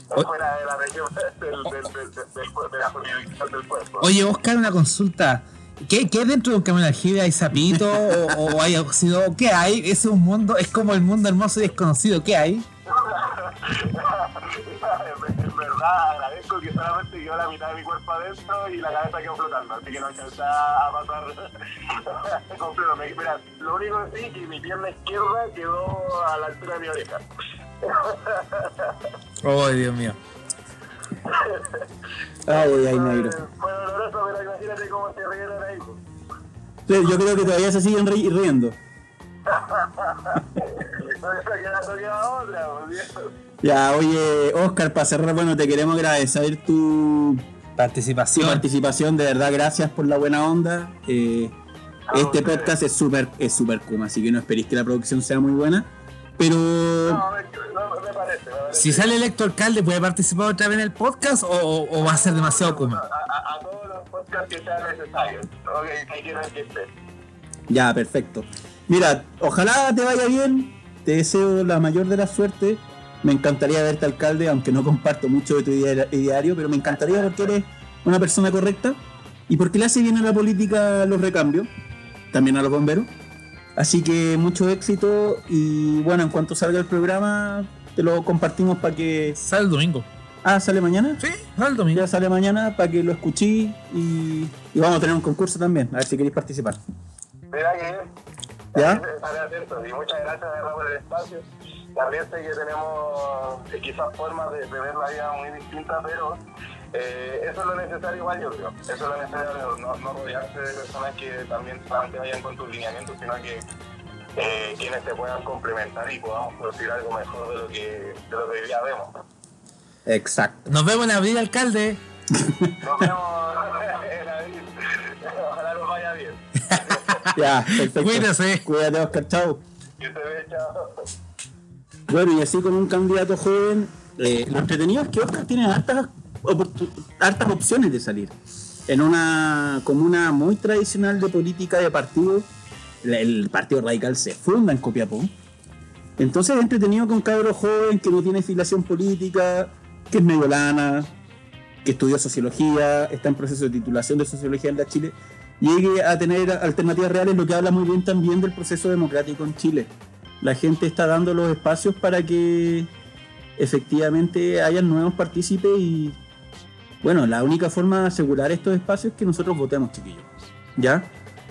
o- fuera de la región del, del, del, del, del- de la jurisdicción del puerto. Oye, Oscar, una consulta. ¿Qué, qué dentro de un camión aljibe hay sapito o, o hay óxido? ¿Qué hay? Ese es un mundo, es como el mundo hermoso y desconocido. ¿Qué hay? en verdad agradezco que solamente quedó la mitad de mi cuerpo adentro y la cabeza quedó flotando, así que no alcancé a pasar *laughs* completo. Me- Mira, lo único que sí que mi pierna izquierda quedó a la altura de mi oreja. *laughs* Oh, Dios mío. Ay, ay, negro. Fue, doloroso, pero imagínate cómo se rieron ahí. Sí, Yo creo que todavía se siguen ri- riendo. No no queda otra, por Dios. Ya, oye, Oscar, para cerrar, bueno, te queremos agradecer tu, tu Participación. participación. De verdad, gracias por la buena onda. Eh, este podcast es súper es super Kuma, así que no esperéis que la producción sea muy buena. Pero No, me, no, me parece, me parece. Si sale electo alcalde, ¿puede participar otra vez en el podcast o, o- o va a ser demasiado A, kuma? a, a todos los podcasts que sean necesarios. Ok, que quieran que estén. ya, perfecto. Mira, ojalá te vaya bien. Te deseo la mayor de las suertes. Me encantaría verte alcalde, aunque no comparto mucho de tu idea- ideario, pero me encantaría porque eres una persona correcta y porque le hace bien a la política los recambios, también a los bomberos. Así que mucho éxito y bueno, en cuanto salga el programa, te lo compartimos para que... Sale el domingo. Ah, ¿sale mañana? Sí, sale el domingo. Ya sale mañana para que lo escuché y, y vamos a tener un concurso también, a ver si queréis participar. Mira ¿Ya? Muchas gracias por el espacio. También sé que tenemos eh, quizás formas de, de ver la vida muy distintas, pero eh, eso es lo necesario igual yo creo. Eso es lo necesario, no, no rodearse de personas que también solamente vayan con tus lineamientos, sino que eh, quienes te puedan complementar y podamos producir algo mejor de lo que, de lo que hoy día vemos. Exacto. Nos vemos en abril, alcalde. Nos vemos *laughs* en abril. Ojalá nos vaya bien. *laughs* Ya, perfecto. Cuídese. Cuídate, Oscar, chao. Que se ve, chao. Bueno, y así con un candidato joven, eh, lo entretenido es que Oscar tiene hartas, opciones de salir. En una comuna muy tradicional de política de partido, el, Partido Radical se funda en Copiapó. Entonces es entretenido con un cabro joven que no tiene filiación política, que es medio lana, que estudió sociología, está en proceso de titulación de sociología en la Chile, llegue a tener alternativas reales, lo que habla muy bien también del proceso democrático en Chile la gente está dando los espacios para que efectivamente hayan nuevos partícipes y bueno, la única forma de asegurar estos espacios es que nosotros votemos, chiquillos. ¿Ya?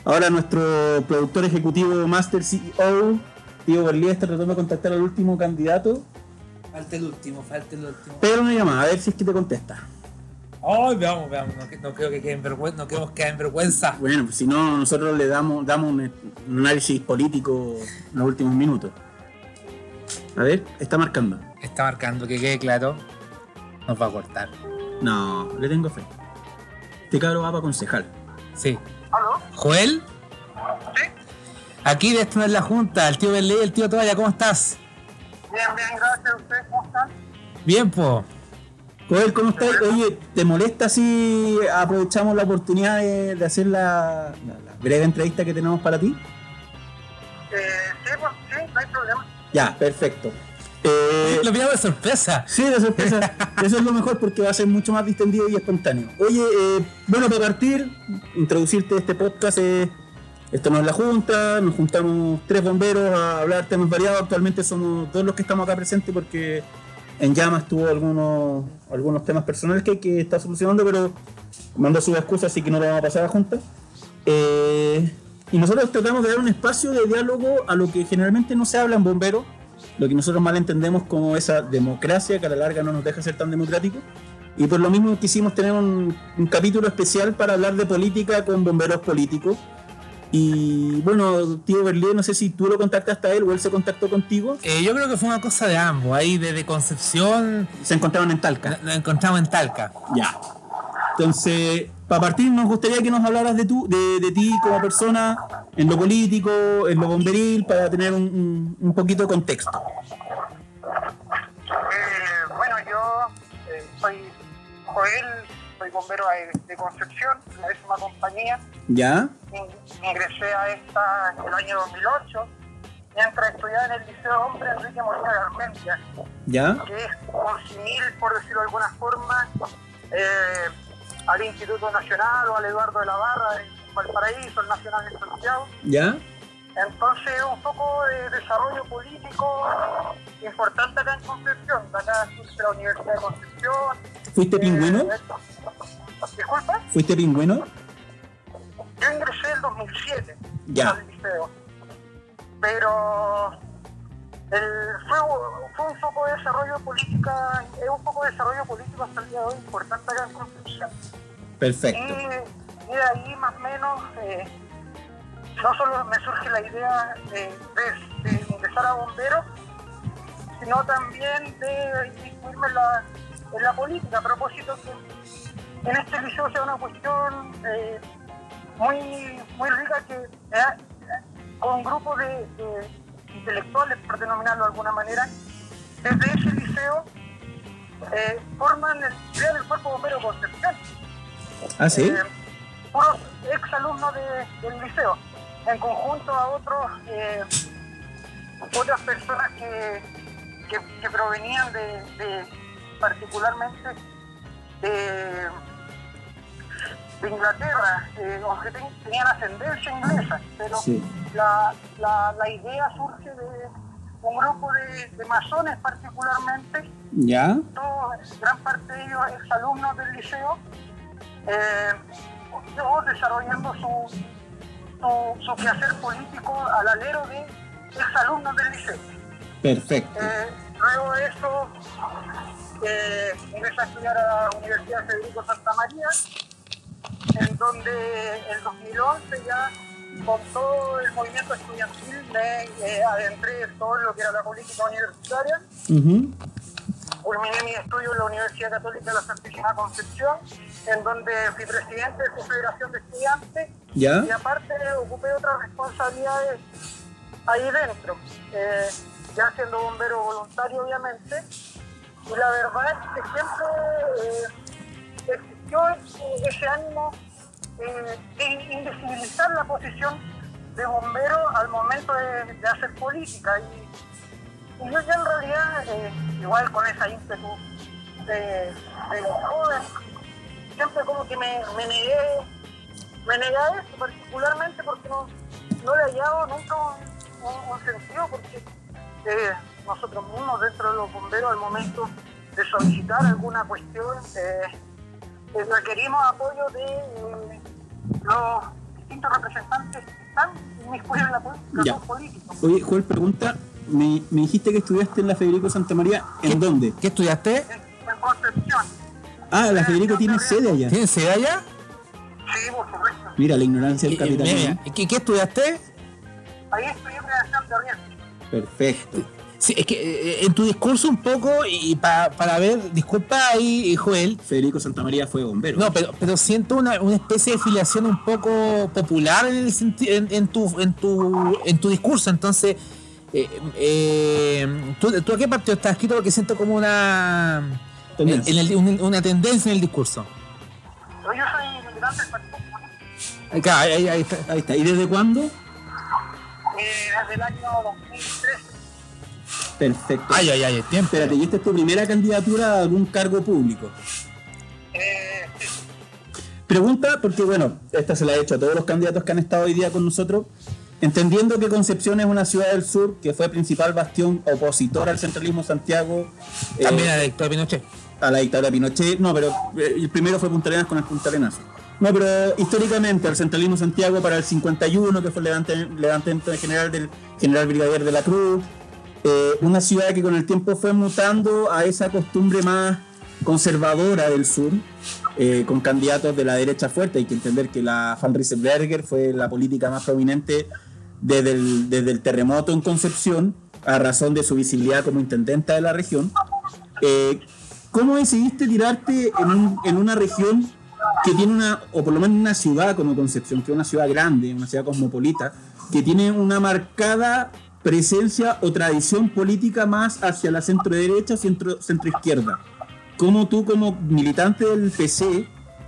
Ahora nuestro productor ejecutivo Master CEO, Tío Berlía, está tratando de contactar al último candidato, Falta el último, falta el último. pero una llamada, a ver si es que te contesta. Ay, veamos, veamos. No, no creo que quede en vergüenza. No queremos quedar en vergüenza. Bueno, pues si no, nosotros le damos, damos un, un análisis político en los últimos minutos. A ver, está marcando. Está marcando que quede claro. Nos va a cortar. No, le tengo fe. Este cabro va para concejal. Sí. ¿Aló? Joel, ¿Sí? aquí de esto no es la junta. El tío Berley, el tío Toalla, ¿cómo estás? Bien, bien, gracias. ¿Ustedes cómo están? Bien, po. Joder, ¿cómo estás? Oye, ¿te molesta si aprovechamos la oportunidad de, de hacer la, la- la breve entrevista que tenemos para ti? Eh, sí, pues sí, no hay problema. Ya, perfecto. Eh, Lo pillamos de sorpresa. sí, de sorpresa. *laughs* Eso es lo mejor porque va a ser mucho más distendido y espontáneo. Oye, eh, bueno, para partir, introducirte a este podcast. eh, esto no es la Junta, nos juntamos tres bomberos a hablar temas variados. Actualmente somos todos los que estamos acá presentes porque en llamas tuvo algunos, algunos temas personales que, que está solucionando, pero mandó sus excusas, así que no le vamos a pasar a Junta. Eh, y nosotros tratamos de dar un espacio de diálogo a lo que generalmente no se habla en bomberos, lo que nosotros mal entendemos como esa democracia que a la larga no nos deja ser tan democrático. Y por lo mismo quisimos tener un capítulo especial para hablar de política con bomberos políticos. Y bueno, tío Berlín, no sé si tú lo contactaste a él o él se contactó contigo. Eh, yo creo que fue una cosa de ambos. Ahí desde Concepción Se encontraron en Talca. nos encontramos en Talca. Ya. Entonces, para partir, nos gustaría que nos hablaras de, tú, de, de ti como persona, en lo político, en lo bomberil, para tener un, un- poquito de contexto. Eh, bueno, yo eh, soy Joel, soy bombero de, Concepción, la décima compañía. ¿Ya? In- Ingresé a esta en el año 2008 mientras estudiaba en el Liceo Hombre Enrique Molina Garmendia, ¿Ya? que es un simil, por decirlo de alguna forma, eh, al Instituto Nacional o al Eduardo de la Barra en Valparaíso, el Nacional de Santiago. ¿Ya? Entonces, un poco de desarrollo político importante acá en Concepción. Acá surge la Universidad de Concepción. ¿Fuiste pingüino? Disculpa, ¿Fuiste pingüino? yo ingresé en 2007 Ya. al liceo. Pero el, fue, fue un poco de desarrollo política, es un poco de desarrollo político hasta el día de hoy importante acá en Concepción. Y, Perfecto. y de ahí más o menos eh, no solo me surge la idea de, de- de ingresar a bomberos, sino también de incluirme en la, en la política, a propósito que en este liceo sea una cuestión eh, muy, muy rica que eh, con un grupo de, de intelectuales, por denominarlo de alguna manera, desde ese liceo eh, forman el, crean el cuerpo bombero de Concepción ¿Ah, sí? puros ex alumnos de- del liceo, en conjunto a otros, otras personas que, que, que provenían de, de- particularmente de, de Inglaterra, eh, o que ten- tenían ascendencia inglesa, pero Sí. la, la, la idea surge de un grupo de, de masones particularmente ¿Ya? todos, gran parte de ellos exalumnos del liceo, eh, todos desarrollando su, su, su quehacer político al alero de exalumnos del liceo. Perfecto. Eh, luego de eso, eh, ingresé a estudiar a la Universidad Federico Santa María, donde en 2011 ya con todo el movimiento estudiantil me eh, adentré en todo lo que era la política universitaria. Ujú. Culminé mi estudio en la Universidad Católica de la Santísima Concepción, en donde fui presidente de su Federación de Estudiantes ¿Ya? y aparte ocupé otras responsabilidades ahí dentro, eh, ya siendo bombero voluntario obviamente, y la verdad es que siempre eh, existió ese, ese ánimo eh, invisibilizar la posición de bombero al momento de, hacer política. Y, yo ya en realidad, eh, igual con esa ímpetu de, de joven, siempre como que me, me negué me negué a eso particularmente porque no, no le he hallado nunca un, sentido porque eh, nosotros mismos dentro de los bomberos al momento de solicitar alguna cuestión eh, requerimos apoyo de los distintos representantes están inmiscuidos en la política, Ya. son políticos. Oye, Joel, pregunta. Me, me dijiste que estudiaste en la Federico Santa María. ¿En dónde? ¿Qué estudiaste? En, en Concepción, Ah, la Federico tiene sede allá. ¿Tienes sede allá? sí, por supuesto. Mira, la ignorancia del capitalismo. ¿Qué, qué estudiaste? Ahí estudié creación de riesgo. Perfecto. Sí, es que eh, en tu discurso un poco, y pa- para ver, disculpa ahí, eh, Joel, Federico Santa María fue bombero. no, pero, pero siento una, una especie de filiación un poco popular en, el en, en tu, en, tu, en tu discurso. Entonces, eh, eh, ¿tú, tú a qué partido estás escrito? Porque siento como una, Tendencia. en el- un- una tendencia en el discurso. Pero yo soy militante del Partido Comunista. Ahí, está, ahí- ahí está. Ahí está. ¿Y desde cuándo? Eh, desde el año 2013. Perfecto. Ay, ay, ay, tiempo. Espérate, ¿y esta es tu primera candidatura a algún cargo público? Eh, Pregunta, porque bueno, esta se la he hecho a todos los candidatos que han estado hoy día con nosotros. Entendiendo que Concepción es una ciudad del sur que fue principal bastión opositor al centralismo Santiago, eh, También a la dictadura Pinochet. a la dictadura Pinochet. No, pero eh, el primero fue Punta Arenas con el Punta Arenazo. No, pero históricamente al centralismo Santiago para el 51, que fue el levante- levantamiento general del general brigadier de la Cruz, eh, una ciudad que con el tiempo fue mutando a esa costumbre más conservadora del sur, eh, con candidatos de la derecha fuerte. Hay que entender que la Riesenberger fue la política más prominente desde el, desde el terremoto en Concepción, a razón de su visibilidad como intendenta de la región. Eh, ¿Cómo decidiste tirarte en, un- en una región que tiene una, o por lo menos una ciudad como Concepción, que es una ciudad grande, una ciudad cosmopolita, que tiene una marcada presencia o tradición política más hacia la centro derecha centro, centro izquierda? ¿Cómo tú como militante del PC,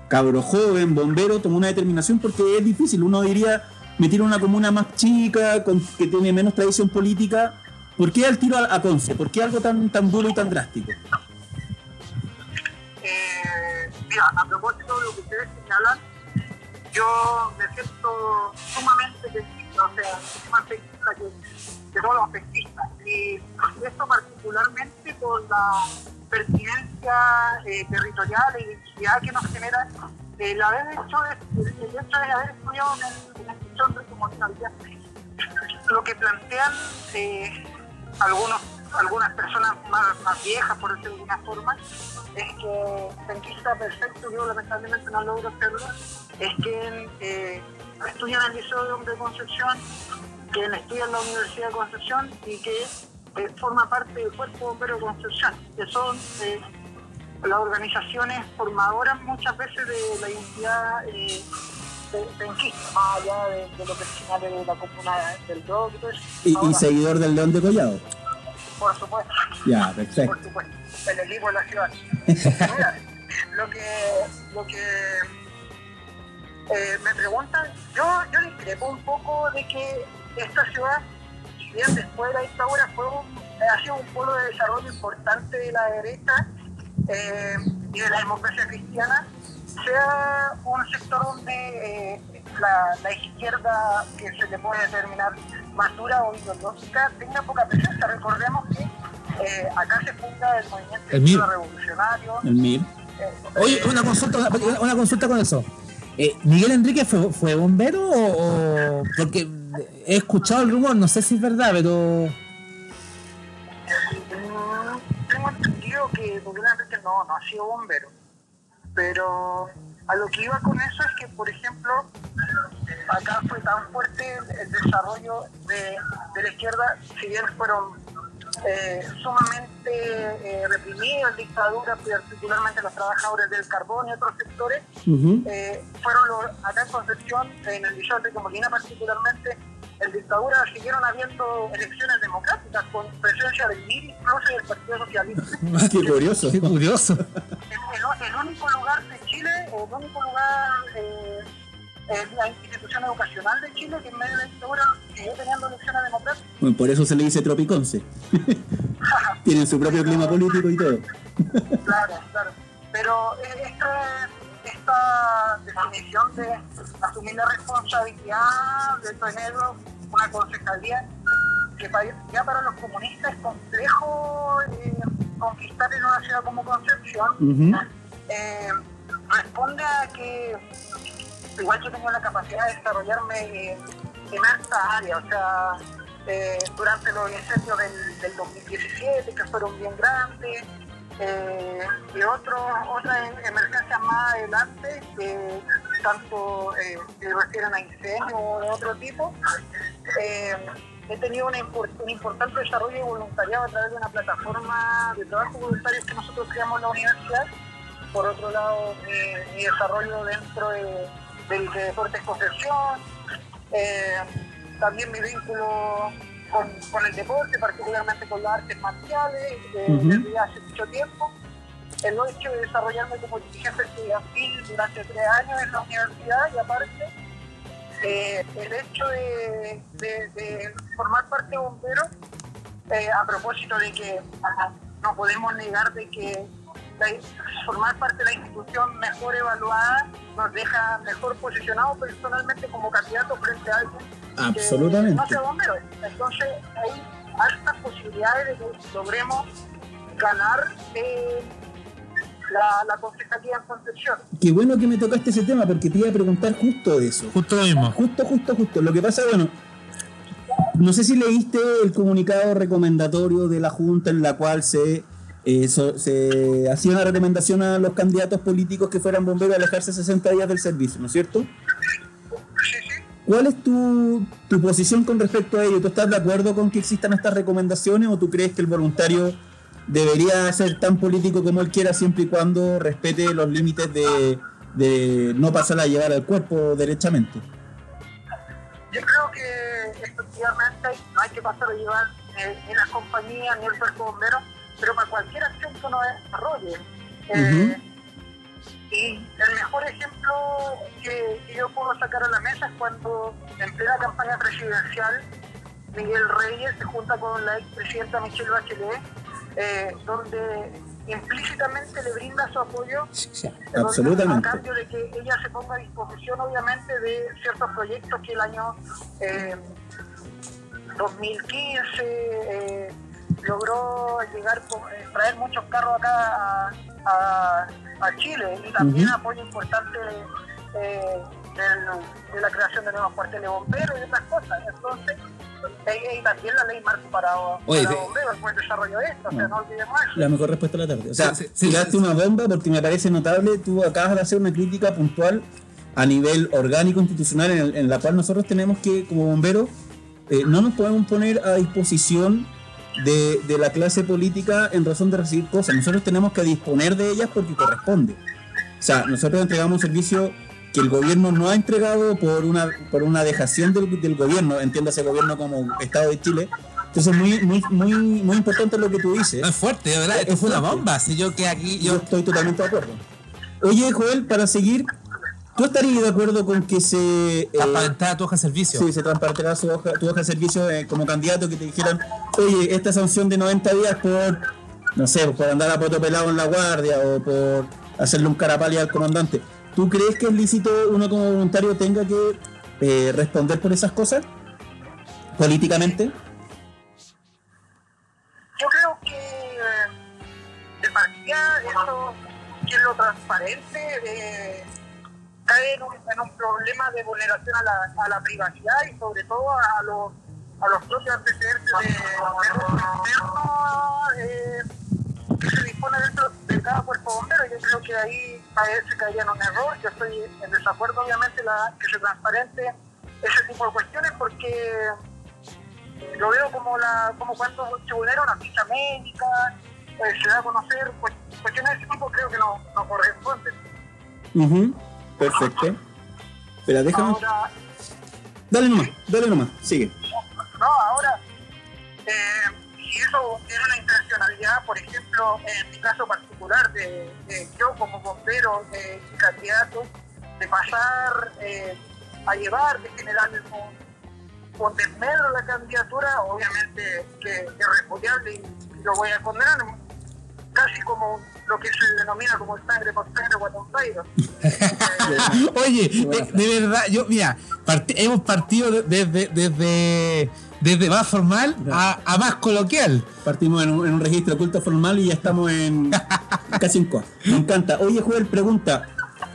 cabro joven, bombero, tomó una determinación? Porque es difícil, uno diría, me tiro a una comuna más chica, con, que tiene menos tradición política. ¿Por qué al tiro a, a Conce? ¿Por qué algo tan, tan duro y tan drástico? Eh, mira, a propósito de lo que ustedes señalan, yo me siento sumamente sea, mucho más pesquista que, todos los pesquistas. Y esto particularmente por la pertinencia eh, territorial e identidad que nos genera el haber hecho, el, el hecho de haber estudiado en el sector de comunidad. Lo que plantean eh, algunos, algunas personas más, más viejas, por decirlo de alguna forma, es que penquista perfecto, yo lamentablemente no logro hacerlo, es que eh, estudian en el Liceo de Hombre de Concepción, que estudian en la Universidad de Concepción y que eh, forma parte del Cuerpo Bombero de Concepción, que son eh, las organizaciones formadoras muchas veces de la identidad eh, de- penquista, más allá de, de lo personal de la comuna del Dog y seguidor del León de Collado. por supuesto Ya, perfecto. por supuesto, el equipo de la ciudad. *laughs* Mira, lo que, lo que eh, me preguntan, yo, yo discrepo un poco de que esta ciudad, si bien después de la dictadura fue un, ha sido un polo de desarrollo importante de la derecha eh, y de la democracia cristiana, sea un sector donde eh, la, la izquierda, que se le puede determinar más dura o ideológica, tenga poca presencia. Recordemos que eh, acá se funda el movimiento El revolucionario. El MIR. eh, Oye, una consulta, una, una consulta con eso. Eh, ¿Miguel Enrique fue, bombero o, Porque he escuchado el rumor, no sé si es verdad, pero... Tengo entendido que Miguel Enrique no, no ha sido bombero. Pero a lo que iba con eso es que, por ejemplo, acá fue tan fuerte el, el desarrollo de, de la izquierda, si bien fueron eh, sumamente eh, reprimidos en dictadura, particularmente los trabajadores del carbón y otros sectores, eh, fueron los, acá en Concepción, en el Liceo de Molina particularmente, en dictadura siguieron habiendo elecciones democráticas con presencia del MIR incluso y del Partido Socialista. *laughs* Qué curioso. Qué curioso. El, el- el único lugar de Chile, el único lugar, eh, la institución educacional de Chile que en medio de la dictadura siguió teniendo elecciones democráticas. Bueno, por eso se le dice Tropiconce. *laughs* Tienen su propio clima político y todo. Claro, claro. Pero esta, esta definición de asumir la responsabilidad de tener una concejalía que ya para los comunistas es complejo eh, conquistar en una ciudad como Concepción, Ujú. eh, responde a que igual yo tenido la capacidad de desarrollarme en, esta área, o sea, eh, durante los incendios del, del 2017, que fueron bien grandes, eh, y otros otras em- emergencias más adelante, que tanto eh, se refieren a incendios o de otro tipo, eh, he tenido un importante desarrollo de voluntariado a través de una plataforma de trabajo voluntario que nosotros creamos en la universidad. Por otro lado, mi desarrollo dentro de, del de Deportes Concepción, eh, también mi vínculo con, con el deporte, particularmente con las artes marciales, eh, desde hace mucho tiempo. El hecho de desarrollarme como dirigente estudiantil durante tres años en la universidad y aparte eh, el hecho de, de- de formar parte de bomberos, a propósito de que ajá, no podemos negar de que formar parte de la institución mejor evaluada nos deja mejor posicionados personalmente como candidatos frente a alguien que Absolutamente. no sea bombero. Entonces hay altas posibilidades de que logremos ganar eh, la, la concejalía en Concepción. Qué bueno que me tocaste ese tema porque te iba a preguntar justo de eso. Justo lo mismo. Justo, justo, justo. Lo que pasa, bueno, no sé si leíste el comunicado recomendatorio de la Junta en la cual se, eh, so- se hacía una recomendación a los candidatos políticos que fueran bomberos a alejarse 60 días del servicio, ¿no es cierto? ¿Cuál es tu, tu posición con respecto a ello? ¿Tú estás de acuerdo con que existan estas recomendaciones o tú crees que el voluntario debería ser tan político como él quiera siempre y cuando respete los límites de, de no pasar a llevar al cuerpo derechamente? Yo creo que efectivamente no hay que pasar a llevar eh, ni las compañías ni el cuerpo bombero, pero para cualquier acción que uno desarrolle. Eh, Y el mejor ejemplo que, que yo puedo sacar a la mesa es cuando en plena campaña presidencial Miguel Reyes se junta con la expresidenta Michelle Bachelet, eh, donde implícitamente le brinda su apoyo Absolutamente. a cambio de que ella se ponga a disposición, obviamente, de ciertos proyectos que el año eh, 2015 eh, logró llegar, con- eh, traer muchos carros acá a, a- a Chile y también apoyo importante eh, del- de la creación de nuevos cuarteles bomberos y otras cosas. Entonces, y también la ley marco para, Oye, para bomberos, el buen desarrollo de esto, o sea, No. no olvidemos eso. La mejor respuesta de la tarde. O sea, Sí, sí, sí, tiraste sí. una bomba porque me parece notable. Tú acabas de hacer una crítica puntual a nivel orgánico institucional en, el- en la cual nosotros tenemos que, como bomberos, eh, no nos podemos poner a disposición de, de la clase política en razón de recibir cosas. Nosotros tenemos que disponer de ellas porque corresponde. O sea, nosotros entregamos un servicio que el gobierno no ha entregado por una por una dejación del, del gobierno, entiéndase gobierno como Estado de Chile. Entonces, muy, muy, muy, muy importante lo que tú dices. No es fuerte, verdad. Es Esto fue una bomba. Si yo que aquí. Yo Yo, estoy totalmente de acuerdo. Oye, Joel, para seguir, ¿tú estarías de acuerdo con que se, eh, transparentar tu hoja de servicio. sí, se su hoja, tu hoja de servicio eh, como candidato que te dijeran, oye, esta sanción de 90 días por, no sé, por andar a poto pelado en la guardia o por hacerle un carapali al comandante? ¿Tú crees que es lícito uno como voluntario tenga que eh, responder por esas cosas? Políticamente. Yo creo que eh, de partida eso, que es lo transparente, eh, cae en un, problema de vulneración a la, a la privacidad y sobre todo a los, a los propios antecedentes de, de eh, que se dispone dentro de cada cuerpo bombero. Yo creo que ahí se caería en un error. Yo estoy en desacuerdo, obviamente, la, que se transparente ese tipo de cuestiones porque lo veo como la como cuando se vulnera una ficha médica, eh, se da a conocer pues, cuestiones de ese tipo, creo que no, no corresponden. Ujú, Perfecto. Espera, déjame. Ahora, Dale nomás, dale nomás, sigue. No, ahora, eh, si eso tiene una intencionalidad, por ejemplo, en mi caso particular, de, de yo como bombero eh, y candidato, de pasar eh, a llevar, de generar un, con desmedro la candidatura, obviamente que que es repudiable y, y lo voy a condenar, casi como lo que se denomina como sangre por sangre, guatón pairo. *laughs* Oye, eh, de verdad, yo, mira, parti- hemos partido de- desde, desde, desde más formal a, a más coloquial. Partimos en un, en un registro oculto formal y ya estamos en *laughs* casi en COA. Me encanta. Oye, Joel, pregunta.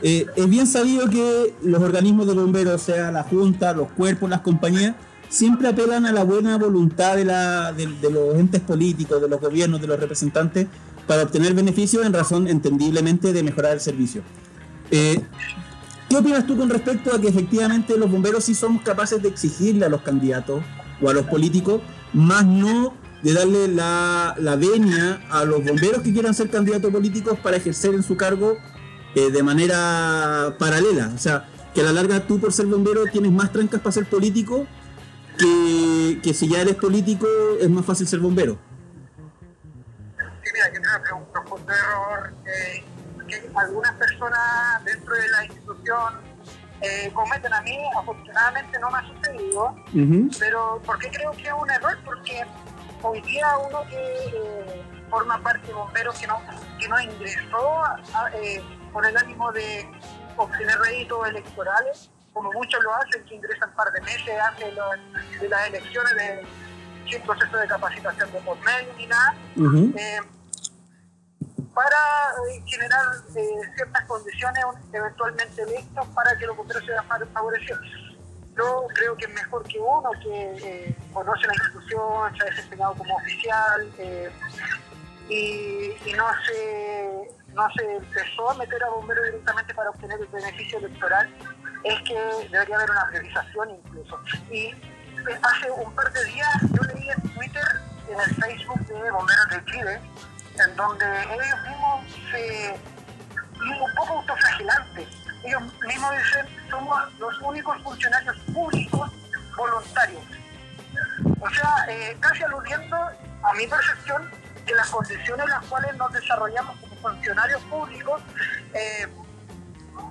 eh, es bien sabido que los organismos de bomberos, sea la Junta, los cuerpos, las compañías, siempre apelan a la buena voluntad de, la, de, de los entes políticos, de los gobiernos, de los representantes, para obtener beneficios en razón, entendiblemente, de mejorar el servicio. Eh, ¿Qué opinas tú con respecto a que efectivamente los bomberos sí somos capaces de exigirle a los candidatos o a los políticos, más no de darle la, la venia a los bomberos que quieran ser candidatos políticos para ejercer en su cargo eh, de manera paralela? O sea, que a la larga tú por ser bombero tienes más trancas para ser político que, que si ya eres político es más fácil ser bombero. Mira, yo creo que es un profundo error eh, que algunas personas dentro de la institución eh, cometen. A mí, afortunadamente, no me ha sucedido, Ujú, pero ¿por qué creo que es un error? Porque hoy día uno que eh, forma parte de bomberos que no, que no ingresó a- eh, con el ánimo de obtener réditos electorales, como muchos lo hacen, que ingresan un par de meses antes de, los- de las elecciones de, sin proceso de capacitación de por medio ni nada ujú. eh, para eh, generar eh, ciertas condiciones eventualmente listas para que los bomberos sean fa- favorecidos. Yo creo que es mejor que uno que eh, conoce la institución, se ha desempeñado como oficial eh, y, no, se, no se empezó a meter a bomberos directamente para obtener el beneficio electoral, es que debería haber una priorización incluso. Y hace un par de días yo leí en Twitter, en el Facebook de Bomberos de Chile, en donde ellos mismos se un poco autoflagelantes. Ellos mismos dicen, somos los únicos funcionarios públicos voluntarios. O sea, eh, casi aludiendo a mi percepción que las condiciones en las cuales nos desarrollamos como funcionarios públicos eh,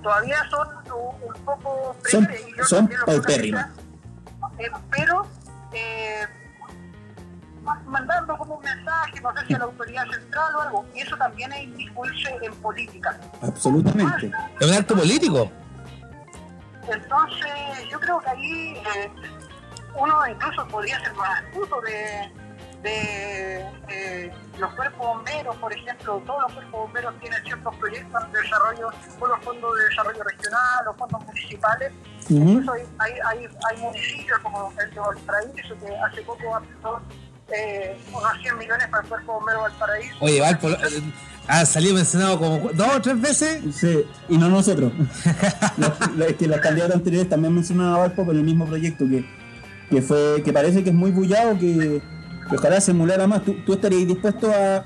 todavía son un, un poco Son- son paupérrimas. eh, pero eh, mandando como un mensaje, no sé si a la autoridad central o algo, y eso también es inmiscuirse en política. Absolutamente. Es un acto político. Entonces, yo creo que ahí eh, uno incluso podría ser más astuto de, de eh, los cuerpos bomberos, por ejemplo, todos los cuerpos bomberos tienen ciertos proyectos de desarrollo con los fondos de desarrollo regional, los fondos municipales. Incluso hay, hay, hay, hay municipios como el de Valparaíso que hace poco aplicó eh, unos 100 millones para el cuerpo bombero Valparaíso. Oye, Valpo, eh, ha salido mencionado como cu- dos o tres veces. Sí, y no nosotros. *laughs* los, los- que los candidatos anteriores también mencionaban a Valpo con el mismo proyecto que, que fue que parece que es muy bullado, que, que ojalá se emulara más. ¿Tú, tú estarías dispuesto a,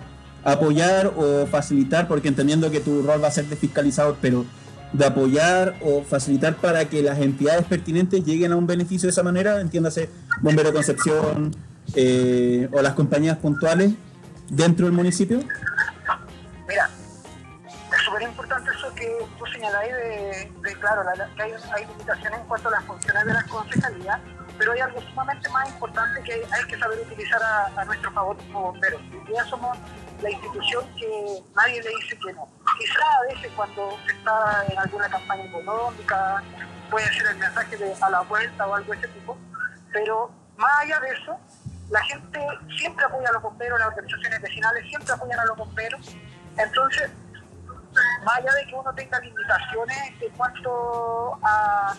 a apoyar o facilitar, porque entendiendo que tu rol va a ser de fiscalizador, pero de apoyar o facilitar para que las entidades pertinentes lleguen a un beneficio de esa manera, entiéndase Bombero Concepción eh, o las compañías puntuales dentro del municipio? Mira, es súper importante eso que tú señaláis de, claro, la- que hay, limitaciones en cuanto a las funciones de las concejalías, pero hay algo sumamente más importante que hay, que saber utilizar a, a nuestro favor como bomberos. Día somos la institución que nadie le dice que no. Quizá a veces cuando se está en alguna campaña económica, puede ser el mensaje de a la vuelta o algo de ese tipo, pero más allá de eso, la gente siempre apoya a los bomberos, las organizaciones vecinales siempre apoyan a los bomberos. Entonces, más allá de que uno tenga limitaciones en cuanto a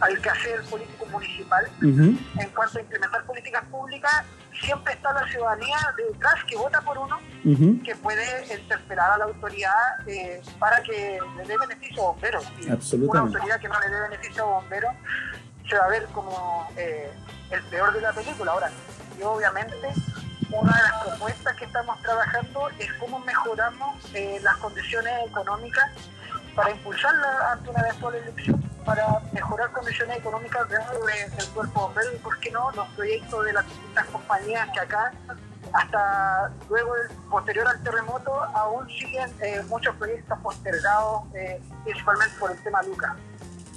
al quehacer político municipal, en cuanto a implementar políticas públicas, siempre está la ciudadanía detrás que vota por uno, que puede interpelar a la autoridad eh, para que le dé beneficio a bomberos. Una autoridad que no le dé beneficio a bomberos se va a ver como eh, el peor de la película. Ahora, y obviamente, una de las propuestas que estamos trabajando es cómo mejoramos eh, las condiciones económicas para impulsarla ante una eventual elección, para mejorar condiciones económicas dentro de- del cuerpo bombero y, por qué no, los proyectos de las distintas compañías que acá, hasta luego, del, posterior al terremoto, aún siguen eh, muchos proyectos postergados, eh, principalmente por el tema Lucas.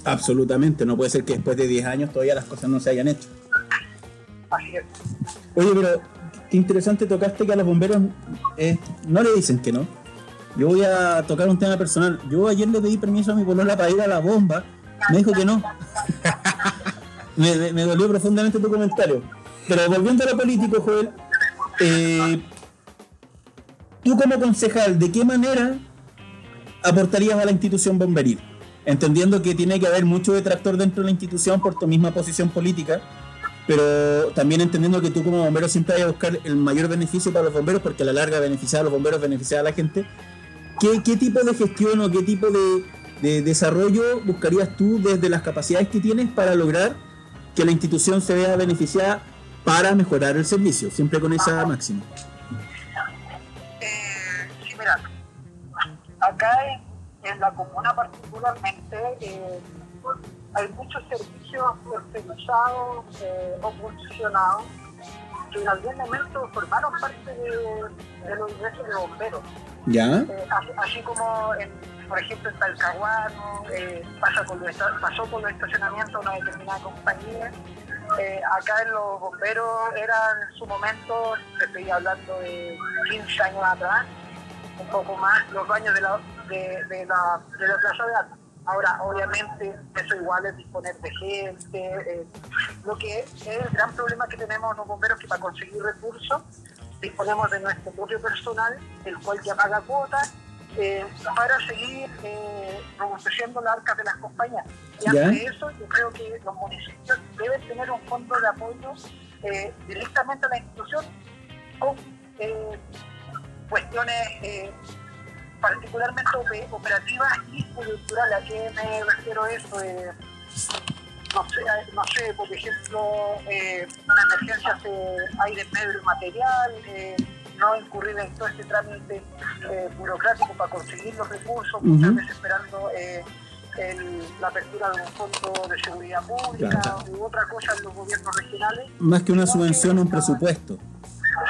Absolutamente, no puede ser que después de 10 años todavía las cosas no se hayan hecho. Oye, pero qué interesante tocaste que a los bomberos eh, no le dicen que no. Yo voy a tocar un tema personal. Yo ayer le pedí permiso a mi polola para ir a la bomba. Me dijo que no. *laughs* me dolió profundamente tu comentario. Pero volviendo a lo político, Joel, eh, tú como concejal, ¿de qué manera aportarías a la institución bomberil? Entendiendo que tiene que haber mucho detractor dentro de la institución por tu misma posición política, pero también entendiendo que tú como bombero siempre vas a buscar el mayor beneficio para los bomberos, porque a la larga beneficiar a los bomberos, beneficiar a la gente. ¿Qué, qué tipo de gestión o qué tipo de, de desarrollo buscarías tú desde las capacidades que tienes para lograr que la institución se vea beneficiada para mejorar el servicio, siempre con esa máxima? Eh, sí, mira, acá en, en la comuna particularmente eh, hay muchos servicios tercerizados eh, o funcionados que en algún momento formaron parte de, de los ingresos de bomberos. ¿Ya? Eh, así, así como, en, por ejemplo, en Talcahuano, eh, pasa con los esta- pasó con los estacionamientos de una determinada compañía. Eh, acá en los bomberos eran en su momento, estoy hablando de 15 años atrás, un poco más, los baños de la, de, de la, de la plaza de armas. Ahora, obviamente, eso igual es disponer de gente. eh, lo que es el gran problema que tenemos los bomberos que para conseguir recursos disponemos de nuestro propio personal, el cual ya paga cuotas, eh, para seguir eh, robusteciendo las arcas de las compañías. Y ante eso, yo creo que los municipios deben tener un fondo de apoyo eh, directamente a la institución con eh, cuestiones particularmente ope- operativas y culturales. ¿A qué me refiero eso? Eh, no sé, no sé, por ejemplo, eh, una emergencia se hay de medio el material, eh, no incurrir en todo este trámite eh, burocrático para conseguir los recursos, muchas Ujú. veces esperando eh, el- la apertura de un fondo de seguridad pública Claro. u otra cosa en los gobiernos regionales. Más que una subvención, un presupuesto.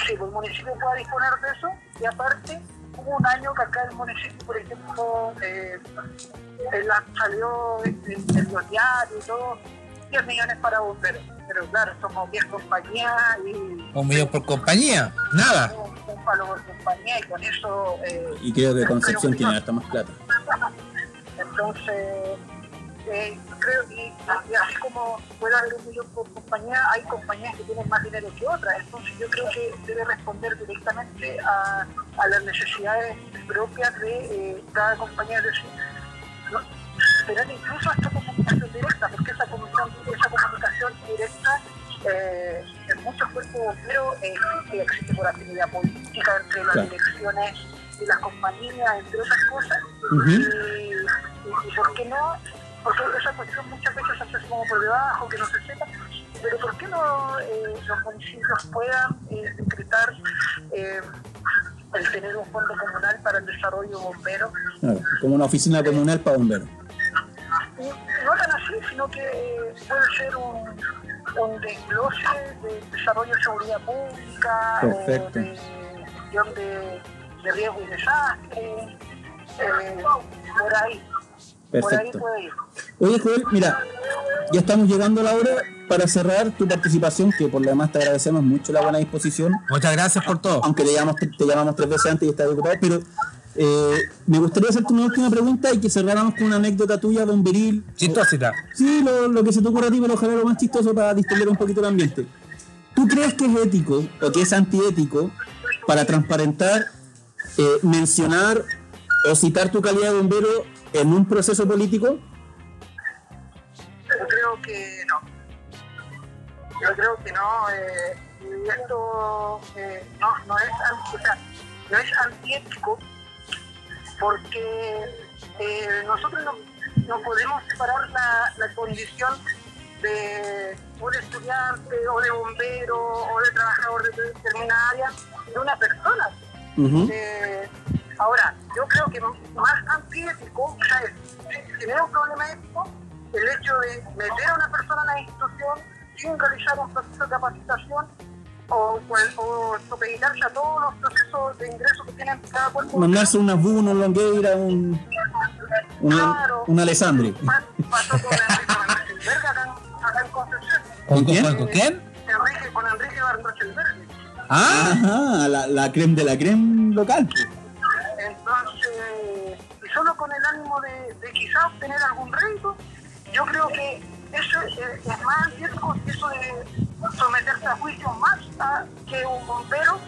Sí, pues el municipio pueda disponer de eso y aparte hubo un año que acá el municipio, por ejemplo, eh, la- salió en, en- en los diarios y todo, 10 millones para bomberos. Pero claro, somos 10 compañías y Un millón por compañía, nada. un, un palo por compañía y con eso... eh, Y creo que Concepción tiene hasta más plata. Entonces, eh, creo que y así como puede haber un millón por compañía, hay compañías que tienen más dinero que otras. Entonces, yo creo que debe responder directamente a, a las necesidades propias de eh, cada compañía. Es decir, ¿no? tener incluso esta comunicación directa, porque esa comunicación, esa comunicación directa eh, en muchos cuerpos bomberos eh, existe, existe por afinidad política entre las Claro. direcciones y las compañías, entre otras cosas. Ujú. y, y- y por qué no, porque esa cuestión muchas veces se hace como por debajo, que no se sepa, pero por qué no eh, los municipios puedan eh, decretar eh, el tener un fondo comunal para el desarrollo bombero, Claro, como una oficina comunal para bomberos. no tan así, sino que puede ser un, un desglose de desarrollo de seguridad pública, Perfecto. de gestión de, de riesgo y desastre, por ahí. Perfecto. Oye, Joel, mira, ya estamos llegando a la hora para cerrar tu participación, que por lo demás te agradecemos mucho la buena disposición, Muchas gracias por todo. aunque te llamamos, te llamamos tres veces antes y estás ocupado, pero eh, me gustaría hacerte una última pregunta y que cerráramos con una anécdota tuya, bomberil. Chistosita. Sí, lo, lo que se te ocurra a ti, pero ojalá lo más chistoso para distender un poquito el ambiente. ¿Tú crees que es ético o que es antiético para transparentar, eh, mencionar o citar tu calidad de bombero en un proceso político? Yo creo que no. Yo creo que no. eh, y esto eh, no, no, es, anti- o sea, no es antiético porque eh, nosotros no, no podemos separar la, la condición de un estudiante o de bombero o de trabajador de determinada área de una persona. Eh, ahora, yo creo que más antiético, o sea, es, si, no es un problema ético, el hecho de meter a una persona en la institución sin realizar un proceso de capacitación o, cual- o supeditarse a todos los procesos de ingreso que tienen cada cuerpo. Mandarse una Bu, una Longueira, un, una, Claro. un Alessandri. Pasó con Enrique Van Rochenberg acá, en- acá en Concepción. ¿Con, ¿Con quién? con- con quién? Enrique, con Enrique. Ah, Ajá, la, la creme de la creme local. Solo con el ánimo de, de quizás obtener algún rédito, yo creo que eso es, es más que eso de someterse a juicio más a que un bombero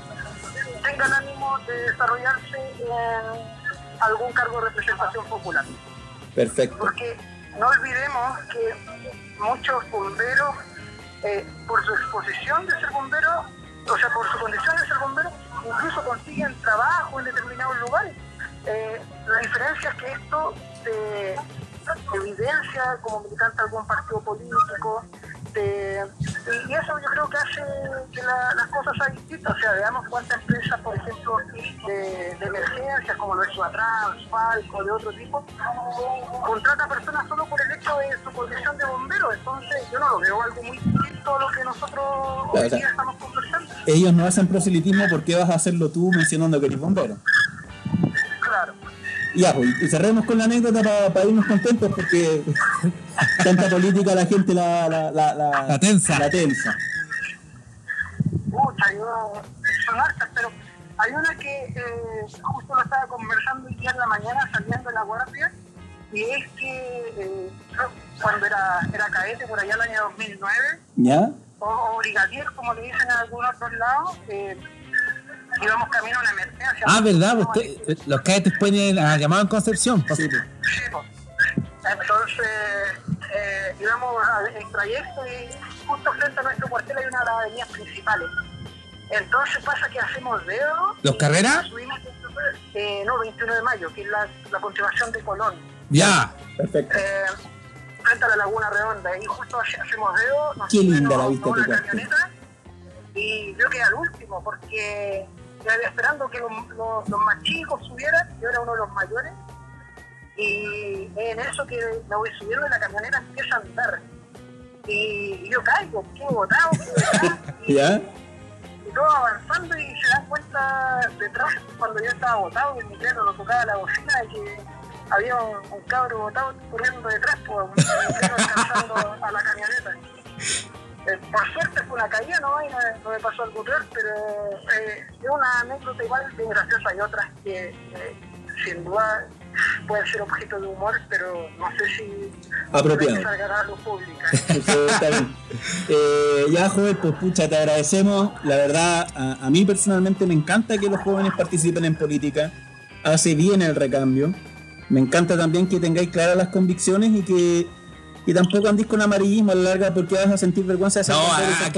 tenga el ánimo de desarrollarse en algún cargo de representación popular. Perfecto. Porque no olvidemos que muchos bomberos, eh, por su exposición de ser bombero, o sea, por su condición de ser bombero, incluso consiguen trabajo en determinados lugares. Eh, la diferencia es que esto se evidencia como militante de algún partido político, de- y eso yo creo que hace que la- las cosas sean distintas. O sea, veamos cuántas empresas, por ejemplo, de, de emergencias, como lo es Suatrans, Falco, de otro tipo, contrata personas solo por el hecho de su condición de bombero. Entonces, yo no lo veo algo muy distinto a lo que nosotros hoy o sea, día estamos conversando. Ellos no hacen proselitismo, ¿por qué vas a hacerlo tú mencionando que eres bombero? Claro. Ya, pues, y cerremos con la anécdota para irnos contentos porque *laughs* tanta política la gente la, la, la, la, La tensa. La tensa. Pucha, yo son hartas, pero hay una que eh, justo lo estaba conversando hoy día en la mañana saliendo de la guardia, y es que eh, cuando era, era caete por allá el año 2009, ¿Ya? o, o brigadier, como le dicen en algunos otros lados, eh, íbamos camino a una emergencia. ah, verdad, usted, los cadetes pueden a llamado en Concepción. Sí, pues. Sí, pues. Entonces, eh, íbamos a- en trayecto y justo frente a nuestro cuartel hay una de las avenidas principales. Entonces pasa que hacemos dedo. ¿Los Carreras? subimos, eh, no, 21 de mayo, que es la, la continuación de Colón. Ya. Perfecto. Eh, frente a la Laguna Redonda. Y justo hace- hacemos dedo. nos Qué linda la vista a de una tu cuartel. camioneta y yo quedé al último porque yo iba esperando que los, los- los más chicos subieran. Yo era uno de los mayores. Y en eso que me voy subiendo y la camioneta empieza a andar. Y, y yo caigo, quedo botado, quedo detrás, *laughs* y, ¿Ya? y todo avanzando y se dan cuenta detrás cuando yo estaba botado y mi claro lo tocaba la bocina de que había un, un cabro botado corriendo detrás, pues, un alcanzando a la camioneta. *laughs* Eh, por suerte fue una caída, ¿no? Y no, no me pasó algo peor, pero eh, es una anécdota igual bien graciosa. Hay otras que eh, sin duda pueden ser objeto de humor, pero no sé si Apropiado. a luz pública. *laughs* Eh, ya, joven, pues pucha, te agradecemos. La verdad, a, a mí personalmente me encanta que los jóvenes participen en política. Hace bien el recambio. Me encanta también que tengáis claras las convicciones y que, que tampoco andéis con amarillismo a la larga porque vas a sentir vergüenza de ser No,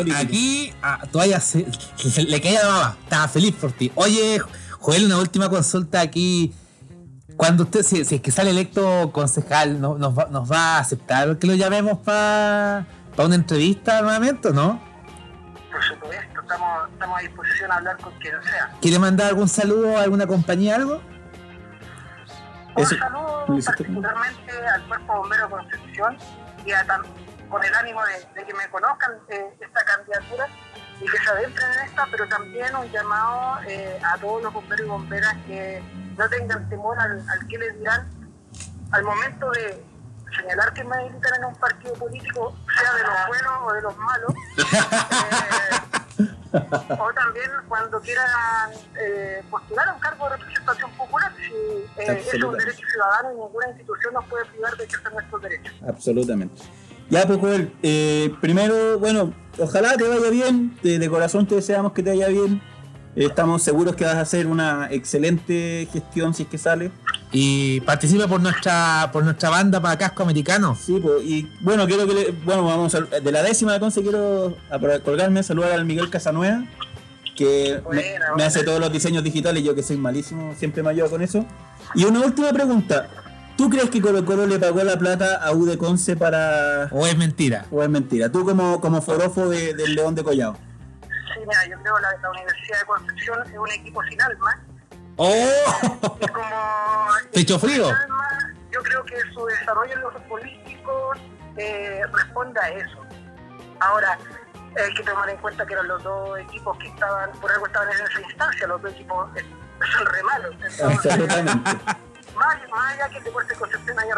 y ser aquí, a, todavía se, se- le caía la baba. Estaba feliz por ti. Oye, Joel, una última consulta aquí. Cuando usted, si, si es que sale electo concejal, ¿no- nos, va, ¿nos va a aceptar que lo llamemos para una entrevista nuevamente o no? Por supuesto, estamos, estamos a disposición a hablar con quien sea. ¿Quiere mandar algún saludo a alguna compañía, algo? Un Eso, saludo particularmente al Cuerpo Bombero Concepción y a con el ánimo de, de que me conozcan eh, esta candidatura y que se adentren en esta, pero también un llamado eh, a todos los bomberos y bomberas que no tengan temor al, al que les dirán al momento de señalar que me militan en un partido político, sea de los buenos o de los malos. *laughs* eh, *laughs* o también cuando quieran eh, postular a un cargo de representación popular, si eh, es un derecho ciudadano y ninguna institución nos puede privar de ejercer nuestros derechos. Absolutamente. Ya, pues, Joel, eh, primero, bueno, ojalá te vaya bien. De, de corazón te deseamos que te vaya bien. Eh, estamos seguros que vas a hacer una excelente gestión si es que sale. Y participa por nuestra por nuestra banda para casco americano. Sí, pues, y bueno, quiero que le, bueno, vamos a, de la décima de Conce quiero a- colgarme, saludar al Miguel Casanueva, que me, Buena, me buena. hace todos los diseños digitales, yo que soy malísimo, siempre me ayuda con eso. Y una última pregunta, ¿tú crees que Colo Colo le pagó la plata a U de Conce para... ¿O es mentira? o es mentira? Tú como, como forofo de- del León de Collao. Yo creo que la, la Universidad de Concepción es un equipo sin alma. ¡Oh! Y como. *laughs* Pecho frío. alma, yo creo que su desarrollo en los políticos eh, responde a eso. Ahora, hay que tomar en cuenta que eran los dos equipos que estaban, por algo estaban en esa instancia, los dos equipos eh, son re malos. Absolutamente. *laughs* más, más allá que el deporte de Concepción haya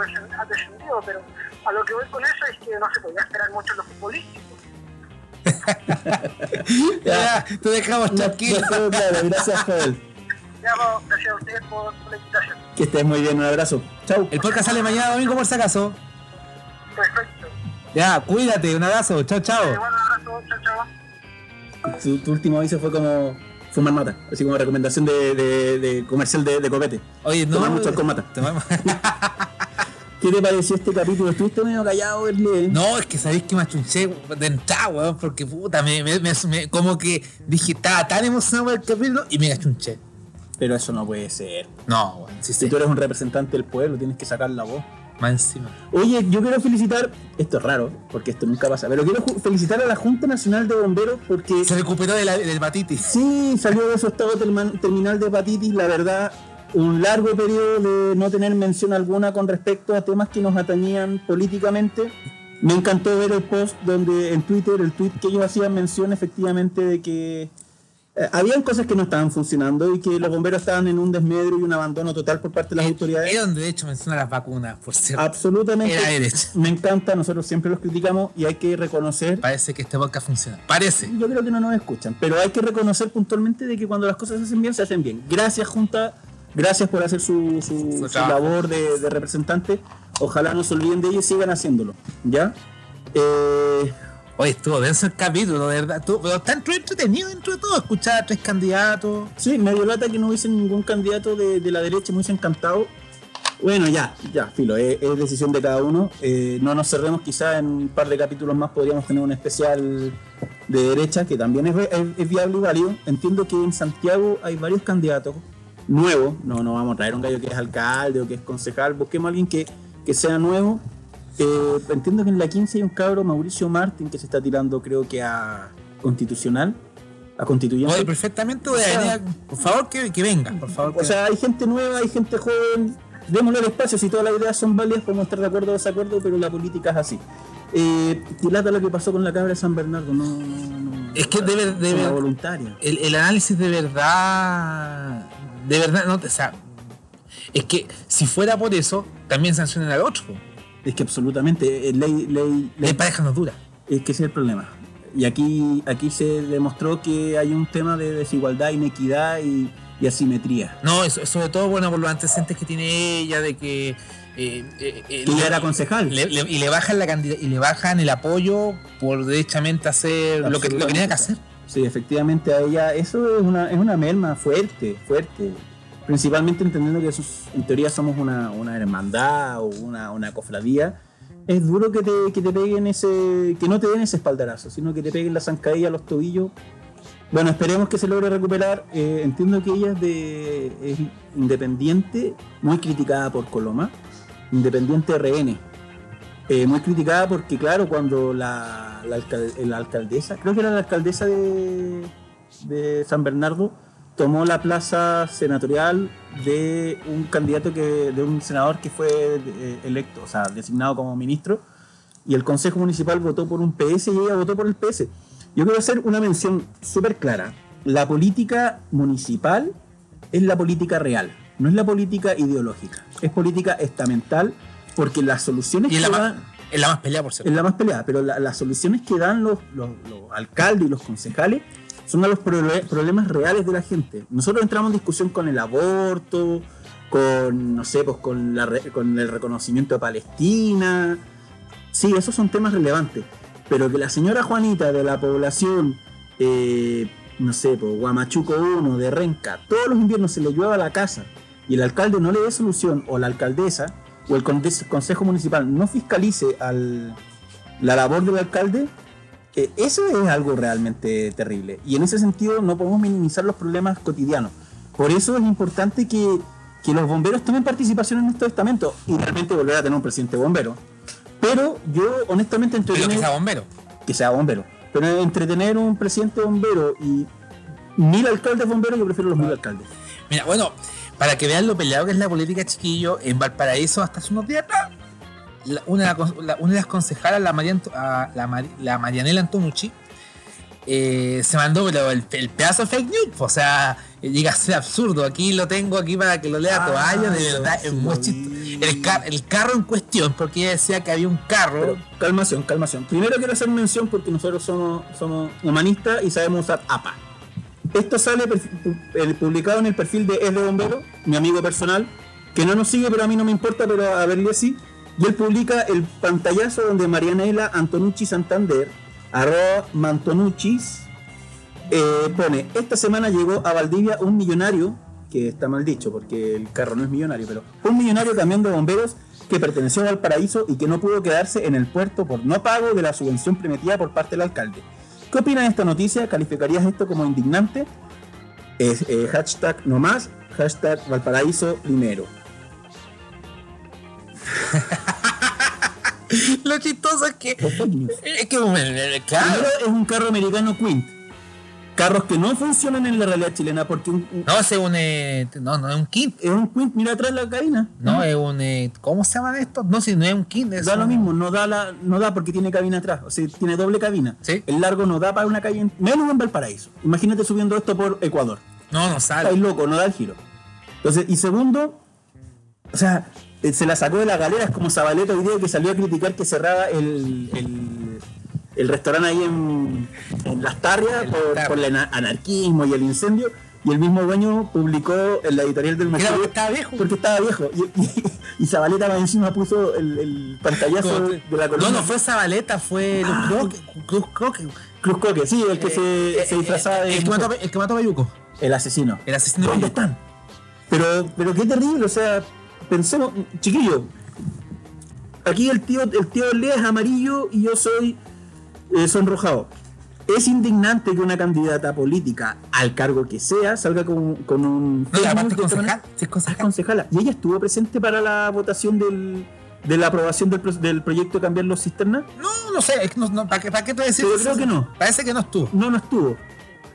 descendido, pero a lo que voy con eso es que no se podía esperar mucho en los futbolísticos. *laughs* Ya, te dejamos tranquilo. no claro, gracias Joel. Ya, gracias a ustedes por, la invitación. Que estés muy bien, un abrazo. Chau. El podcast sale mañana domingo por si acaso. Perfecto. Ya, cuídate, un abrazo. Chao, chao. Eh, bueno, un abrazo, chao, chao. Tu, tu último aviso fue como fumar mata, así como recomendación de, de- de comercial de, de copete. Oye, no. Tomar mucho alcohol mata. Tomamos- *laughs* ¿Qué te pareció este capítulo? ¿Estuviste medio callado, Berlín? No, es que sabéis que me achunché de entrada, weón, porque puta, me, me- me- como que dije, estaba tan emocionado el capítulo y me achunché. Pero eso no puede ser. No, weón, Si tú eres un representante del pueblo, tienes que sacar la voz. más encima. Oye, yo quiero felicitar, esto es raro, porque esto nunca pasa, pero quiero felicitar a la Junta Nacional de Bomberos porque Se recuperó de la, hepatitis. sí salió de su estado terminal de hepatitis, la verdad, un largo periodo de no tener mención alguna con respecto a temas que nos atañían políticamente. Me encantó ver el post donde en Twitter, el tweet que ellos hacían mención efectivamente de que eh, habían cosas que no estaban funcionando y que los bomberos estaban en un desmedro y un abandono total por parte de las autoridades. Es donde de hecho menciona las vacunas, por cierto. Absolutamente. Era derecha. Me encanta, nosotros siempre los criticamos y hay que reconocer. Parece que este podcast funciona. Parece. Yo creo que no nos escuchan, pero hay que reconocer puntualmente de que cuando las cosas se hacen bien, se hacen bien. Gracias, Junta. Gracias por hacer su, su- labor de, de representante. Ojalá no se olviden de ello y sigan haciéndolo. ¿Ya? Eh, Oye, estuvo denso el capítulo, de verdad. Estuvo- pero está entre- entretenido dentro de todo. Escuchar a tres candidatos. sí, medio lata que no hubiese ningún candidato de, de la derecha, me hubiese encantado. Bueno, ya, ya, filo, es, es decisión de cada uno. Eh, no nos cerremos, quizá en un par de capítulos más podríamos tener un especial de derecha que también es, es- es viable y válido. Entiendo que en Santiago hay varios candidatos nuevos. No, no vamos a traer un gallo que es alcalde o que es concejal. Busquemos a alguien que, que sea nuevo. Eh, entiendo que en la 15 hay un cabro, Mauricio Martín, que se está tirando, creo que a constitucional, a constituyente. Oye, perfectamente voy a sea- Por favor, que, que venga. Por favor, O sea, hay gente nueva, hay gente joven. Démosle el espacio, si todas las ideas son válidas, podemos estar de acuerdo o desacuerdo, pero la política es así. Eh, dilata lo que pasó con la cabra de San Bernardo, no. no, no Es que debe- debe- voluntaria. el, el análisis de verdad. De verdad, no, o sea. Es que si fuera por eso, también sancionan al otro. Es que absolutamente, eh, ley, ley, La ley pareja no dura. es que ese es el problema. Y aquí, aquí se demostró que hay un tema de desigualdad, inequidad y, y asimetría. No, eso, sobre todo, bueno, por los antecedentes que tiene ella, de que. eh, eh, eh, Que ella le- era concejal. le- le- y le bajan la y le bajan el apoyo por derechamente hacer lo que, lo que tenía que hacer. Sí, efectivamente a ella eso es una, es una merma fuerte, fuerte. Principalmente entendiendo que sus- en teoría somos una, una hermandad o una, una cofradía. Es duro que te, que te peguen ese, que no te den ese espaldarazo, sino que te peguen la zancadilla a los tobillos. Bueno, esperemos que se logre recuperar. Eh, entiendo que ella es, de, es independiente, muy criticada por Coloma, independiente RN. Eh, muy criticada porque, claro, cuando la, la, alcal- la alcaldesa, creo que era la alcaldesa de, de San Bernardo, tomó la plaza senatorial de un candidato que, de un senador que fue eh, electo, o sea, designado como ministro, y el Consejo Municipal votó por un PS y ella votó por el PS. Yo quiero hacer una mención súper clara. La política municipal es la política real, no es la política ideológica, es política estamental porque las soluciones que la, más, es la más peleada, por cierto. es la más peleada, pero la- las soluciones que dan los, los- alcaldes y los concejales son a los problemas reales de la gente. Nosotros entramos en discusión con el aborto, con, no sé, pues con, la con el reconocimiento de Palestina. Sí, esos son temas relevantes. Pero que la señora Juanita de la población, eh, no sé, pues Guamachuco 1, de Renca, todos los inviernos se le llueva la casa y el alcalde no le dé solución, o la alcaldesa, o el consejo municipal no fiscalice al, la labor del alcalde, eh, eso es algo realmente terrible. Y en ese sentido no podemos minimizar los problemas cotidianos. Por eso es importante que, que los bomberos tomen participación en estos estamentos y realmente volver a tener un presidente bombero. Pero yo honestamente entre Pero que sea bombero. que sea bombero. Pero entre tener un presidente bombero y mil alcaldes bomberos, yo prefiero los mil alcaldes. Mira, bueno, para que vean lo peleado que es la política, chiquillo, en Valparaíso hasta hace unos días atrás, la- una, de las con- la- una de las concejalas, la, Anto- ah, la, Mari- la Marianela Antonucci, eh, se mandó pero el, el pedazo de fake news. O sea, llega a ser absurdo. Aquí lo tengo aquí para que lo lea Ah, toalla. De verdad, sí es muy chistoso. El, car- el carro en cuestión, porque ella decía que había un carro. Pero, calmación, calmación. Primero quiero hacer mención porque nosotros somos, somos humanistas y sabemos usar APA. Esto sale publicado en el perfil de Es de Bombero, mi amigo personal, que no nos sigue, pero a mí no me importa, pero a verle así. Y él publica el pantallazo donde Marianela Antonucci Santander, arroba Mantonuccis, eh, pone, esta semana llegó a Valdivia un millonario, que está mal dicho porque el carro no es millonario, pero un millonario camión de bomberos que perteneció a Valparaíso y que no pudo quedarse en el puerto por no pago de la subvención prometida por parte del alcalde. ¿Qué opinas de esta noticia? ¿Calificarías esto como indignante? Es, eh, hashtag no más, hashtag Valparaíso primero. *laughs* Lo chistoso es que. Es que, eh, claro. Es un carro americano Quint. Carros que no funcionan en la realidad chilena porque un- un- No, es un. eh, no, no es un King. es un Quint, mira atrás la cabina. No, es un. eh, ¿Cómo se llaman estos? No, si no es un King. Es Da lo mismo, no da la, no da porque tiene cabina atrás, o sea, tiene doble cabina. Sí. El largo no da para una calle, en- menos en Valparaíso. Imagínate subiendo esto por Ecuador. No, no sale. loco, no da el giro. Entonces, y segundo, o sea, eh, se la sacó de la galera, es como Zabaleta hoy día que salió a criticar que cerraba el, el, el restaurante ahí en, en Las Tarrias por, el ana- anarquismo y el incendio. Y el mismo dueño publicó en la editorial del Mercurio porque estaba viejo. porque estaba viejo. Y, y- y Zabaleta más encima puso el, el pantallazo Como- de la columna. No, no fue Zabaleta, fue Ah, Cruz Croque- Cruz Coque, sí, el que Eh, se, se disfrazaba de. El que mató, el que mató a Bayuco. el asesino. El asesino de ¿Dónde están? Pero, pero qué terrible, o sea, pensemos, chiquillo, aquí el tío, el tío día es amarillo y yo soy eh, sonrojado. Es indignante que una candidata política, al cargo que sea, salga con, con un... No, aparte concejal. es concejal. concejala. Y ella estuvo presente para la votación del, de la aprobación del, pro- del proyecto de cambiar los cisternas. No, no sé. no- no, ¿para, qué, ¿Para qué te Pero eso? creo que no. Parece que no estuvo. No, no estuvo.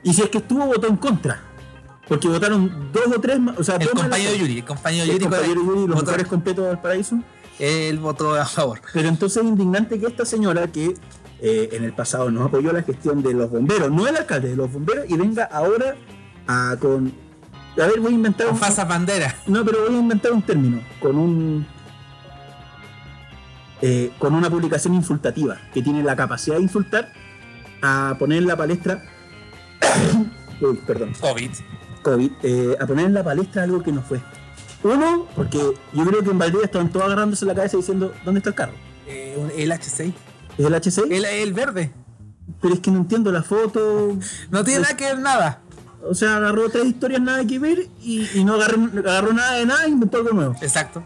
Y si es que estuvo, votó en contra. Porque votaron dos o tres más. O sea, El compañero Yuri. El compañero El Yuri. compañero Yuri, los votó- mejores completos del paraíso. Él votó a favor. Pero entonces es indignante que esta señora que eh, en el pasado no apoyó la gestión de los bomberos, no el alcalde, de los bomberos, y venga ahora a con. A ver, voy a inventar Con falsas banderas. No, pero voy a inventar un término. Con un. eh, con una publicación insultativa que tiene la capacidad de insultar a poner en la palestra. *coughs* Uy, perdón. COVID. COVID, eh, a poner en la palestra algo que no fue. Uno, porque yo creo que en Valdivia estaban todos agarrándose la cabeza diciendo, ¿dónde está el carro? Eh, el H6. ¿Es el H6? El, el verde. Pero es que no entiendo la foto. No tiene nada que ver nada. O sea, agarró tres historias nada que ver y, y no agarró, agarró nada de nada e inventó algo nuevo. Exacto.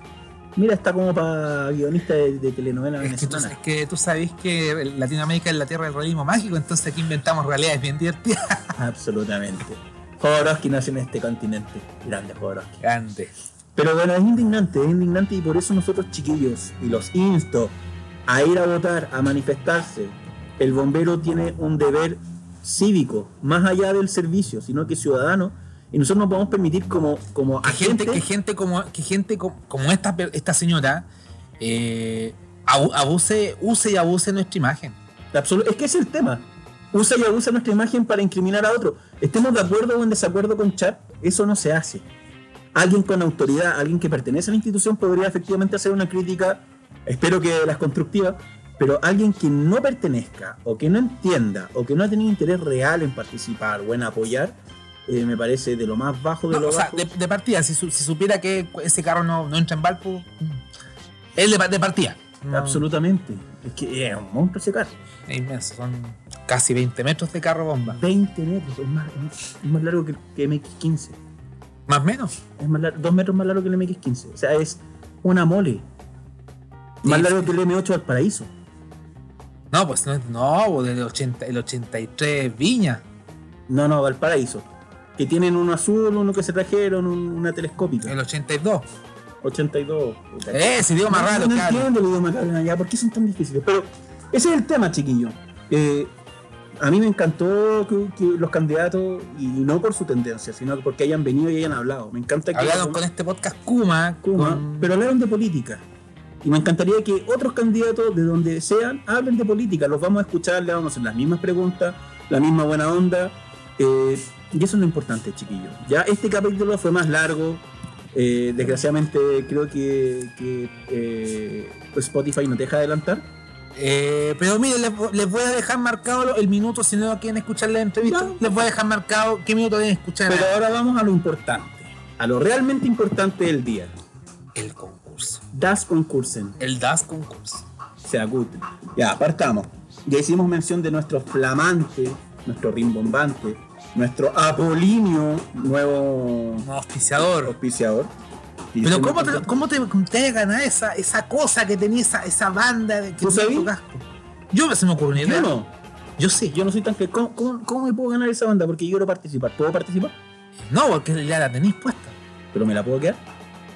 Mira, está como para guionista de, de telenovela Es que, tú, es que tú sabes que Latinoamérica es la tierra del realismo mágico, entonces aquí inventamos realidades bien divertidas. *laughs* Absolutamente. Jodorowsky nació en este continente. Grande Jodorowsky. Grande. Pero bueno, es indignante, es indignante y por eso nosotros chiquillos, y los insto a ir a votar, a manifestarse. El bombero tiene un deber cívico, más allá del servicio, sino que ciudadano, y nosotros no podemos permitir como, como Que gente, agente, que gente como, que gente co- como esta, esta señora eh, abu- abuse, use y abuse nuestra imagen. es que ese es el tema. Usa y abusa nuestra imagen para incriminar a otro. Estemos de acuerdo o en desacuerdo con Chat, eso no se hace. Alguien con autoridad, alguien que pertenece a la institución podría efectivamente hacer una crítica, espero que las constructivas, pero alguien que no pertenezca o que no entienda o que no ha tenido interés real en participar o en apoyar, eh, me parece de lo más bajo de No, lo o sea, de, de partida, si, su- si supiera que ese carro no, no entra en Valpo, mm, él de, pa- de partida. No, Absolutamente. Es que es un monstruo ese carro. Es inmenso, son casi 20 metros de carro bomba. 20 metros, es más, es más largo que, que MX15. Más menos. Es más lar- dos metros más largo que el MX15. O sea, es una mole. Más Sí, largo que el M8 al paraíso. No, pues no, no pues, el, 80, el 83 Viña. No, no, Valparaíso. Que tienen uno azul, uno que se trajeron, un- una telescópica. El 82. 82. puta. Eh, se dio más no, raro, no entiendo el idioma hablan allá. ¿Por qué son tan difíciles? Pero ese es el tema, chiquillo. Eh, a mí me encantó que, que los candidatos, y no por su tendencia, sino porque hayan venido y hayan hablado. Me encanta que Hablaron con este podcast Kuma. Kuma, con- pero hablaron de política. Y me encantaría que otros candidatos, de donde sean, hablen de política. Los vamos a escuchar, le vamos a hacer las mismas preguntas, la misma buena onda. eh, y eso es lo importante, chiquillos. Ya este capítulo fue más largo. eh, desgraciadamente creo que, que, eh, Spotify no te deja adelantar. Eh, pero miren, les, les voy a dejar marcado el minuto si no quieren escuchar la entrevista. Les voy a dejar marcado qué minuto deben escuchar Pero ahora vamos a lo importante. A lo realmente importante del día. el concurso. Das Concursen. El DAS concurso. sea good. Ya, partamos. Ya hicimos mención de nuestro flamante, nuestro rimbombante, nuestro Apolinio nuevo auspiciador. auspiciador. Y Pero ¿cómo te, cómo te, te ganar esa, esa cosa que tenía esa, esa banda de que ¿Tú tenía sabí? tu casco? Yo se me ocurrió una idea. Yo no, Yo sí. yo no soy tan que. ¿Cómo, cómo, cómo me puedo ganar esa banda? Porque yo quiero participar. ¿Puedo participar? No, porque ya la tenéis puesta. Pero me la puedo quedar.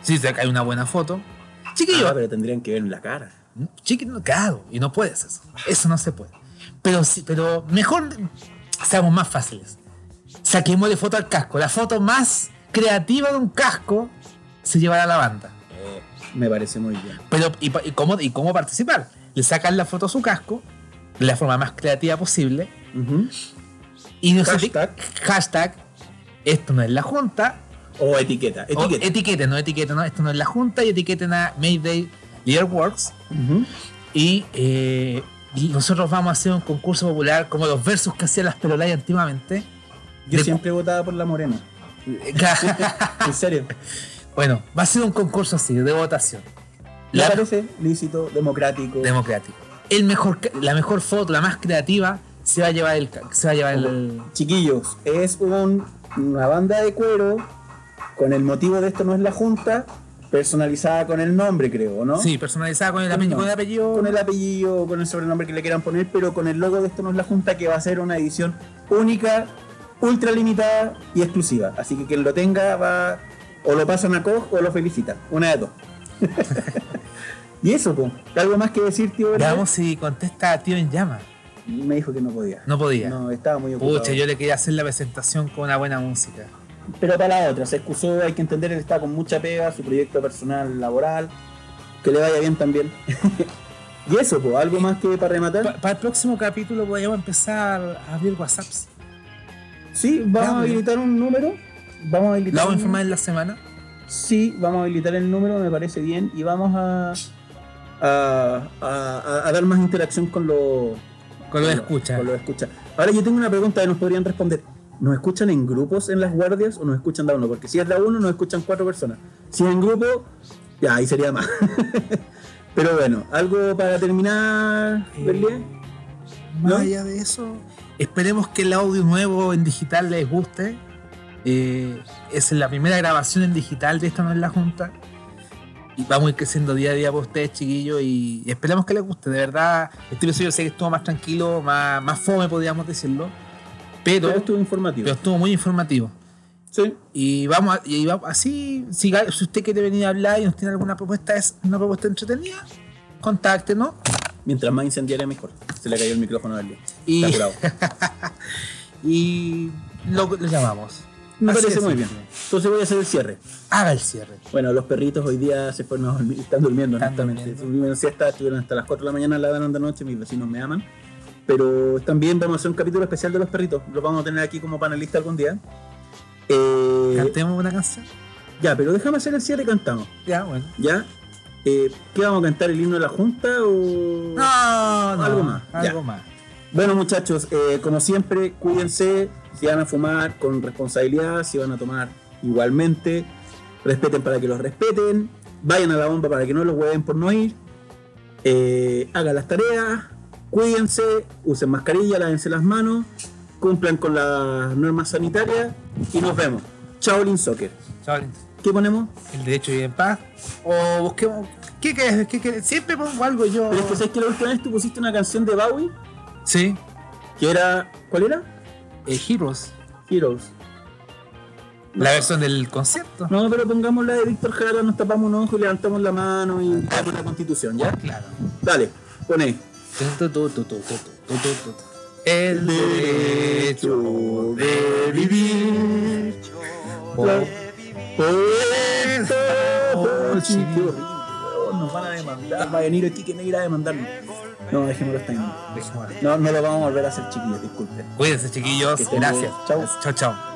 Sí, se hay una buena foto. Chiquillo, Ah, pero tendrían que ver en la cara. chiquillo, claro, y no puedes eso. Eso no se puede. Pero sí, pero mejor seamos más fáciles. Saquémosle foto al casco. La foto más creativa de un casco se llevará a la banda. Me parece muy bien. Pero, ¿y, cómo, ¿y cómo participar? Le sacan la foto a su casco de la forma más creativa posible y no Hashtag. hashtag, esto no es la junta, O etiqueta. o Etiqueta. etiqueten, no etiqueten, no, esto no es la junta y etiqueten a Mayday Leaderworks Ujú. y eh, y nosotros vamos a hacer un concurso popular como los versos que hacían las pelolay antiguamente. Yo De- siempre votaba por la morena. En serio. *laughs* bueno, va a ser un concurso así, de votación. Me parece lícito, democrático. democrático. El mejor, la mejor foto, la más creativa, se va a llevar el, se va a llevar el, Chiquillos, es un- una banda de cuero con el motivo de esto no es la junta, personalizada con el nombre, creo, ¿no? sí, personalizada con el el con el apellido. Con el apellido con el sobrenombre que le quieran poner, pero con el logo de esto no es la junta, que va a ser una edición única, ultra limitada y exclusiva. Así que quien lo tenga va o lo pasan a Cog o lo felicita. Una de dos. *laughs* y eso, pues. ¿Algo más que decir, tío? Verde? Veamos si contesta a tío en llama. Me dijo que no podía. No podía. No, estaba muy ocupado. Pucha, yo le quería hacer la presentación con una buena música. Pero para la otra, se excusó, hay que entender, él está con mucha pega, su proyecto personal, laboral, que le vaya bien también. *laughs* y eso, pues, algo más que para rematar. Pa- para el próximo capítulo podríamos empezar a abrir WhatsApps. Sí, vamos a habilitar un número. Vamos a habilitar. ¿Lo vamos a informar en la semana? Sí, vamos a habilitar el número, me parece bien, y vamos a, a, a- a dar más interacción con los Con lo escucha. Con los escucha. Ahora yo tengo una pregunta que nos podrían responder. ¿Nos escuchan en grupos en las guardias o nos escuchan de a uno? Porque si es de a uno, nos escuchan cuatro personas. Si es en grupo, ya, ahí sería más. *laughs* Pero bueno, algo para terminar, Eh, Berlín. Más ¿No? allá de eso, esperemos que el audio nuevo en digital les guste. Eh, es la primera grabación en digital de Esto no es la Junta. Y vamos a ir creciendo día a día por ustedes, chiquillos, y esperemos que les guste. De verdad, este episodio sé que estuvo más tranquilo, más, más fome, podríamos decirlo. Pero, Pero estuvo informativo. pero estuvo muy informativo. Sí. Y vamos, a- y vamos así, si, si usted quiere venir a hablar y nos tiene alguna propuesta, es una propuesta entretenida, contáctenos. Mientras más incendiaria, mejor. Se le cayó el micrófono a Berlín. Y- Está *laughs* y lo, lo llamamos. Me Así parece muy bien. simple. Entonces voy a hacer el cierre. Haga el cierre. Bueno, los perritos hoy día se fueron a dormir, están durmiendo, Están honestamente. durmiendo. Durmieron siesta, estuvieron hasta las 4 de la mañana ladrando de noche, mis vecinos me aman. Pero también vamos a hacer un capítulo especial de los perritos. Los vamos a tener aquí como panelista algún día. Eh, Cantemos una canción. ya, pero déjame hacer el cierre y cantamos. Ya, bueno. ¿Ya? Eh, ¿Qué vamos a cantar? ¿El himno de la Junta o...? No, no. Algo más, Algo ya. más. Bueno muchachos, eh, como siempre, cuídense, si van a fumar con responsabilidad, si van a tomar igualmente, respeten para que los respeten, vayan a la bomba para que no los hueven por no ir, eh, hagan las tareas, cuídense, usen mascarilla, lávense las manos, cumplan con las normas sanitarias y nos vemos. Chao Lin Soccer. Chao. ¿Qué ponemos? El derecho y en paz. O busquemos. ¿Qué querés? ¿Qué querés? Siempre pongo algo yo. Pero es que sabes que la última vez tú pusiste una canción de Bowie Sí. que era. ¿Cuál era? Eh, Heroes. Heroes. La versión del concierto. No, pero pongamos la de Víctor Jara, nos tapamos un ojo y levantamos la mano y damos la constitución, ¿ya? Claro. Dale, poné. El derecho de vivir. Por, eso, chicos, nos van a demandar. Va a venir aquí que irá a demandarnos. No, dejémoslo hasta ahí. No, no lo vamos a volver a hacer, chiquillos, disculpen. Cuídense, chiquillos. Gracias. Chao, chao.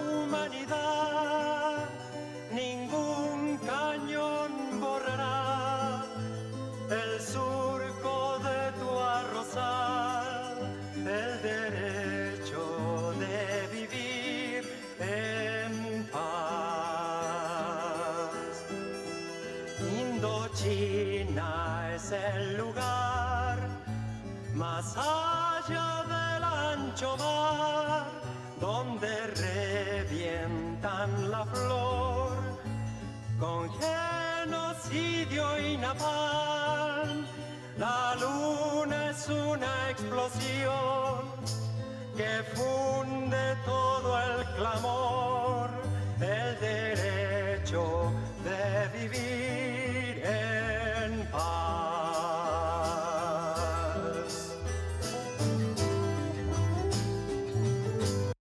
Que funde todo el clamor.